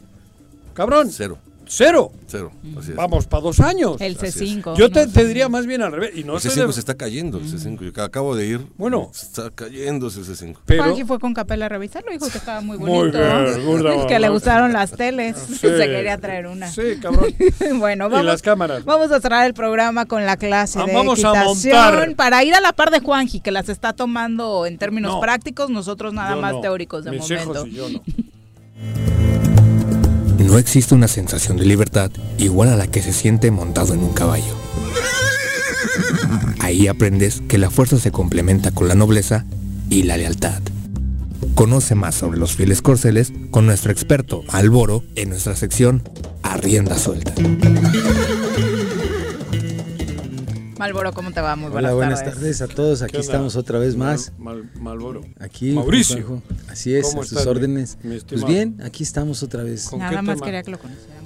cabrón, Cero, cero. cero. Así es. Vamos, para dos años. El Así es. C5. Yo te, ¿no? te diría más bien al revés. Y no el sé C5 de- se está cayendo, el C5. Yo acabo de ir. Bueno. Está cayéndose el C5. pero Juanji fue con Capela a revisarlo, dijo que estaba muy Muy bonito. bien, burda <laughs> que le gustaron las teles. <laughs> Sí. Se quería traer una. Sí, cabrón. <laughs> bueno, y vamos, las cámaras. vamos a cerrar el programa con la clase Ah, de vamos a montar. para ir a la par de Juanji, que las está tomando en términos No. prácticos, nosotros nada Yo más no. teóricos de Mis momento. hijos y yo no. No existe una sensación de libertad igual a la que se siente montado en un caballo. Ahí aprendes que la fuerza se complementa con la nobleza y la lealtad. Conoce más sobre los fieles corceles con nuestro experto Alboro en nuestra sección Arrienda Suelta. Malboro, ¿cómo te va? Muy Hola, buenas, buenas tardes. a todos. Aquí estamos otra vez más. Mal- Malboro. Aquí. Mauricio. Juanjo. Así es, ¿Cómo a sus órdenes. mi pues bien, aquí estamos otra vez. ¿Con Nada qué más tema? quería que lo conocieran.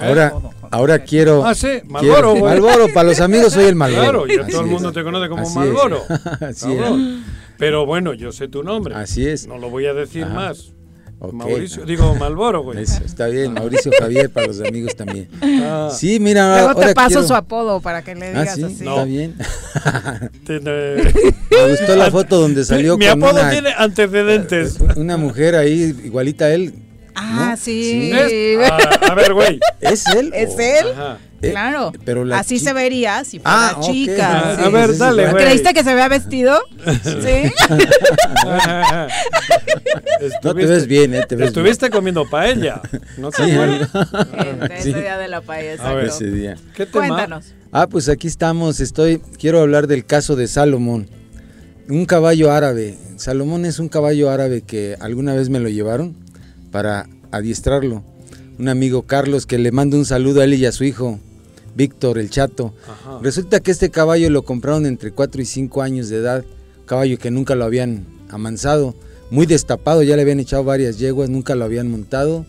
Ahora, ahora quiero. Ah, sí, quiero- Malboro, güey. Malboro, para los amigos soy el Malboro. Claro, ya Así todo el es. mundo te conoce como Así es. Malboro. <laughs> Así Cabrón. Pero bueno, yo sé tu nombre. Así es. No lo voy a decir Ajá. más. Ok. Mauricio, digo Malboro, güey. Eso, está bien, Mauricio Javier para los amigos también. Ah. Sí, mira, Luego ahora te paso quiero- su apodo para que le Ah, digas sí, así. está bien. <laughs> Me gustó la foto donde salió Mi con apodo una, tiene antecedentes. una mujer ahí igualita a él. Ah, ¿no? sí. Ah, a ver, güey. <laughs> ¿Es él? ¿Es él? Ajá. Eh, Claro. pero la Así se vería si fuera Ah, chica. Ah, sí. A ver, dale, güey. ¿Creíste que se había vestido? <laughs> sí. <laughs> No te ves bien, eh, te ves Estuviste comiendo paella. ¿No te Sí, acuerdas? Ese Sí. día de la paella, A ver. exacto. ese día. ¿Qué tema? Cuéntanos. Ah, pues aquí estamos. Estoy. Quiero hablar del caso de Salomón. Un caballo árabe. Salomón es un caballo árabe que alguna vez me lo llevaron para adiestrarlo. Un amigo Carlos que le manda un saludo a él y a su hijo, Víctor el Chato. Ajá. Resulta que este caballo lo compraron entre 4 y 5 años de edad. Caballo que nunca lo habían amansado. Muy destapado, ya le habían echado varias yeguas, nunca lo habían montado.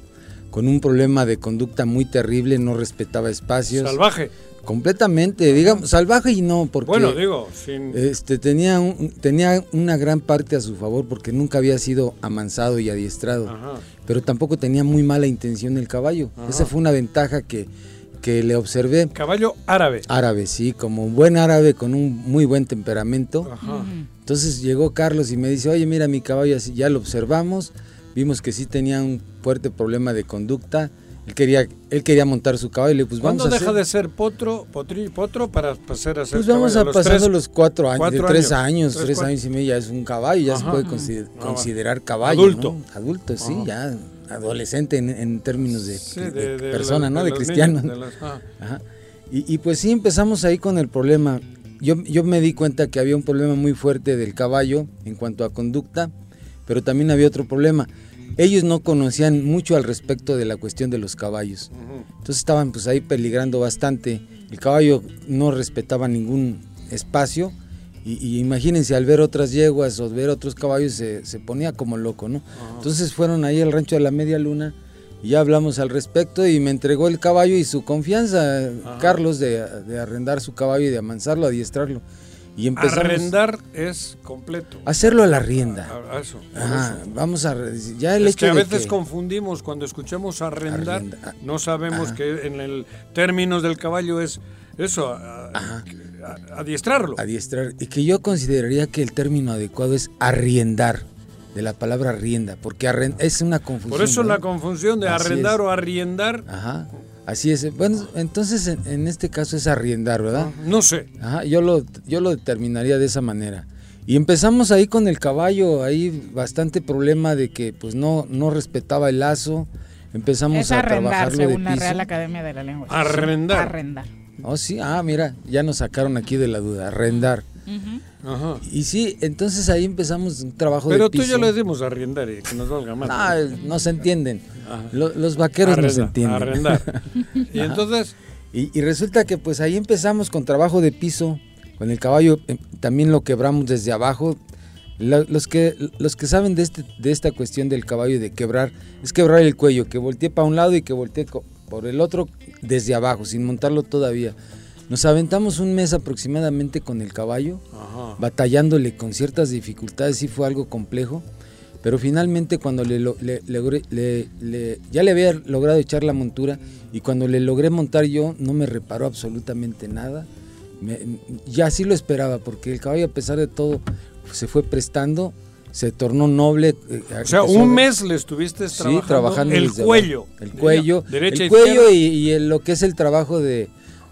Con un problema de conducta muy terrible, no respetaba espacios. Salvaje. Completamente, digamos, salvaje y no, porque Bueno, digo, sin. este, tenía, un- tenía una gran parte a su favor porque nunca había sido amansado y adiestrado, Ajá. Pero tampoco tenía muy mala intención el caballo. Ajá. Esa fue una ventaja que, que le observé. Caballo árabe. Árabe, sí, como un buen árabe con un muy buen temperamento. Ajá. Entonces llegó Carlos y me dice, oye, mira mi caballo, así, ya lo observamos, vimos que sí tenía un fuerte problema de conducta. Él quería, él quería montar su caballo y le pues vamos ¿Cuándo a deja hacer- de ser potro, potri- potro para pasar a ser Pues vamos caballo? a pasando tres- los cuatro años, de tres años, Tres, años y medio ya es un caballo, ya se puede consider- Ah, considerar caballo. Adulto. ¿no? Adulto, sí, Ajá. ya adolescente en, en términos de, Sí, de de- de persona, los- ¿no? de los cristiano. niños, los- ah. Ajá. Y, y pues sí, empezamos ahí con el problema. Yo, yo me di cuenta que había un problema muy fuerte del caballo en cuanto a conducta, pero también había otro problema. Ellos no conocían mucho al respecto de la cuestión de los caballos. Entonces estaban pues ahí peligrando bastante. El caballo no respetaba ningún espacio y, y imagínense al ver otras yeguas o ver otros caballos se, se ponía como loco, ¿no? Entonces fueron ahí al rancho de la Media Luna y ya hablamos al respecto y me entregó el caballo y su confianza, Carlos, de, de arrendar su caballo y de amansarlo, adiestrarlo. Y empezamos Arrendar es completo. hacerlo a la rienda. A- a eso, por Ajá, eso. vamos a... Ya el es hecho que a de veces que- confundimos cuando escuchamos arrendar, Arrenda- ah, no sabemos ajá. que en el términos del caballo es eso, a- adiestrarlo. adiestrar y que yo consideraría que el término adecuado es arriendar de la palabra arrienda porque es una confusión Por eso la confusión de Así arrendar es. o arriendar, ajá así es bueno entonces en, en este caso es arriendar verdad no sé. ajá yo lo yo lo determinaría de esa manera y empezamos ahí con el caballo ahí bastante problema de que pues no no respetaba el lazo empezamos Es a arrendar, trabajarlo de según la Real Academia de la Lengua. Arrendar. Arrendar. Oh, sí, ah, mira, ya nos sacaron aquí de la duda, arrendar. Ajá. Y sí, entonces ahí empezamos un trabajo Pero de tú piso. ya le dimos arrendar y que nos valga más. No, no se entienden. Ajá. Lo- los vaqueros no se entienden. arrendar. <laughs> Y entonces, Y, y resulta que pues ahí empezamos con trabajo de piso, con el caballo eh, también lo quebramos desde abajo. La- los, que, los que saben de, este, de esta cuestión del caballo de quebrar, es quebrar el cuello, que voltee para un lado y que voltee co- por el otro desde abajo, sin montarlo todavía. Nos aventamos un mes aproximadamente con el caballo, Ajá. batallándole con ciertas dificultades, sí fue algo complejo, pero finalmente cuando le, le- ya le había logrado echar la montura y cuando le logré montar yo no me reparó absolutamente nada, Me- ya sí lo esperaba porque el caballo a pesar de todo pues, se fue prestando, se tornó noble. eh, o sea, un mes le estuviste Sí, trabajando, trabajando el cuello. abajo. El cuello, Derecha, el cuello y, y el- lo que es el trabajo de,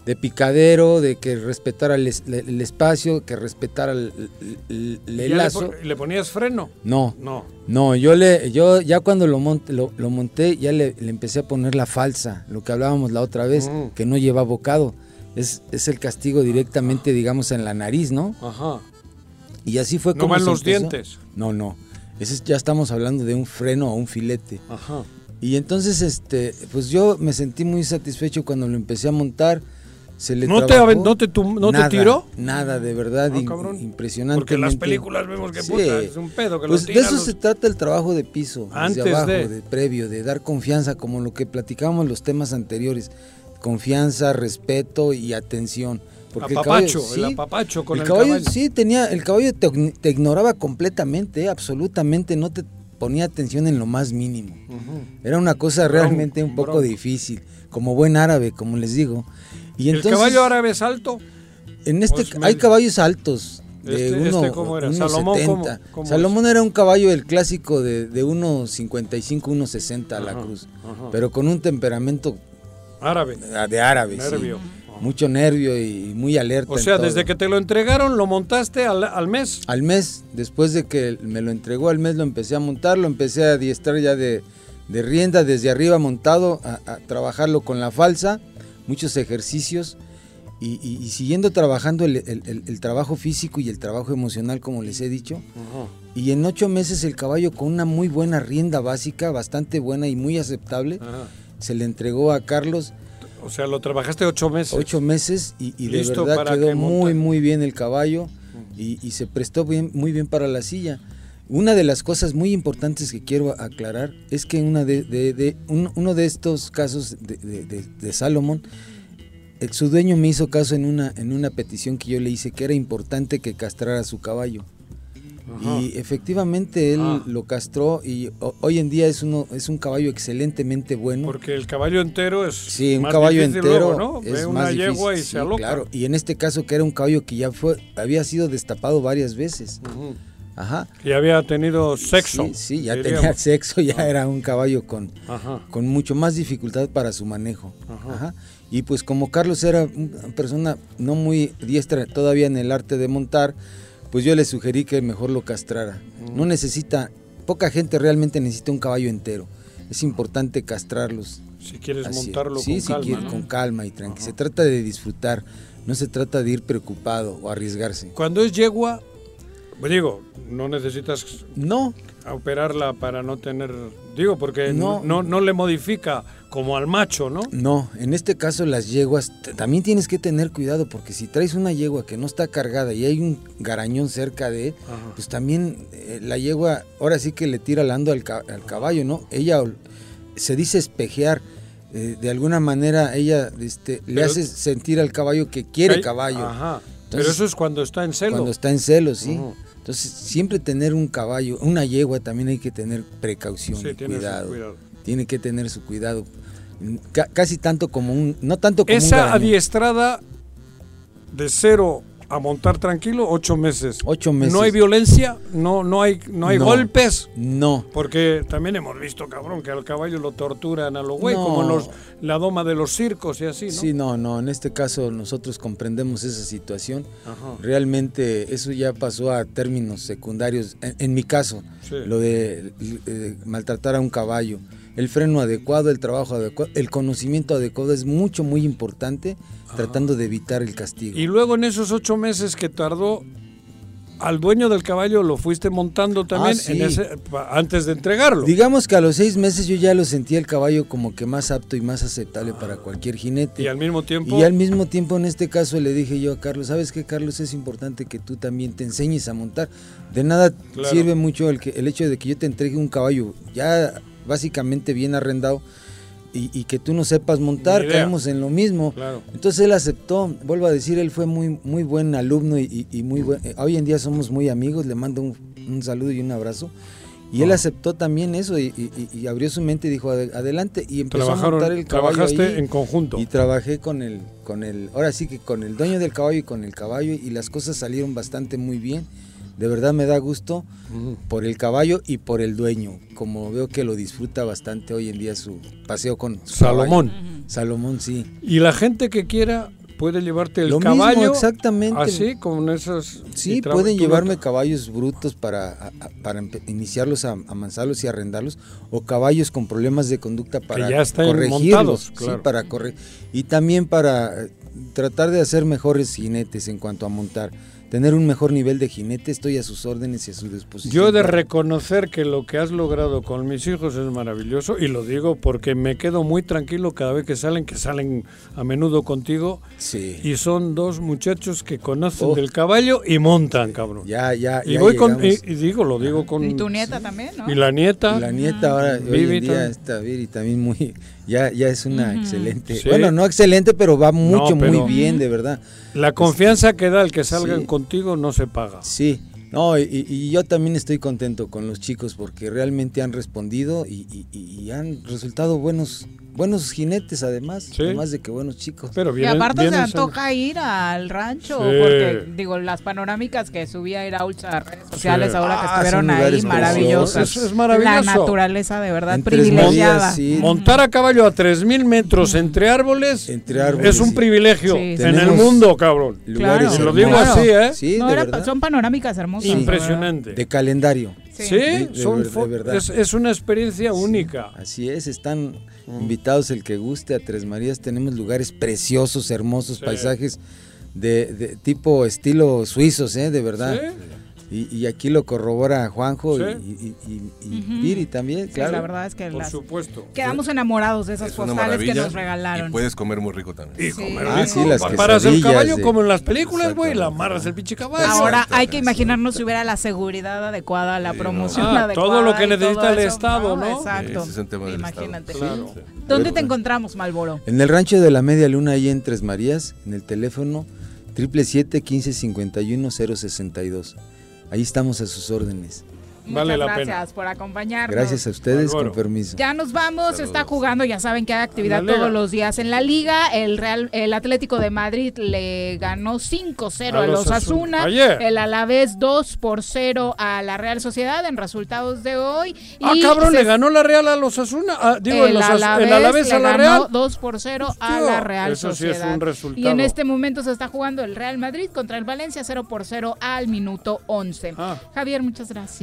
de picadero, de que respetara el, es- el espacio, que respetara el, el- el- ¿Y el ya le lazo. ¿Le, ponías freno? No, No. no, yo le, yo ya cuando lo monté, lo, lo monté, ya le, le empecé a poner la falsa, lo que hablábamos la otra vez, Mm. que no lleva bocado. Es, es el castigo directamente, digamos, en la nariz, ¿no? Ajá. Y así fue No como van se los empezó. dientes. No, no. Ese es- ya estamos hablando de un freno o un filete. Ajá. Y entonces, este, pues yo me sentí muy satisfecho cuando lo empecé a montar. Se le ¿No te trabajó aven- no te tum- no te nada, tiró? Nada, de verdad, Ah, cabrón. impresionante. Porque en las películas vemos que puta, es un pedo que pues lo de eso los- se trata el trabajo de piso, desde Antes abajo, de- de... previo, de dar confianza, como lo que platicábamos los temas anteriores, confianza, respeto y atención. Porque el Apapacho, caballo, el apapacho con el caballo, caballo. sí tenía, el caballo te, te ignoraba completamente, eh, absolutamente, no te ponía atención en lo más mínimo. Era una cosa realmente un poco bronco. difícil, como buen árabe, como les digo. Y ¿El entonces, caballo árabe es alto? en este ¿O es hay caballos altos de Este- uno, este cómo era? 1.70. ¿Salomón cómo- cómo es? Salomón era un caballo el clásico de, de 1.55, 1.60 a la Ajá, cruz, ajá. pero con un temperamento Árabe. de árabe, sí. Nervio. mucho nervio y muy alerta. O sea, desde que te lo entregaron, lo montaste al, al mes. Al mes, después de que me lo entregó al mes, lo empecé a montar, lo empecé a adiestrar ya de, de rienda desde arriba montado, a, a trabajarlo con la falsa, muchos ejercicios y, y- y siguiendo trabajando el, el- el- el trabajo físico y el trabajo emocional, como les he dicho. Y en ocho meses el caballo con una muy buena rienda básica, bastante buena y muy aceptable, Ajá. se le entregó a Carlos O sea, lo trabajaste ocho meses. ocho meses y, y de verdad quedó que muy muy bien el caballo y, y se prestó bien, muy bien para la silla. Una de las cosas muy importantes que quiero aclarar es que una de, de- de- un- uno de estos casos de, Salomón, el- su dueño me hizo caso en una, en una petición que yo le hice que era importante que castrara su caballo. Ajá. Y efectivamente él Ah. lo castró y ho- hoy en día es uno es un caballo excelentemente bueno. Porque el caballo entero es Sí, un más caballo entero luego, ¿no? es Ve más una difícil, yegua y sí, se aloca. Claro, y en este caso que era un caballo que ya fue había sido destapado varias veces. Ajá. Y había tenido sexo. Sí, sí, ya diríamos. tenía sexo, ya era un caballo con, Ajá. con mucho más dificultad para su manejo. Ajá. Ajá. Y pues como Carlos era una persona no muy diestra todavía en el arte de montar, pues yo le sugerí que mejor lo castrara. No necesita, poca gente realmente necesita un caballo entero. Es importante castrarlos. Si quieres Así, montarlo sí, con si calma. quiere, ¿no? con calma y tranquilo. Se trata de disfrutar, no se trata de ir preocupado o arriesgarse. Cuando es yegua, digo, no necesitas No, operarla para no tener... Digo, porque No. no, no, le modifica como al macho, ¿no? no, en este caso las yeguas, también tienes que tener cuidado porque si traes una yegua que no está cargada y hay un garañón cerca de, Ajá. pues también eh, la yegua ahora sí que le tira lando al, ca- al caballo, ¿no? Ella se dice espejear. eh, de alguna manera ella este, le hace sentir al caballo que quiere Hay- caballo. Ajá. Pero eso es cuando está en celo. Cuando está en celo, sí. Entonces, siempre tener un caballo, una yegua también hay que tener precaución Sí, y tiene cuidado. cuidado. Tiene que tener su cuidado. Ca- casi tanto como un, no tanto como Esa adiestrada de cero a montar tranquilo, ocho meses. Ocho meses. No hay violencia, no, no hay, no hay No. golpes. No. Porque también hemos visto, cabrón, que al caballo lo torturan a lo güey, No. como los, la doma de los circos y así, ¿no? Sí, no, no, en este caso nosotros comprendemos esa situación. Ajá. Realmente eso ya pasó a términos secundarios. En, en mi caso, Sí. lo de eh, maltratar a un caballo, el freno adecuado, el trabajo adecuado, el conocimiento adecuado es mucho, muy importante, tratando de evitar el castigo. Y luego en esos ocho meses que tardó, al dueño del caballo lo fuiste montando también Ah, sí. en ese, antes de entregarlo. Digamos que a los seis meses yo ya lo sentía el caballo como que más apto y más aceptable para cualquier jinete. Y al mismo tiempo... Y al mismo tiempo en este caso le dije yo a Carlos, ¿sabes qué Carlos? Es importante que tú también te enseñes a montar. De nada Claro. sirve mucho el, que, el hecho de que yo te entregue un caballo ya básicamente bien arrendado y, y que tú no sepas montar, caemos en lo mismo. Claro. Entonces él aceptó, vuelvo a decir, él fue muy, muy buen alumno y, muy buen, hoy en día somos muy amigos, le mando un, un saludo y un abrazo. Y él Ah. aceptó también eso y, abrió su mente y dijo "Ade- adelante y empezó Trabajaron- a montar el caballo trabajaste ahí. en conjunto. Y trabajé con el, con el, ahora sí que con el dueño del caballo y con el caballo y las cosas salieron bastante muy bien. De verdad me da gusto por el caballo y por el dueño, como veo que lo disfruta bastante hoy en día su paseo con su Salomón. caballo. Salomón, sí. Y la gente que quiera puede llevarte el Lo mismo, caballo. exactamente. Así, con esos. Sí, tra- pueden llevarme caballos brutos para, para iniciarlos a amansarlos y arrendarlos, o caballos con problemas de conducta para ya están corregirlos, montados, sí, claro. para correr y también para eh, tratar de hacer mejores jinetes en cuanto a montar. Tener un mejor nivel de jinete, estoy a sus órdenes y a su disposición. Yo he de reconocer que lo que has logrado con mis hijos es maravilloso y lo digo porque me quedo muy tranquilo cada vez que salen, que salen a menudo contigo. Sí. Y son dos muchachos que conocen Oh. del caballo y montan, cabrón. Ya, ya, Y ya voy con, y, y digo, lo digo con... Y tu nieta también, ¿no? Y la nieta. Y la nieta ahora, hoy Vivi en día, también. está Viri también muy, ya, ya es una excelente, Sí. bueno, no excelente, pero va mucho, pero- muy bien, de verdad. La confianza que da el que salgan Sí. contigo no se paga. Sí, no, y, y yo también estoy contento con los chicos porque realmente han respondido y- y han resultado buenos, buenos jinetes además, además de que buenos chicos. Pero Y aparte se antoja ir al rancho, Sí. porque digo, las panorámicas que subía Iraúl a redes sociales Sí. ahora que Ah, estuvieron ahí, maravillosas. Es- maravilloso. La naturaleza de verdad En Tres privilegiada. Sí. Montar a caballo a 3.000 metros entre árboles, árboles, es un sí. privilegio Sí, en el mundo, cabrón. Te lo digo así, ¿eh? Sí, No, de era- son panorámicas hermosas. Sí. Impresionante. De calendario. Sí, De- de son de verdad. es, es una experiencia única. Así es, están invitados el que guste a Tres Marías. Tenemos lugares preciosos, hermosos, Sí. paisajes de, de tipo estilo suizos, ¿eh? de verdad. Y, y aquí lo corrobora Juanjo Sí. y, y- y- y Ujú. Viri también, Sí, claro. la verdad es que Por las- supuesto. quedamos enamorados de esas Es postales que nos regalaron. Y puedes comer muy rico también. Y comer Ah, rico. sí, las Pa- Paras el caballo de- como en las películas, güey, la amarras el pinche caballo. Ahora hay que imaginarnos si hubiera la seguridad adecuada, la promoción Ah, adecuada. todo lo que necesita el eso, Estado, ¿no? Exacto. Ese es un tema del Imagínate. Estado. Claro. ¿Dónde te encontramos, Malboro? En el rancho de la Media Luna, ahí en Tres Marías, en el teléfono 777-1551-062. Ahí estamos a sus órdenes. Vale Muchas la gracias pena. por acompañarnos. Gracias a ustedes, Álvaro. con permiso. Ya nos vamos, está jugando, ya saben que hay actividad todos los días en la liga. El Real, el Atlético de Madrid le ganó 5-0 A a, los los Asuna. Asuna. Ayer. El Alavés 2 por 0 a la Real Sociedad en resultados de hoy. Ah, Y cabrón, se- le ganó la Real a los Asuna. Ah, digo, el los Alavés, el Alavés a le la ganó Real. 2 por 0 a la Real eso sí es Sociedad. un resultado. Y en este momento se está jugando el Real Madrid contra el Valencia 0 por 0 al minuto 11. Ah. Javier, muchas gracias.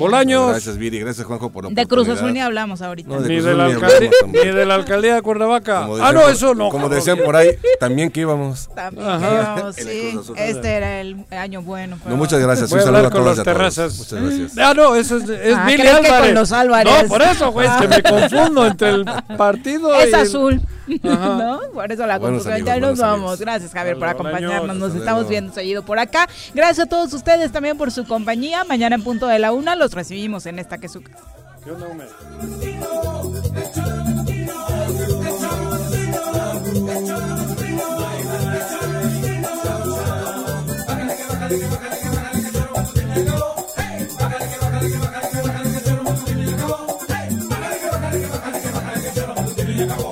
Gracias, Viri. Gracias, Juanjo, por la De Cruz. Azul ni hablamos ahorita. No, de Ni de, la ni alcaldía, ni de la alcaldía de Cuernavaca. Ah, no, eso no. Como decían por ahí, también que íbamos. También Ajá. que íbamos, <laughs> sí. Cruz Azul. Este era el año bueno. No, muchas gracias. Voy Un saludo hablar a con todas los y a todos. terrazas. Muchas gracias. Ah, no, eso es, es Ah, Billy creo que Álvarez. con los Álvarez. No, por eso, güey, es que me <laughs> confundo entre el partido Es y el- azul, Ajá. <laughs> ¿no? Por eso la Buenos confusión. amigos, Ya nos vamos. amigos. Gracias, Javier, por acompañarnos. Nos Hasta estamos luego. viendo seguido por acá. Gracias a todos ustedes también por su compañía. Mañana en punto de la una los recibimos en esta que es su casa. ¿Qué onda? Hey,